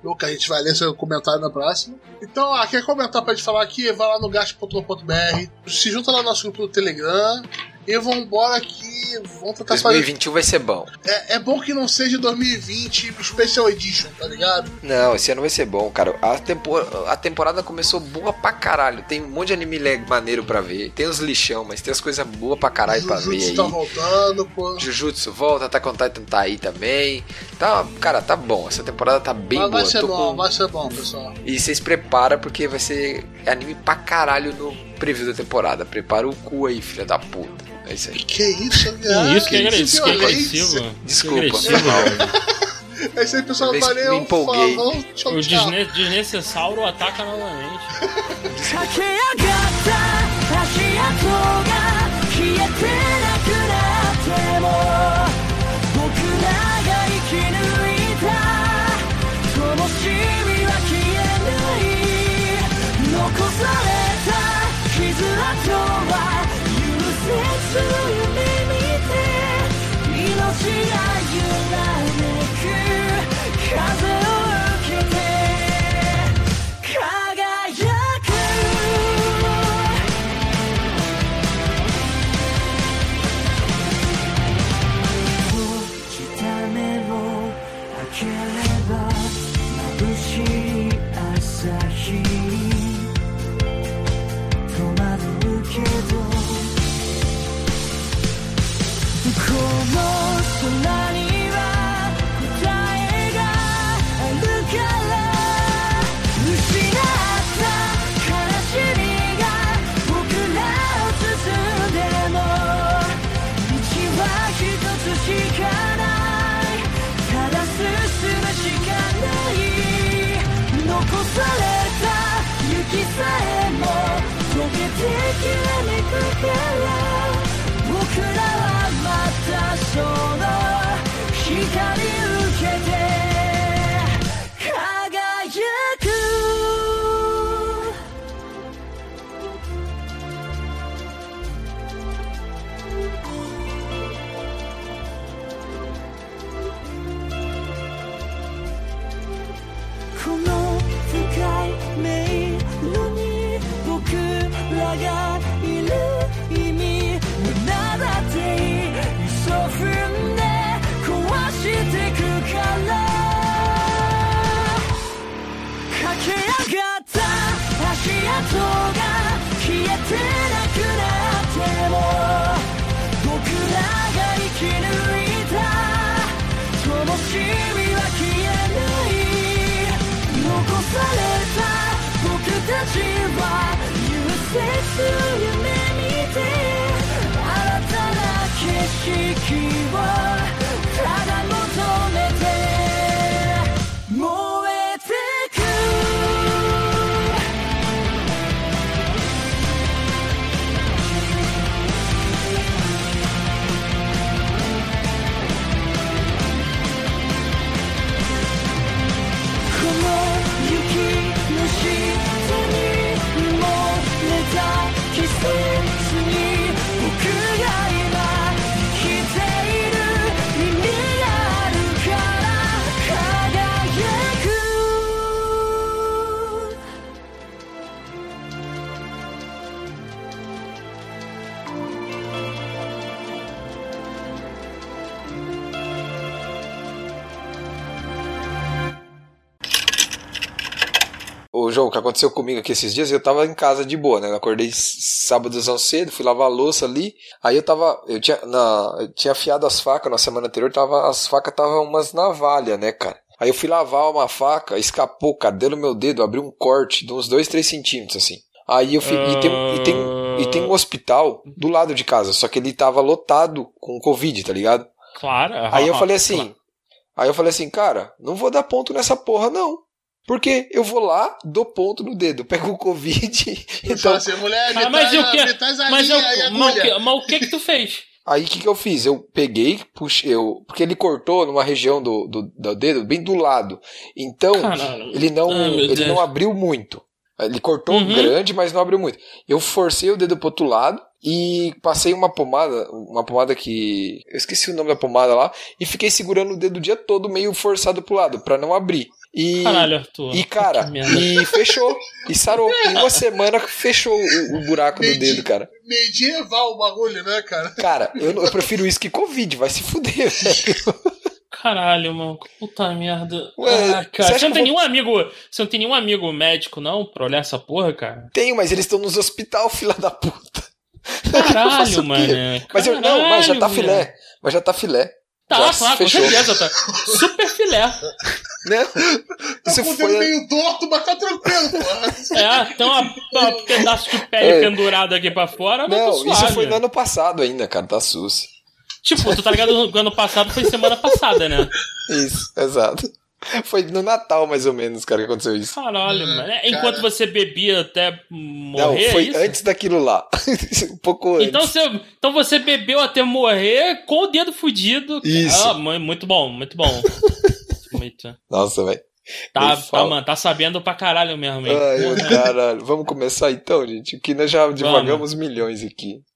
Speaker 3: Luca, a gente vai ler seu comentário na próxima. Então, ah, quer comentar pra gente falar aqui? Vai lá no gasto.com.br, se junta lá no nosso grupo do Telegram e vambora aqui. Vamos tentar fazer.
Speaker 2: 2021 vai ser bom.
Speaker 3: É, é bom que não seja 2020 Special Edition, tá ligado?
Speaker 2: Não, esse ano vai ser bom, cara. A, tempo- a temporada começou boa pra caralho. Tem um monte de anime maneiro pra ver. Tem os lixão, mas tem as coisas boas pra caralho pra ver
Speaker 3: Jujutsu
Speaker 2: aí.
Speaker 3: tá voltando, pô.
Speaker 2: Jujutsu volta, Attack on Titan tá aí também. Tá, cara, tá bom. Essa temporada tá bem
Speaker 3: Mas
Speaker 2: boa.
Speaker 3: vai ser
Speaker 2: Tô
Speaker 3: bom,
Speaker 2: com-
Speaker 3: vai ser bom, pessoal.
Speaker 2: E vocês preparam porque vai ser anime pra caralho no preview da temporada. Prepara o cu aí, filha da puta. É isso aí.
Speaker 3: Que isso,
Speaker 4: Que
Speaker 3: cara?
Speaker 4: isso, que agressivo, que
Speaker 3: violência.
Speaker 4: agressivo.
Speaker 2: Desculpa,
Speaker 4: Que agressivo.
Speaker 2: foi mal.
Speaker 3: É isso (laughs) aí, pessoal.
Speaker 2: Me-
Speaker 3: Valeu.
Speaker 2: me empolguei.
Speaker 3: Falou, tchau,
Speaker 4: O
Speaker 3: tchau.
Speaker 4: desne desnecessauro ataca novamente. (laughs)
Speaker 1: 駆け上がった足跡が消えて
Speaker 2: aconteceu comigo aqui esses dias, eu tava em casa de boa, né? Eu acordei sábadozão cedo, fui lavar a louça ali. Aí eu tava. Eu tinha, na, eu tinha afiado as facas na semana anterior, tava, as facas estavam umas navalha, né, cara? Aí eu fui lavar uma faca, escapou, deu no meu dedo, abriu um corte de uns 2, 3 centímetros, assim. Aí eu fui. E, tem, e, tem, e tem um hospital do lado de casa, só que ele tava lotado com Covid, tá ligado?
Speaker 4: Claro.
Speaker 2: Aí eu falei assim. Aí eu falei assim, cara, não vou dar ponto nessa porra, não. Porque eu vou lá, dou ponto no dedo, pego o Covid. (laughs)
Speaker 3: Então,
Speaker 2: Então,
Speaker 3: assim, mulher,
Speaker 4: Ah, mas
Speaker 3: traz
Speaker 4: e que?
Speaker 3: traz a
Speaker 4: Mas,
Speaker 3: linha
Speaker 4: eu, mas, o mas o que que tu fez?
Speaker 2: aí o que, que eu fiz? Eu peguei, puxei, eu, porque ele cortou numa região do, do, do dedo, bem do lado. Então,
Speaker 4: Caralho.
Speaker 2: ele não,
Speaker 4: Ai,
Speaker 2: ele
Speaker 4: Deus.
Speaker 2: não abriu muito. Ele cortou
Speaker 4: Uhum.
Speaker 2: grande, mas não abriu muito. Eu forcei o dedo pro outro lado e passei uma pomada, uma pomada que. Eu esqueci o nome da pomada lá, e fiquei segurando o dedo o dia todo meio forçado pro lado, pra não abrir. E,
Speaker 4: Caralho, Arthur.
Speaker 2: e cara, e fechou. E sarou. (laughs) Em uma semana fechou o, o buraco do
Speaker 3: Entendi.
Speaker 2: dedo, cara.
Speaker 3: Medieval o bagulho, né, cara?
Speaker 2: Cara, eu, eu prefiro isso que Covid, vai se fuder, (laughs) velho.
Speaker 4: Caralho, mano. Puta merda.
Speaker 2: Ué,
Speaker 4: ah,
Speaker 2: você
Speaker 4: cara,
Speaker 2: acha
Speaker 4: você não tem
Speaker 2: eu
Speaker 4: nenhum amigo. Você não tem nenhum amigo médico, não, pra olhar essa porra, cara?
Speaker 2: Tenho, mas eles estão nos hospital, fila da puta.
Speaker 4: Caralho, (laughs) mano.
Speaker 2: Mas eu não, mas já tá filé. Mas já tá filé.
Speaker 4: Tá,
Speaker 2: Já
Speaker 4: claro, com
Speaker 2: fechou.
Speaker 4: certeza, tá. Super filé.
Speaker 2: Né?
Speaker 3: Tá
Speaker 2: Isso
Speaker 3: com o
Speaker 2: foi.
Speaker 3: meio torto, mas tá tranquilo.
Speaker 4: É, tem uma, um pedaço de pele
Speaker 2: É.
Speaker 4: pendurado aqui pra fora, mas
Speaker 2: Não,
Speaker 4: tô
Speaker 2: isso foi no ano passado ainda, cara, tá sus.
Speaker 4: Tipo, tu tá ligado que o ano passado foi semana passada, né?
Speaker 2: Isso, exato. Foi no Natal, mais ou menos, cara, que aconteceu isso.
Speaker 4: Caralho,
Speaker 3: Hum,
Speaker 4: mano. É,
Speaker 3: cara.
Speaker 4: Enquanto você bebia até morrer,
Speaker 2: não, foi
Speaker 4: é isso?
Speaker 2: antes daquilo lá. (laughs) um pouco antes.
Speaker 4: Então você, então você bebeu até morrer com o dedo fudido.
Speaker 2: Isso.
Speaker 4: Ah, mu- muito bom, muito bom. (laughs) muito.
Speaker 2: Nossa, velho.
Speaker 4: Tá, tá, mano, tá sabendo pra caralho mesmo, hein?
Speaker 2: Ai, caralho. Vamos começar então, gente. Que nós já divagamos milhões aqui.